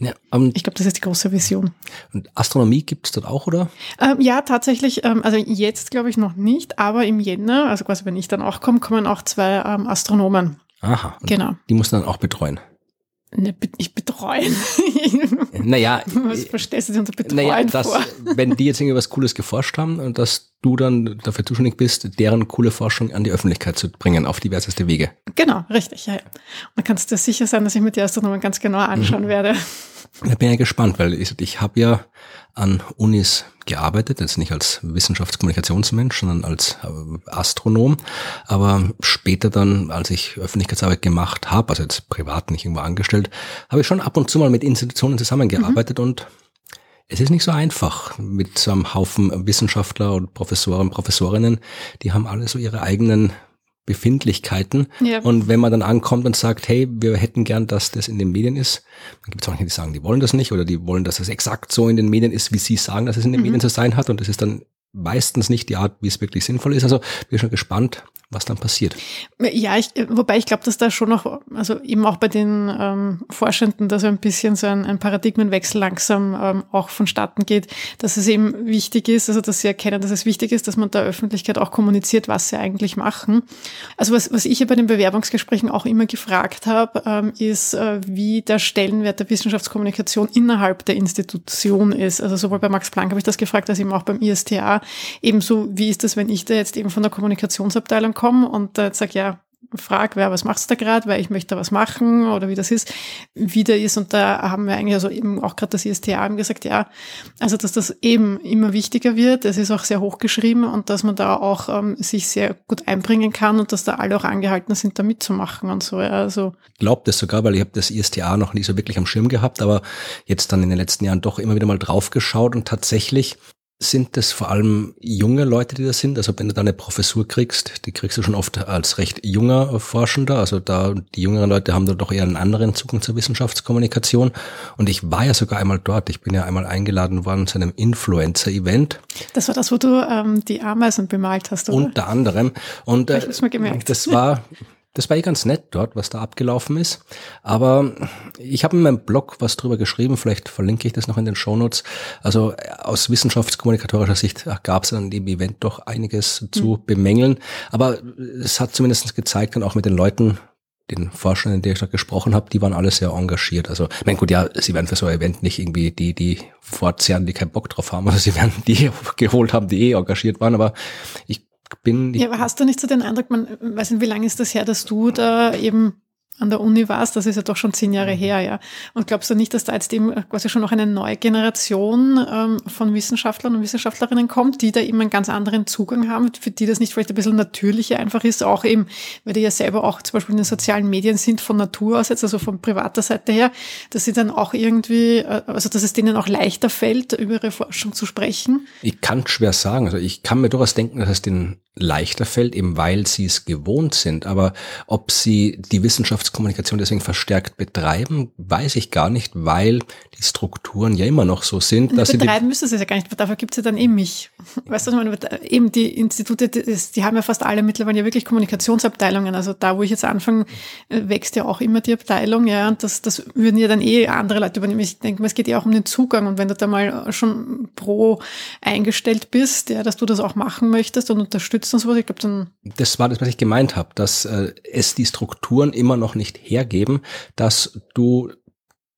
Ja, und, ich glaube, das ist die große Vision. und Astronomie gibt's dort auch, oder? Ähm, ja, tatsächlich, ähm, also jetzt glaube ich noch nicht, aber im Jänner, also quasi wenn ich dann auch komme, kommen auch zwei ähm, Astronomen. Aha. Genau. Die musst du dann auch betreuen. Ne, ich betreuen. Naja, Was verstehst du dir unter betreuen naja dass, vor? wenn die jetzt irgendwie was Cooles geforscht haben und dass du dann dafür zuständig bist, deren coole Forschung an die Öffentlichkeit zu bringen, auf diverseste Wege. Genau, richtig, ja. Und da kannst du dir sicher sein, dass ich mir die Astronomen ganz genau anschauen Mhm. werde. Da bin ich ja gespannt, weil ich, ich habe ja an Unis gearbeitet, jetzt nicht als Wissenschaftskommunikationsmensch, sondern als äh, Astronom. Aber später dann, als ich Öffentlichkeitsarbeit gemacht habe, also jetzt privat nicht irgendwo angestellt, habe ich schon ab und zu mal mit Institutionen zusammengearbeitet und es ist nicht so einfach mit so einem Haufen Wissenschaftler und Professoren, Professorinnen. Die haben alle so ihre eigenen Befindlichkeiten. Ja. Und wenn man dann ankommt und sagt, hey, wir hätten gern, dass das in den Medien ist, dann gibt es welche, die sagen, die wollen das nicht oder die wollen, dass es exakt so in den Medien ist, wie sie sagen, dass es in den Medien zu sein hat. Und das ist dann meistens nicht die Art, wie es wirklich sinnvoll ist. Also bin schon gespannt, was dann passiert. Ja, ich, wobei ich glaube, dass da schon noch, also eben auch bei den ähm, Forschenden, da so ein bisschen so ein, ein Paradigmenwechsel langsam ähm, auch vonstatten geht, dass es eben wichtig ist, also dass sie erkennen, dass es wichtig ist, dass man der Öffentlichkeit auch kommuniziert, was sie eigentlich machen. Also was, was ich ja bei den Bewerbungsgesprächen auch immer gefragt habe, ähm, ist, äh, wie der Stellenwert der Wissenschaftskommunikation innerhalb der Institution ist. Also sowohl bei Max Planck habe ich das gefragt, als eben auch beim ISTA. Ebenso, wie ist das, wenn ich da jetzt eben von der Kommunikationsabteilung komme und jetzt sage, ja, frage, wer, was machst du da gerade, weil ich möchte da was machen oder wie das ist, wie der ist. Und da haben wir eigentlich also eben auch gerade das ISTA haben gesagt, ja, also dass das eben immer wichtiger wird. Es ist auch sehr hochgeschrieben und dass man da auch ähm, sich sehr gut einbringen kann und dass da alle auch angehalten sind, da mitzumachen und so. Ja, also glaubt es sogar, weil ich habe das ISTA noch nie so wirklich am Schirm gehabt, aber jetzt dann in den letzten Jahren doch immer wieder mal drauf geschaut und tatsächlich sind das vor allem junge Leute, die das sind? Also wenn du da eine Professur kriegst, die kriegst du schon oft als recht junger Forschender. Also da die jüngeren Leute haben da doch eher einen anderen Zugang zur Wissenschaftskommunikation. Und ich war ja sogar einmal dort. Ich bin ja einmal eingeladen worden zu einem Influencer-Event. Das war das, wo du ähm, die Ameisen bemalt hast, oder? Unter anderem. Und äh, das war das war eh ganz nett dort, was da abgelaufen ist. Aber ich habe in meinem Blog was drüber geschrieben, vielleicht verlinke ich das noch in den Shownotes. Also aus wissenschaftskommunikatorischer Sicht gab es an dem Event doch einiges zu mhm. bemängeln. Aber es hat zumindest gezeigt und auch mit den Leuten, den Forschern, in denen ich da gesprochen habe, die waren alle sehr engagiert. Also, mein gut, ja, sie werden für so ein Event nicht irgendwie die, die fortzehren, die keinen Bock drauf haben, also sie werden die geholt haben, die eh engagiert waren, aber ich bin. Ja, aber hast du nicht so den Eindruck, man weiß nicht, wie lange ist das her, dass du da eben an der Uni warst, das ist ja doch schon zehn Jahre mhm. her, ja. Und glaubst du nicht, dass da jetzt eben quasi schon noch eine neue Generation ähm, von Wissenschaftlern und Wissenschaftlerinnen kommt, die da eben einen ganz anderen Zugang haben, für die das nicht vielleicht ein bisschen natürlicher einfach ist, auch eben, weil die ja selber auch zum Beispiel in den sozialen Medien sind von Natur aus jetzt, also von privater Seite her, dass sie dann auch irgendwie, äh, also dass es denen auch leichter fällt, über ihre Forschung zu sprechen? Ich kann schwer sagen. Also ich kann mir durchaus denken, dass es den leichter fällt, eben weil sie es gewohnt sind. Aber ob sie die Wissenschaftskommunikation deswegen verstärkt betreiben, weiß ich gar nicht, weil die Strukturen ja immer noch so sind. Dass betreiben sie müssen sie es ja gar nicht, dafür gibt es ja dann eben mich. Weißt du, meine, eben die Institute, die haben ja fast alle mittlerweile ja wirklich Kommunikationsabteilungen. Also da, wo ich jetzt anfange, äh, wächst ja auch immer die Abteilung, ja, und das, das würden ja dann eh andere Leute übernehmen. Ich denke mal, es geht ja auch um den Zugang und wenn du da mal schon pro eingestellt bist, ja, dass du das auch machen möchtest und unterstützt und sowas. Ich glaube. Das war das, was ich gemeint habe, dass äh, es die Strukturen immer noch nicht hergeben, dass du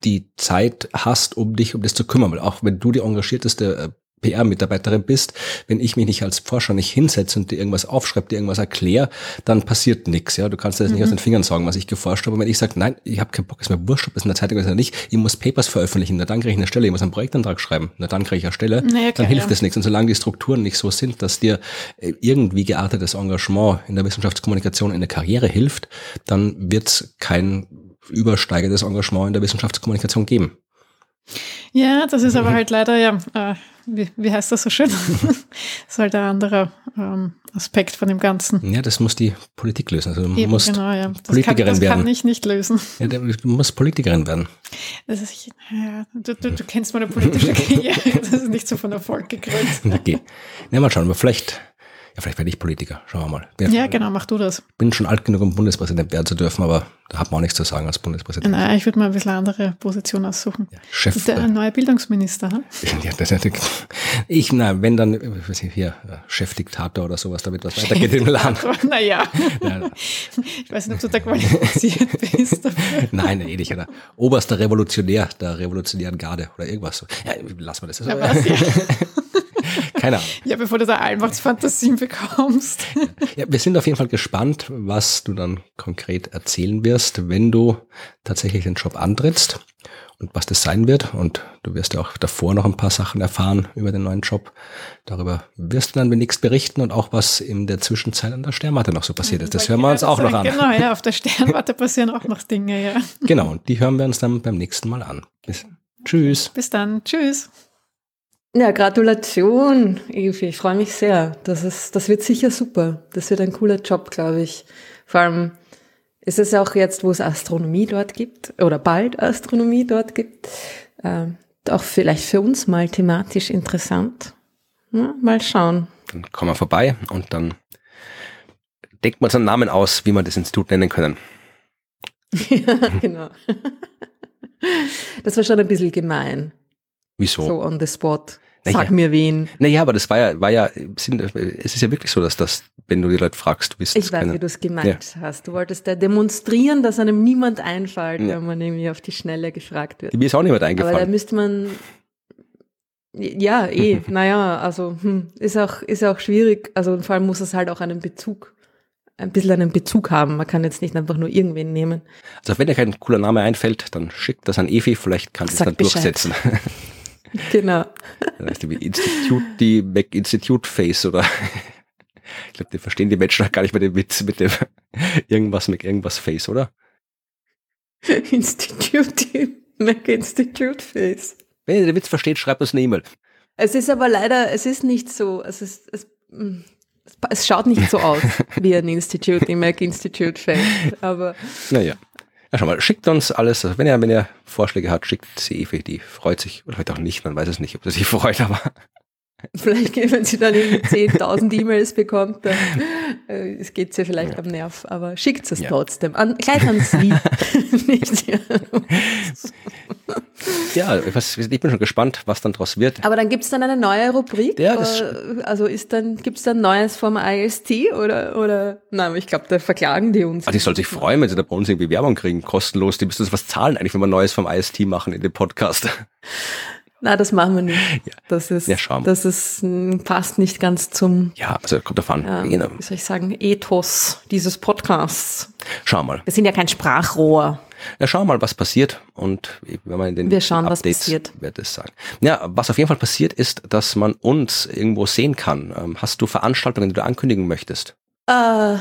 die Zeit hast, um dich um das zu kümmern. Weil auch wenn du die engagierteste äh, PR-Mitarbeiterin bist, wenn ich mich nicht als Forscher nicht hinsetze und dir irgendwas aufschreibe, dir irgendwas erkläre, dann passiert nichts. Ja, du kannst das mhm. nicht aus mhm. den Fingern sagen, was ich geforscht habe. Und wenn ich sage, nein, ich habe keinen Bock, ist mir wurscht, ob es in der Zeitung ist oder nicht, ich muss Papers veröffentlichen, na dann kriege ich eine Stelle, ich muss einen Projektantrag schreiben, na dann kriege ich eine Stelle, naja, dann hilft ja. das nichts. Und solange die Strukturen nicht so sind, dass dir äh, irgendwie geartetes Engagement in der Wissenschaftskommunikation in der Karriere hilft, dann wird es kein übersteigendes Engagement in der Wissenschaftskommunikation geben. Ja, das ist aber halt leider, ja, äh, wie, wie heißt das so schön? das ist halt ein anderer ähm, Aspekt von dem Ganzen. Ja, das muss die Politik lösen. Also du Eben, musst genau, ja. das Politikerin kann, das werden. kann ich nicht lösen. Ja, du musst Politikerin werden. Das ist, ja, du, du, du kennst meine politische Karriere, das ist nicht so von Erfolg gekrönt. Okay. Ja, mal schauen, aber vielleicht ja, vielleicht werde ich Politiker. Schauen wir mal. Bin ja, genau, mach du das. Bin schon alt genug, um Bundespräsident werden zu dürfen, aber da hat man auch nichts zu sagen als Bundespräsident. Nein, ich würde mal ein bisschen andere Position aussuchen. Ja, Chef. Der äh, neue Bildungsminister, hm? Ja, das ist ich, na, wenn dann, ich weiß nicht, hier, äh, Chefdiktator oder sowas, damit was weitergeht im Land. Naja. Ja. Ich weiß nicht, ob du da qualifiziert bist. Dafür. Nein, eh nicht. Oder oberster Revolutionär der revolutionären Garde oder irgendwas. Ja, lassen wir das. Ja, was, ja. Keine Ahnung. Ja, bevor du da Allmachtsfantasien bekommst. Ja, wir sind auf jeden Fall gespannt, was du dann konkret erzählen wirst, wenn du tatsächlich den Job antrittst und was das sein wird. Und du wirst ja auch davor noch ein paar Sachen erfahren über den neuen Job. Darüber wirst du dann demnächst berichten und auch was in der Zwischenzeit an der Sternwarte noch so passiert ist. Das hören wir uns auch noch an. Genau, ja, auf der Sternwarte passieren auch noch Dinge, ja. Genau, und die hören wir uns dann beim nächsten Mal an. Bis, tschüss. Bis dann. Tschüss. Ja, Gratulation, Evi. Ich freue mich sehr. Das, ist, das wird sicher super. Das wird ein cooler Job, glaube ich. Vor allem ist es auch jetzt, wo es Astronomie dort gibt, oder bald Astronomie dort gibt, äh, auch vielleicht für uns mal thematisch interessant. Ja, mal schauen. Dann kommen wir vorbei und dann denkt man uns einen Namen aus, wie wir das Institut nennen können. ja, genau. Das war schon ein bisschen gemein. Wieso? So on the spot. Sag naja. mir wen. Naja, aber das war ja, war ja, es ist ja wirklich so, dass das, wenn du die Leute fragst, du bist Ich weiß, keine, wie du es gemeint ja. hast. Du wolltest da demonstrieren, dass einem niemand einfällt, ja. wenn man irgendwie auf die Schnelle gefragt wird. Mir ist auch niemand eingefallen. Aber da müsste man, ja, eh, naja, also, hm, ist auch, ist auch schwierig. Also, vor allem muss es halt auch einen Bezug ein bisschen einen Bezug haben. Man kann jetzt nicht einfach nur irgendwen nehmen. Also wenn dir kein cooler Name einfällt, dann schickt das an Evi, vielleicht kann sie es dann Bescheid. durchsetzen. Genau. Dann heißt die Institute, die Mac Institute Face oder ich glaube, die verstehen die Menschen gar nicht mehr den Witz mit dem irgendwas mit irgendwas Face, oder? Institute, Mac Institute Face. Wenn ihr den Witz versteht, schreibt uns eine E-Mail. Es ist aber leider, es ist nicht so, es ist, es, mm, es schaut nicht so aus wie ein Institute, die Mac Institute Face, aber. Naja. Ja, schau mal, schickt uns alles, also wenn ihr, wenn ihr Vorschläge habt, schickt sie Evi, die freut sich, oder heute auch nicht, man weiß es nicht, ob sie sich freut, aber Vielleicht, wenn sie dann irgendwie 10.000 E-Mails bekommt, dann äh, es geht sie vielleicht ja. am Nerv. Aber schickt es ja. trotzdem. An, gleich an sie. Nicht ja, was, ich bin schon gespannt, was dann draus wird. Aber dann gibt es dann eine neue Rubrik? Ja, das äh, also ist dann, gibt es dann Neues vom IST oder, oder, nein, ich glaube, da verklagen die uns. Also ich soll sich freuen, wenn sie da bei uns irgendwie Werbung kriegen, kostenlos. Die müssen uns was zahlen eigentlich, wenn wir Neues vom IST machen in dem Podcast. Na, das machen wir nicht. Ja. Das ist, ja, das ist, passt nicht ganz zum. Ja, also kommt davon. Ja, genau. Wie soll ich sagen, Ethos dieses Podcasts. Schau mal. Wir sind ja kein Sprachrohr. Ja, schau mal, was passiert und wenn man in den wir schauen, Updates was passiert. wird es sagen. Ja, was auf jeden Fall passiert ist, dass man uns irgendwo sehen kann. Ähm, hast du Veranstaltungen, die du ankündigen möchtest? Äh,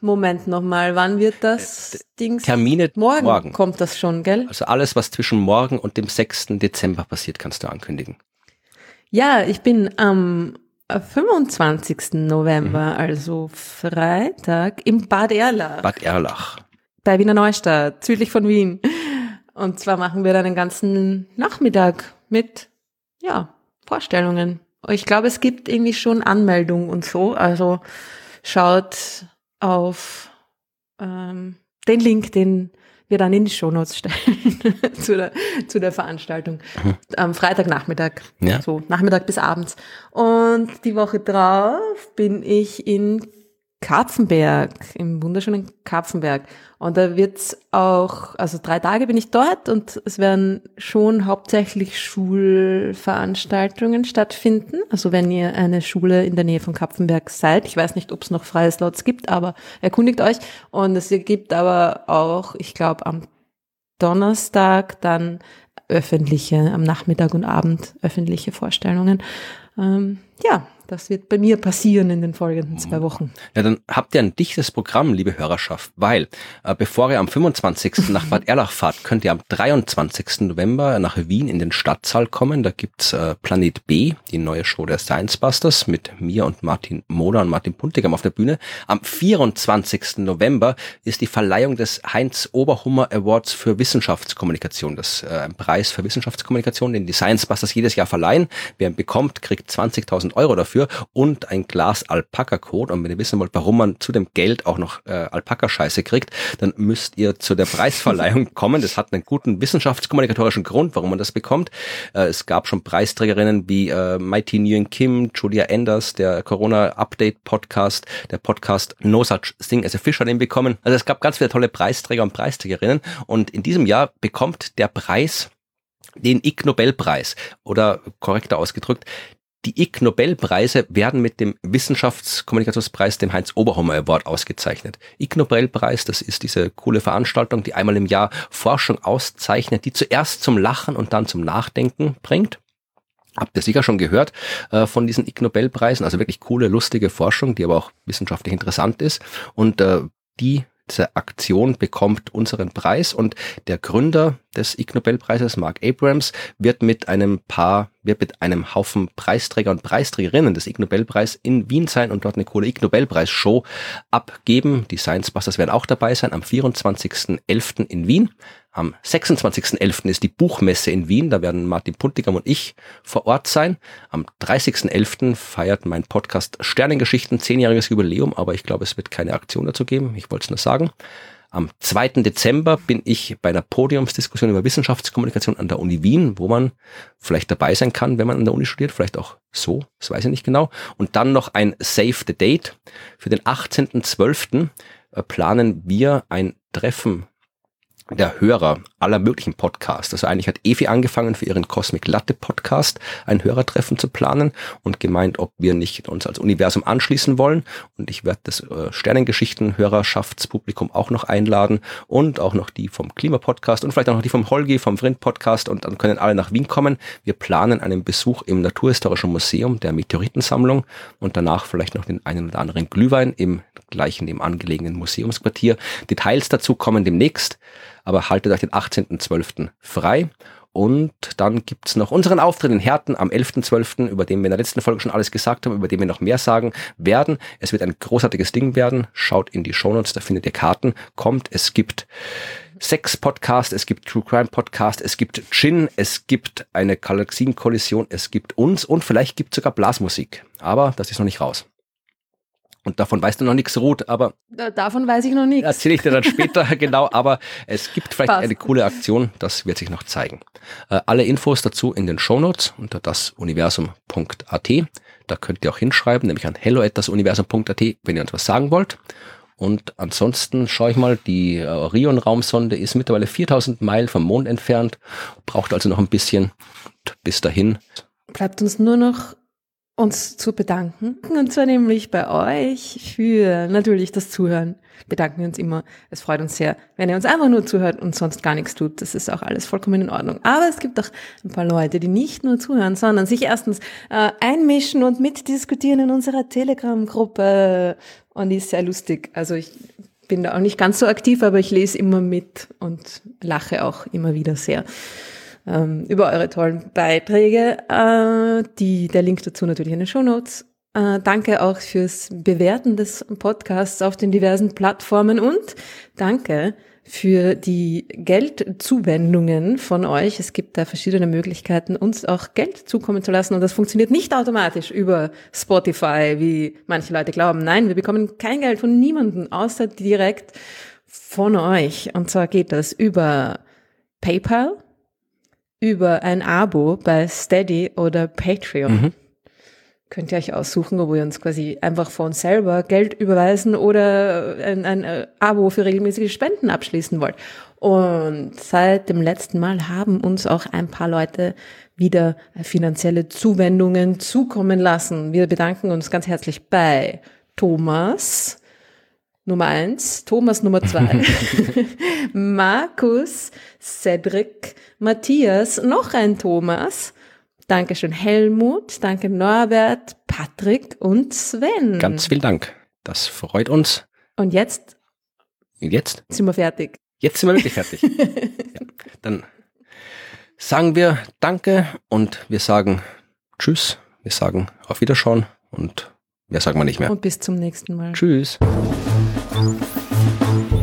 Moment nochmal, wann wird das äh, Ding? Termine morgen, morgen kommt das schon, gell? Also alles, was zwischen morgen und dem 6. Dezember passiert, kannst du ankündigen. Ja, ich bin am 25. November, mhm. also Freitag, im Bad Erlach. Bad Erlach. Bei Wiener Neustadt, südlich von Wien. Und zwar machen wir dann den ganzen Nachmittag mit, ja, Vorstellungen. Ich glaube, es gibt irgendwie schon Anmeldungen und so. Also schaut auf ähm, den Link, den wir dann in die Shownotes stellen zu, der, zu der Veranstaltung mhm. am Freitagnachmittag, ja. so Nachmittag bis abends. Und die Woche drauf bin ich in Karpfenberg, im wunderschönen Karpfenberg. Und da wird's auch, also drei Tage bin ich dort und es werden schon hauptsächlich Schulveranstaltungen stattfinden. Also wenn ihr eine Schule in der Nähe von Karpfenberg seid, ich weiß nicht, ob es noch freie Slots gibt, aber erkundigt euch. Und es gibt aber auch, ich glaube, am Donnerstag dann öffentliche, am Nachmittag und Abend öffentliche Vorstellungen. Ähm, ja, das wird bei mir passieren in den folgenden zwei mhm. Wochen. Ja, dann habt ihr ein dichtes Programm, liebe Hörerschaft, weil äh, bevor ihr am 25. nach Bad Erlach fahrt, könnt ihr am 23. November nach Wien in den Stadtsaal kommen. Da gibt's äh, Planet B, die neue Show der Science Busters mit mir und Martin Moder und Martin Puntigam auf der Bühne. Am 24. November ist die Verleihung des Heinz Oberhummer Awards für Wissenschaftskommunikation. Das äh, ein Preis für Wissenschaftskommunikation, den die Science Busters jedes Jahr verleihen. Wer ihn bekommt, kriegt 20.000 Euro dafür dafür und ein Glas Alpaka-Code. Und wenn ihr wissen wollt, warum man zu dem Geld auch noch äh, Alpaka-Scheiße kriegt, dann müsst ihr zu der Preisverleihung kommen. Das hat einen guten wissenschaftskommunikatorischen Grund, warum man das bekommt. Äh, es gab schon Preisträgerinnen wie äh, Mighty Nguyen Kim, Julia Enders, der Corona-Update-Podcast, der Podcast No Such Thing as a Fish hat ihn bekommen. Also es gab ganz viele tolle Preisträger und Preisträgerinnen. Und in diesem Jahr bekommt der Preis den Ig Nobelpreis oder korrekter ausgedrückt die Ig Nobelpreise werden mit dem Wissenschaftskommunikationspreis, dem Heinz Oberhommer Award ausgezeichnet. Ig Nobelpreis, das ist diese coole Veranstaltung, die einmal im Jahr Forschung auszeichnet, die zuerst zum Lachen und dann zum Nachdenken bringt. Habt ihr sicher schon gehört äh, von diesen Ig Nobelpreisen, also wirklich coole, lustige Forschung, die aber auch wissenschaftlich interessant ist. Und äh, die diese Aktion bekommt unseren Preis und der Gründer des Ig Nobelpreises, Mark Abrams, wird mit einem paar, wird mit einem Haufen Preisträger und Preisträgerinnen des Ig Nobelpreis in Wien sein und dort eine coole Ig Nobelpreis Show abgeben. Die Science Busters werden auch dabei sein am 24.11. in Wien. Am 26.11. ist die Buchmesse in Wien. Da werden Martin Puntigam und ich vor Ort sein. Am 30.11. feiert mein Podcast Sternengeschichten zehnjähriges Jubiläum, aber ich glaube, es wird keine Aktion dazu geben. Ich wollte es nur sagen. Am 2. Dezember bin ich bei einer Podiumsdiskussion über Wissenschaftskommunikation an der Uni Wien, wo man vielleicht dabei sein kann, wenn man an der Uni studiert, vielleicht auch so, das weiß ich nicht genau. Und dann noch ein Save the Date. Für den 18.12. Äh, planen wir ein Treffen der Hörer aller möglichen Podcasts. Also eigentlich hat Evi angefangen für ihren Cosmic Latte Podcast ein Hörertreffen zu planen und gemeint, ob wir nicht uns als Universum anschließen wollen. Und ich werde das äh, Sternengeschichten Hörerschaftspublikum auch noch einladen und auch noch die vom Klima Podcast und vielleicht auch noch die vom Holgi vom Vrind Podcast und dann können alle nach Wien kommen. Wir planen einen Besuch im Naturhistorischen Museum der Meteoritensammlung und danach vielleicht noch den einen oder anderen Glühwein im gleichen dem angelegenen Museumsquartier. Details dazu kommen demnächst aber haltet euch den 18.12. frei. Und dann gibt's noch unseren Auftritt in Herten am 11.12., über den wir in der letzten Folge schon alles gesagt haben, über den wir noch mehr sagen werden. Es wird ein großartiges Ding werden. Schaut in die Shownotes, da findet ihr Karten. Kommt, es gibt Sex-Podcast, es gibt True Crime Podcast, es gibt Gin, es gibt eine Galaxienkollision, es gibt uns und vielleicht gibt sogar Blasmusik. Aber das ist noch nicht raus. Und davon weißt du noch nichts, Ruth, aber. Davon weiß ich noch nichts. Erzähle ich dir dann später genau, aber es gibt vielleicht Passt. eine coole Aktion, das wird sich noch zeigen. Äh, alle Infos dazu in den Shownotes unter dasuniversum.at. Da könnt ihr auch hinschreiben, nämlich an hello.dasuniversum.at, wenn ihr uns was sagen wollt. Und ansonsten schaue ich mal, die äh, Orion-Raumsonde ist mittlerweile 4000 Meilen vom Mond entfernt, braucht also noch ein bisschen. bis dahin. Bleibt uns nur noch uns zu bedanken. Und zwar nämlich bei euch für natürlich das Zuhören. Bedanken wir uns immer. Es freut uns sehr, wenn ihr uns einfach nur zuhört und sonst gar nichts tut. Das ist auch alles vollkommen in Ordnung. Aber es gibt auch ein paar Leute, die nicht nur zuhören, sondern sich erstens äh, einmischen und mitdiskutieren in unserer Telegram-Gruppe. Und die ist sehr lustig. Also ich bin da auch nicht ganz so aktiv, aber ich lese immer mit und lache auch immer wieder sehr ähm, über eure tollen Beiträge. Äh, die, der Link dazu natürlich in den Show Notes. Äh, danke auch fürs Bewerten des Podcasts auf den diversen Plattformen und danke für die Geldzuwendungen von euch. Es gibt da verschiedene Möglichkeiten, uns auch Geld zukommen zu lassen. Und das funktioniert nicht automatisch über Spotify, wie manche Leute glauben. Nein, wir bekommen kein Geld von niemandem, außer direkt von euch. Und zwar geht das über PayPal, über ein Abo bei Steady oder Patreon. Mhm. Könnt ihr euch aussuchen, wo ihr uns quasi einfach von selber Geld überweisen oder ein, ein äh, Abo für regelmäßige Spenden abschließen wollt. Und seit dem letzten Mal haben uns auch ein paar Leute wieder finanzielle Zuwendungen zukommen lassen. Wir bedanken uns ganz herzlich bei Thomas, Nummer eins, Thomas Nummer zwei, Markus, Cedric, Matthias, noch ein Thomas. Dankeschön Helmut, danke Norbert, Patrick und Sven. Ganz vielen Dank. Das freut uns. Und jetzt? Jetzt? Sind wir fertig. Jetzt sind wir wirklich fertig. ja, dann sagen wir Danke und wir sagen Tschüss. Wir sagen auf Wiederschauen und mehr sagen wir nicht mehr. Und bis zum nächsten Mal. Tschüss. Thank you.